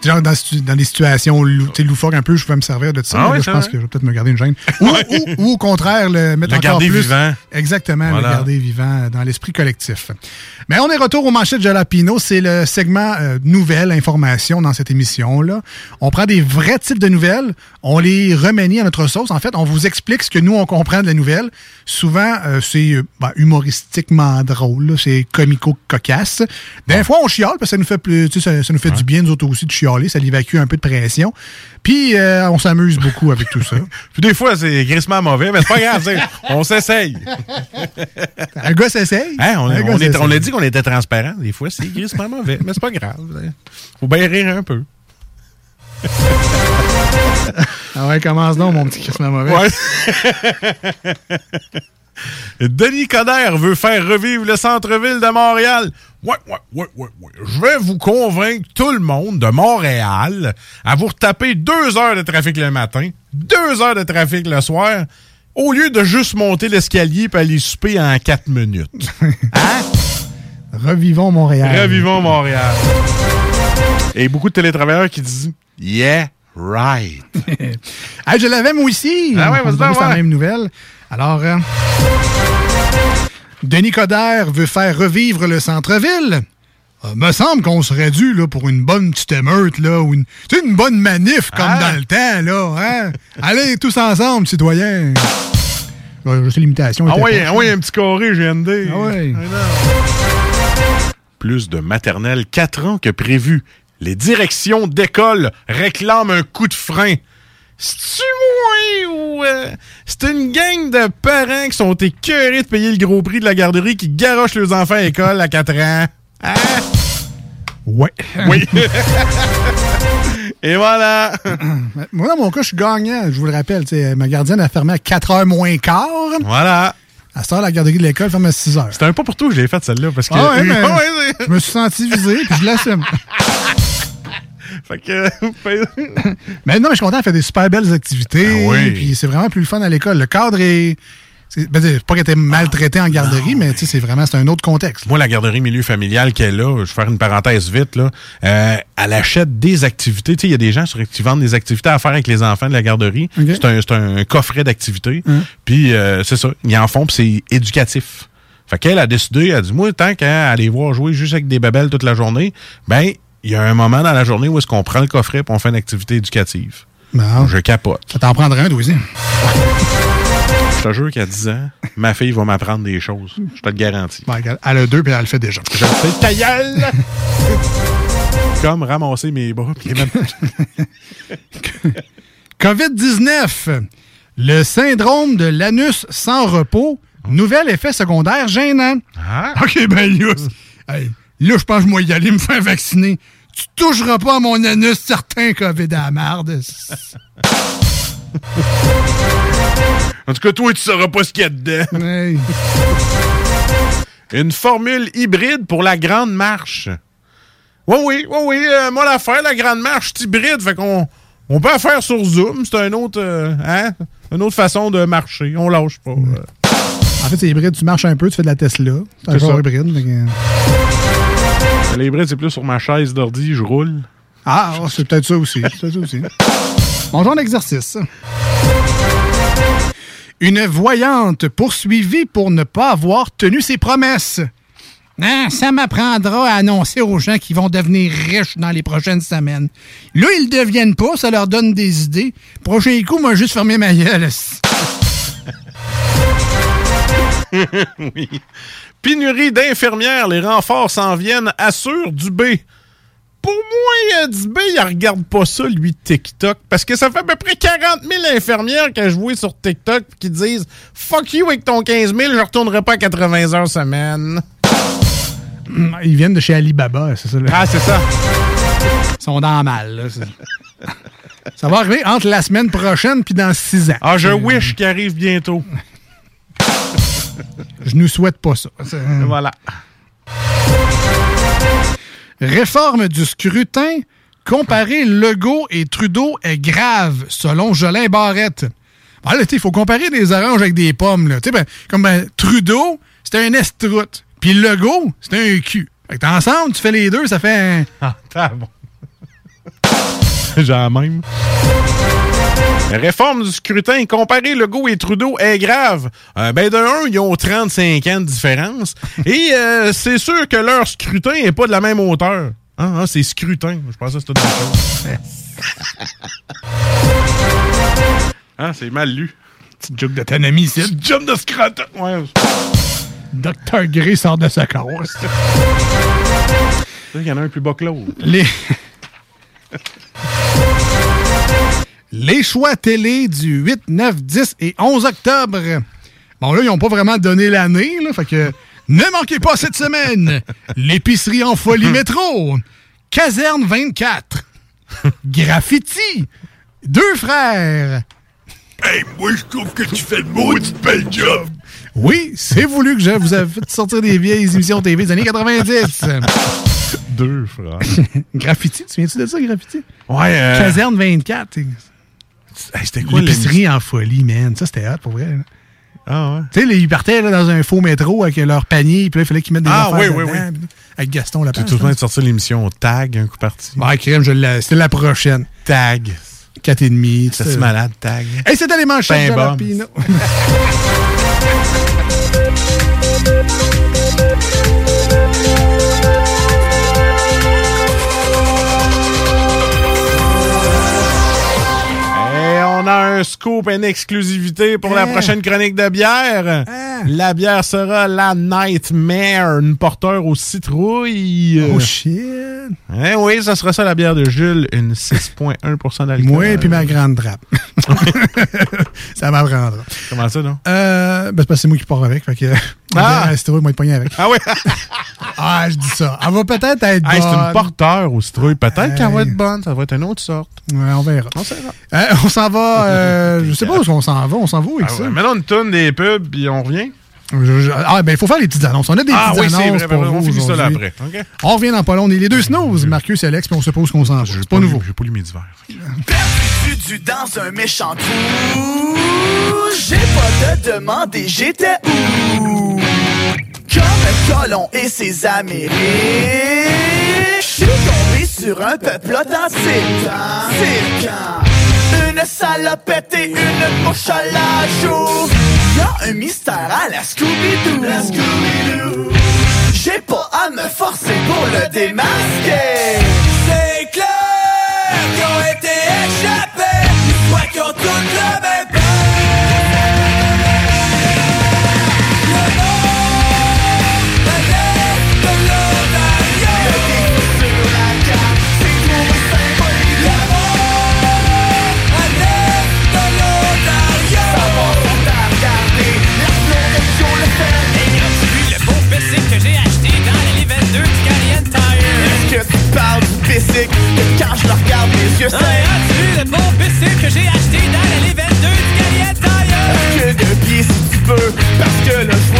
Genre dans, dans des situations lou- sais, loufoques un peu, je pouvais me servir de ça. Ah là, je pense vrai? que je vais peut-être me garder une gêne. *laughs* Ou, ou- ou au contraire, le mettre Le encore garder plus. vivant. Exactement, Voilà. le garder vivant dans l'esprit collectif. Mais on est retour au manchettes Jalapino. C'est le segment euh, nouvelles, informations dans cette émission-là. On prend des vrais types de nouvelles, on les remanie à notre sauce. En fait, on vous explique ce que nous, on comprend de la nouvelle. Souvent, euh, c'est euh, ben, humoristiquement drôle, c'est comico-cocasse. Des fois, on chiale, parce que ça nous fait, plus, ça, ça nous fait du bien, nous autres aussi, de chialer. Ça l'évacue un peu de pression. Puis, euh, on s'amuse beaucoup avec tout ça. *laughs* Puis des fois, c'est grissement mauvais, mais c'est pas grave, *laughs* on s'essaye. Un gars s'essaye. Hein, on, gars on est- on s'essaye. a dit qu'on était transparent. Des fois, c'est grissement mauvais, mais c'est pas grave. Faut bien rire un peu. Ah ouais, commence donc, mon petit Christmas mauvais. Ouais. *laughs* Denis Coderre veut faire revivre le centre-ville de Montréal. Ouais, ouais, ouais, ouais, ouais. Je vais vous convaincre tout le monde de Montréal à vous retaper deux heures de trafic le matin, deux heures de trafic le soir, au lieu de juste monter l'escalier et aller souper en quatre minutes. *laughs* Revivons Montréal. Revivons Montréal. Et beaucoup de télétravailleurs qui disent Yeah, right. *laughs* Hey, je l'avais moi aussi. Ah ouais, c'est la ouais. même nouvelle. Alors, euh, Denis Coderre veut faire revivre le centre-ville. Euh, me semble qu'on serait dû là, pour une bonne petite émeute, là, ou une, bonne manif comme Ah. dans le temps. Là, hein? Allez, tous ensemble, citoyens. Ouais, je sais l'imitation. Ah pas- ah ouais, un petit carré GND. Ah ouais. Plus de maternelle 4 ans que prévu. Les directions d'école réclament un coup de frein. C'est-tu moi ou... euh, c'est une gang de parents qui sont écœurés de payer le gros prix de la garderie qui garochent leurs enfants à l'école à 4 ans? Hein? Ouais. Oui. *laughs* Et voilà. *clears throat* Moi, dans mon cas, je suis gagnant. Je vous le rappelle. sais, Ma gardienne a fermé à 4 h moins quart. Voilà. À ce heure, la garderie de l'école ferme à 6 h. C'était un pas pour tout que je l'ai fait celle-là parce que... Ah ouais, *laughs* mais ouais, je me suis senti visé, puis je l'assume. *laughs* fait que... *laughs* *laughs* mais non, mais je suis content, elle fait des super belles activités. Ah oui. Puis c'est vraiment plus le fun à l'école. Le cadre est. C'est ben, pas qu'elle était maltraitée en garderie, mais c'est vraiment c'est un autre contexte. Moi, la garderie milieu familial qu'elle a, je vais faire une parenthèse vite, là, euh, elle achète des activités. Il y a des gens sur, qui vendent des activités à faire avec les enfants de la garderie. Ok. C'est un, c'est un coffret d'activités. Hein. Puis, euh, c'est ça, ils en font, puis c'est éducatif. Fait qu'elle a décidé, elle a dit, moi, tant qu'à aller voir jouer juste avec des babelles toute la journée, ben, il y a un moment dans la journée où est-ce qu'on prend le coffret et on fait une activité éducative. Bon. Je capote. Ça t'en prendrait un, aussi. Je te jure qu'à 10 ans, ma fille va m'apprendre des choses. Je te le garantis. Ben, elle a deux, puis elle le fait déjà. Je le fais ta gueule! *laughs* Comme ramasser mes bras. mettre- *laughs* COVID-19, le syndrome de l'anus sans repos, nouvel effet secondaire gênant. Ah. OK, ben hey, là, je pense que moi y aller me faire vacciner. Tu toucheras pas à mon anus, certain COVID à la marde. En tout cas, toi, tu sauras pas ce qu'il y a dedans. Une formule hybride pour la grande marche. Oui, oui, oui, oui. euh, moi, l'affaire, la grande marche, c'est hybride. Fait qu'on on peut la faire sur Zoom. C'est un autre, euh, hein? une autre façon de marcher. On lâche pas. euh. En fait, c'est hybride, tu marches un peu, tu fais de la Tesla. C'est encore ça. hybride. fait que- L'hybride, c'est plus sur ma chaise d'ordi, je roule. Ah, oh, c'est peut-être ça aussi. C'est peut-être ça aussi. Bon genre d'exercice. ça. Une voyante poursuivie pour ne pas avoir tenu ses promesses. Ah, ça m'apprendra à annoncer aux gens qui vont devenir riches dans les prochaines semaines. Là, ils ne deviennent pas, ça leur donne des idées. Prochain coup, moi, juste fermer ma gueule. *laughs* *laughs* oui. Pénurie d'infirmières, les renforts s'en viennent, assure Dubé. Pour moi, euh, Dubé, il regarde pas ça, lui, TikTok, parce que ça fait à peu près 40 000 infirmières qui ont joué sur TikTok qui disent « Fuck you avec ton 15 000, je retournerai pas à 80 heures semaine. Ils viennent de chez Alibaba, c'est ça. là. Ah, c'est ça. Ils sont dans mal. là, ça va arriver entre la semaine prochaine puis dans six ans. Ah, je wish qu'il arrive bientôt. Je nous souhaite pas ça. Voilà. Réforme du scrutin. Comparer Legault et Trudeau est grave, selon Jolin Barrette. Ah, il faut comparer des oranges avec des pommes. Là. Ben, comme ben, Trudeau, c'était un estroute. Puis Legault, c'était un cul. Fait que ensemble, tu fais les deux, ça fait un... Ah, t'as bon. *laughs* Genre même. Réforme du scrutin, comparer Legault et Trudeau est grave. Euh, ben, de un, ils ont 35 ans de différence. *laughs* Et euh, c'est sûr que leur scrutin n'est pas de la même hauteur. Ah, ah, c'est scrutin. Je pensais que c'était chose. *laughs* ah, c'est mal lu. Petite joke d'autonomie ici. Joke de scrutin. Ouais. Dr. Gray sort de sa course. Il y en a un plus bas que l'autre. Les... *laughs* Les choix télé du 8, 9, 10 et 11 octobre. Bon, là, ils n'ont pas vraiment donné l'année, là, fait que ne manquez pas cette semaine l'épicerie en folie métro, Caserne 24, Graffiti, Deux frères. Hey, moi, je trouve que tu fais le maudit bel job. Oui, c'est voulu que je vous ai fait sortir des vieilles émissions TV des années 90. Deux frères. *laughs* Graffiti, tu viens-tu de ça, Graffiti? Ouais. euh, Caserne 24. C'était quoi L'épicerie en folie, man. Ça, c'était hot, pour vrai. là. Ah ouais? Tu sais, ils partaient là, dans un faux métro avec leur panier, puis là, il fallait qu'ils mettent des Ah, affaires oui, oui, oui. Avec Gaston là Tu tout le temps sorti l'émission Tag, un coup parti. Ouais, crème, je l'ai- c'était la prochaine. Tag. 4 et demi. C'est malade, Tag? Hey, c'était les manchettes Ben de bon. On a un scoop, une exclusivité pour la Hein? prochaine chronique de bière. La bière sera la Nightmare, une porteur aux citrouilles. Oh shit. Eh oui, ça sera ça la bière de Jules, une 6,1% d'alcool. Moi puis ma grande trappe. *laughs* ça m'apprendra. Comment ça, non? Euh, ben, c'est parce que c'est moi qui pars avec. Fait que, Ah! c'est toi, moi, te pogner avec. Ah oui? *laughs* ah, je dis ça. Elle va peut-être être Hey, c'est une bonne. porteur aux citrouilles. Peut-être qu'elle va être bonne, ça va être une autre sorte. Ouais, on verra. On verra. On s'en va. Euh, je sais pas où on s'en va. On s'en va où avec Ah ça? ouais, Maintenant, on tourne des pubs, puis on revient. Je- je- ah, ben, il faut faire les petites annonces. On a des Ah petites oui, c'est annonces vrai, pour ben, on vous finit ça là aujourd'hui. après. OK? On revient dans pas long. On est les deux snooze, Marcus et Alex, puis on suppose qu'on s'en va. C'est pas nouveau. J'ai pas lu mes divers. Perdu dans un méchant trou. J'ai pas de demander j'étais où? Comme Colon et ses Amériques. J'suis tombé sur un peuple authentique. Circan. Une salopette et une mouche à la joue. Y'a un mystère à la Scooby-Doo. La Scooby-Doo. J'ai pas à me forcer pour le démasquer. C'est clair qu'ils ont été échappés. Soit qu'ils ont toutes le je regarde les yeux sains. le bon bicycle que j'ai acheté dans l'allée 22 du Calientaille? Recule de pied si tu peux, parce que là, je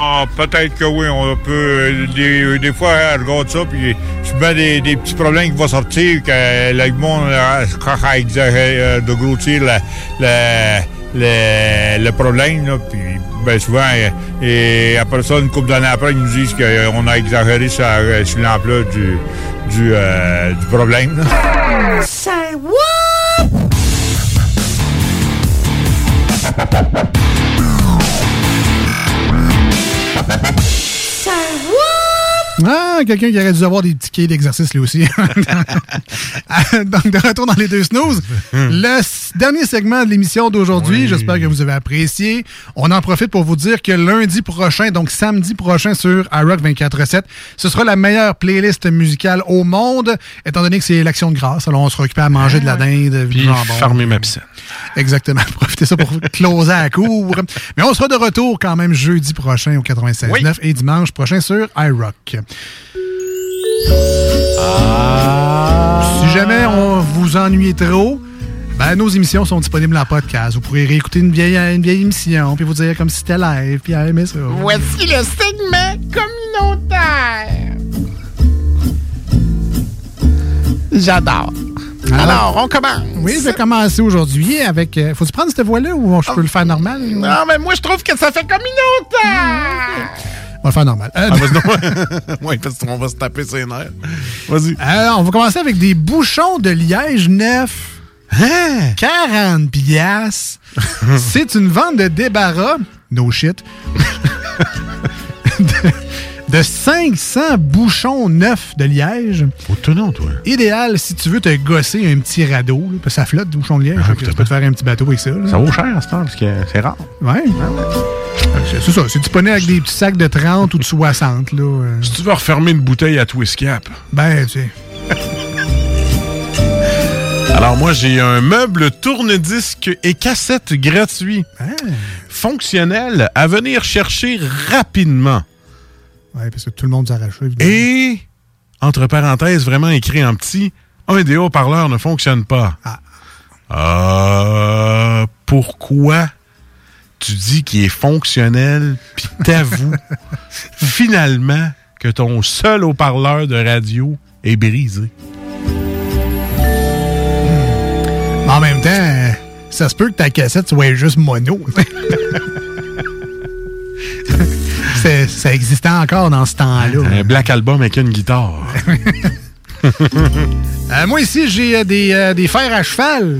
Ah, peut-être que oui, on peut. euh, Des, euh, des fois, hein, je regarde ça, puis je mets des, petles problèmes qui vont sortir, que le monde euh, euh, de grossir la- la- le, problème, là, puis ben souvent, euh, et après ça, une couple d'années après, ils nous disent qu'on a exagéré sur, sur l'ampleur du, du, problème. Quelqu'un qui aurait dû avoir des tickets d'exercice lui aussi. *laughs* Donc, de retour dans les deux snooze. Le s- dernier segment de l'émission d'aujourd'hui, j'espère que vous avez apprécié. On en profite pour vous dire que lundi prochain, donc samedi prochain sur iRock 24-7, ce sera la meilleure playlist musicale au monde, étant donné que c'est l'action de grâce. Alors, on sera occupé à manger de la dinde, Puis fermer ma piscine. Exactement. *laughs* Profitez ça pour closer à court. Mais on sera de retour quand même jeudi prochain au 96.9 et dimanche prochain sur iRock. Si jamais on vous ennuie trop, ben, nos émissions sont disponibles en podcast. Vous pourrez réécouter une vieille, une vieille émission, puis vous dire comme si c'était live, puis aimer ça. Voici le segment communautaire. J'adore. Alors, on commence. Oui, je vais commencer aujourd'hui avec. euh, Faut-tu prendre cette voix-là ou je peux le faire normal? Non, mais moi, je trouve que ça fait communautaire. On va le faire normal. Euh, Ah, vas-y, non. *laughs* *laughs* ouais, parce qu'on va se taper ses nerfs. Vas-y. Alors, on va commencer avec des bouchons de liège neuf. Hein? 40 piastres. *laughs* C'est une vente de débarras. No shit. *laughs* de, de 500 bouchons neufs de liège. Autonome, toi. Idéal si tu veux te gosser un petit radeau. là, parce que ça flotte, des bouchons de liège. Ah, tu peux te faire un petit bateau avec ça. là. Ça vaut cher à ce temps, parce que c'est rare. Ouais. C'est c'est ça. C'est disponible avec des petits sacs de 30 ou de 60. Là, euh. Si tu veux refermer une bouteille à Twist Cap. Ben, tu sais. *laughs* Alors moi, j'ai un meuble tourne-disque et cassette gratuit. Fonctionnel à venir chercher rapidement. Ouais, parce que tout le monde s'arrache. Et, entre parenthèses, vraiment écrit en petit, un des haut-parleurs ne fonctionne pas. Ah. pourquoi tu dis qu'il est fonctionnel, puis t'avoues *laughs* finalement que ton seul haut-parleur de radio est brisé? Même temps, ça se peut que ta cassette soit juste mono. *laughs* Ça existait encore dans ce temps-là. Un Black Album avec une guitare. *laughs* Euh, moi, ici, j'ai euh, des, euh, des fers à cheval.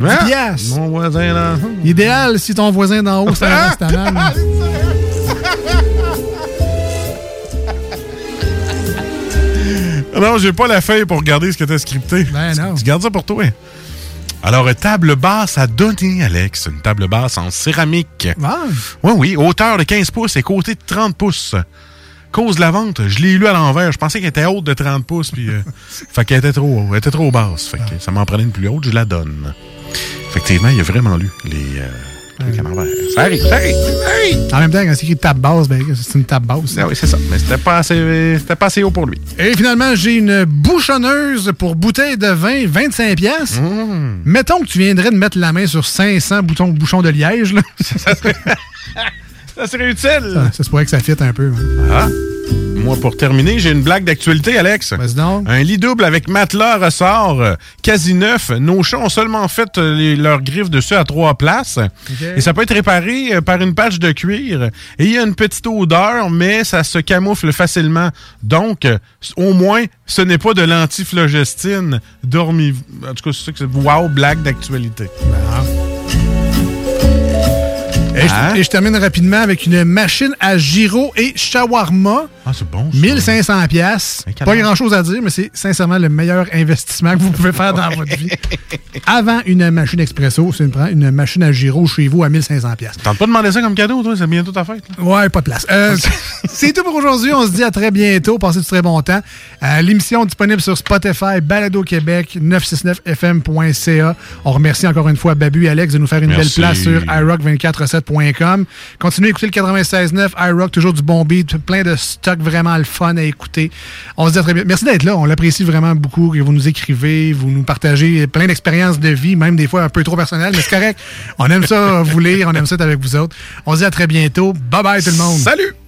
10 Ah, piastres. Mon voisin là. Idéal si ton voisin d'en haut, c'est un restaurant. *laughs* Non, j'ai pas la feuille pour regarder ce que t'as scripté. Ben non. Tu gardes ça pour toi. Alors, table basse à donner, Alex. Une table basse en céramique. Ah. Oui, oui. Hauteur de 15 pouces et côté de 30 pouces. Cause de la vente, je l'ai lu à l'envers. Je pensais qu'elle était haute de 30 pouces. Puis, euh, *laughs* fait qu'elle était trop, elle était trop basse. Fait que ça m'en prenait une plus haute, je la donne. Effectivement, il a vraiment lu les, euh, trucs à l'envers. Ça arrive, ça arrive, ça arrive. En même temps, quand c'est écrit table basse, ben, c'est une table basse. Ah oui, c'est ça. Mais c'était pas assez, c'était pas assez haut pour lui. Et finalement, j'ai une bouchonneuse pour bouteille de vin, 25 pièces. Mmh. Mettons que tu viendrais de mettre la main sur 500 boutons, bouchons de liège. Là. *laughs* ça, serait... ça serait utile. Ça, ça se pourrait que ça fitte un peu. hein. Ah. Moi, pour terminer, j'ai une blague d'actualité, Alex. Un lit double avec matelas ressort, euh, quasi neuf. Nos chats ont seulement fait euh, les- leurs griffes dessus à trois places. Et ça peut être réparé euh, par une patch de cuir. Et il y a une petite odeur, mais ça se camoufle facilement. Donc, euh, au moins, ce n'est pas de l'antiflogestine. Dormi. En tout cas, c'est ça que c'est. Wow, blague d'actualité. Et, je, Hein? et je termine rapidement avec une machine à gyro et shawarma. Ah, c'est bon. 1500 pièces. Pas heure? grand chose à dire, mais c'est sincèrement le meilleur investissement que vous pouvez faire dans votre vie. *laughs* Avant une machine expresso, c'est une, une machine à gyro chez vous à 1500 pièces. Tente pas de demander ça comme cadeau, toi, c'est bientôt ta fête. là. Ouais, pas de place. Euh, *laughs* c'est tout pour aujourd'hui. On se dit à très bientôt. Passez du très bon temps. Euh, L'émission est disponible sur Spotify, Balado Québec, 969fm.ca. On remercie encore une fois Babu et Alex de nous faire une Merci. belle place sur iRock247.com. Continuez à écouter le 96.9 iRock, toujours du bon beat, plein de stock vraiment le fun à écouter. On se dit à très bientôt. Merci d'être là. On l'apprécie vraiment beaucoup que vous nous écrivez, vous nous partagez plein d'expériences de vie, même des fois un peu trop personnelles, mais c'est correct. On aime ça *laughs* vous lire, on aime ça avec vous autres. On se dit à très bientôt. Bye bye tout le monde. Salut!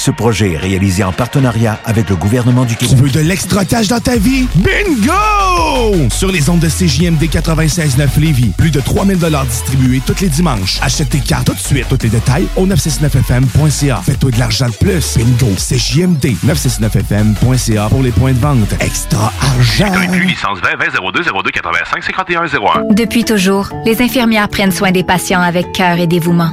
Ce projet est réalisé en partenariat avec le gouvernement du Tu Québec. veux de l'extra cash dans ta vie? Bingo! Sur les ondes de CJMD 96.9 Lévis, plus de 3000 distribués tous les dimanches. Achète tes cartes tout de suite. Tous les détails au 969FM.ca. Fais-toi de l'argent de plus. Bingo! CJMD 969FM.ca pour les points de vente. Extra argent! Plus licence 20 20 02 02 85 51 01. Depuis toujours, les infirmières prennent soin des patients avec cœur et dévouement.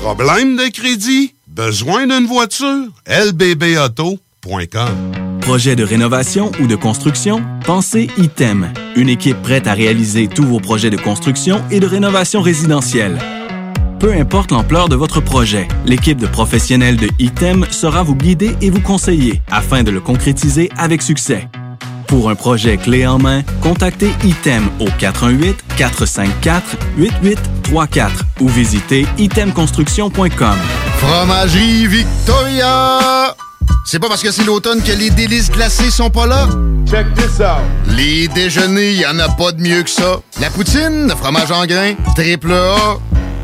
Problème de crédit? Besoin d'une voiture? lbbauto.com Projet de rénovation ou de construction? Pensez ITEM, une équipe prête à réaliser tous vos projets de construction et de rénovation résidentielle. Peu importe l'ampleur de votre projet, l'équipe de professionnels de ITEM sera vous guider et vous conseiller afin de le concrétiser avec succès. Pour un projet clé en main, contactez ITEM au 418-454-8834 ou visitez itemconstruction.com. Fromagerie Victoria! C'est pas parce que c'est l'automne que les délices glacées sont pas là? Check this out! Les déjeuners, y en a pas de mieux que ça. La poutine, le fromage en grains, triple A.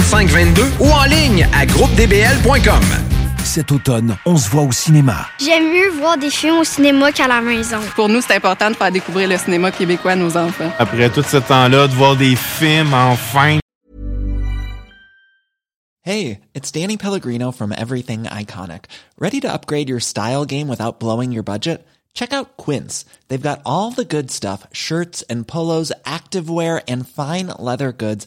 418-681-2522 ou en ligne à groupedbl.com. Cet automne, on se voit au cinéma. J'aime mieux voir des films au cinéma qu'à la maison. Pour nous, c'est important de faire découvrir le cinéma québécois à nos enfants. Après tout ce temps-là, de voir des films, enfin. Hey, it's Danny Pellegrino from Everything Iconic. Ready to upgrade your style game without blowing your budget? Check out Quince. They've got all the good stuff shirts and polos, activewear, and fine leather goods,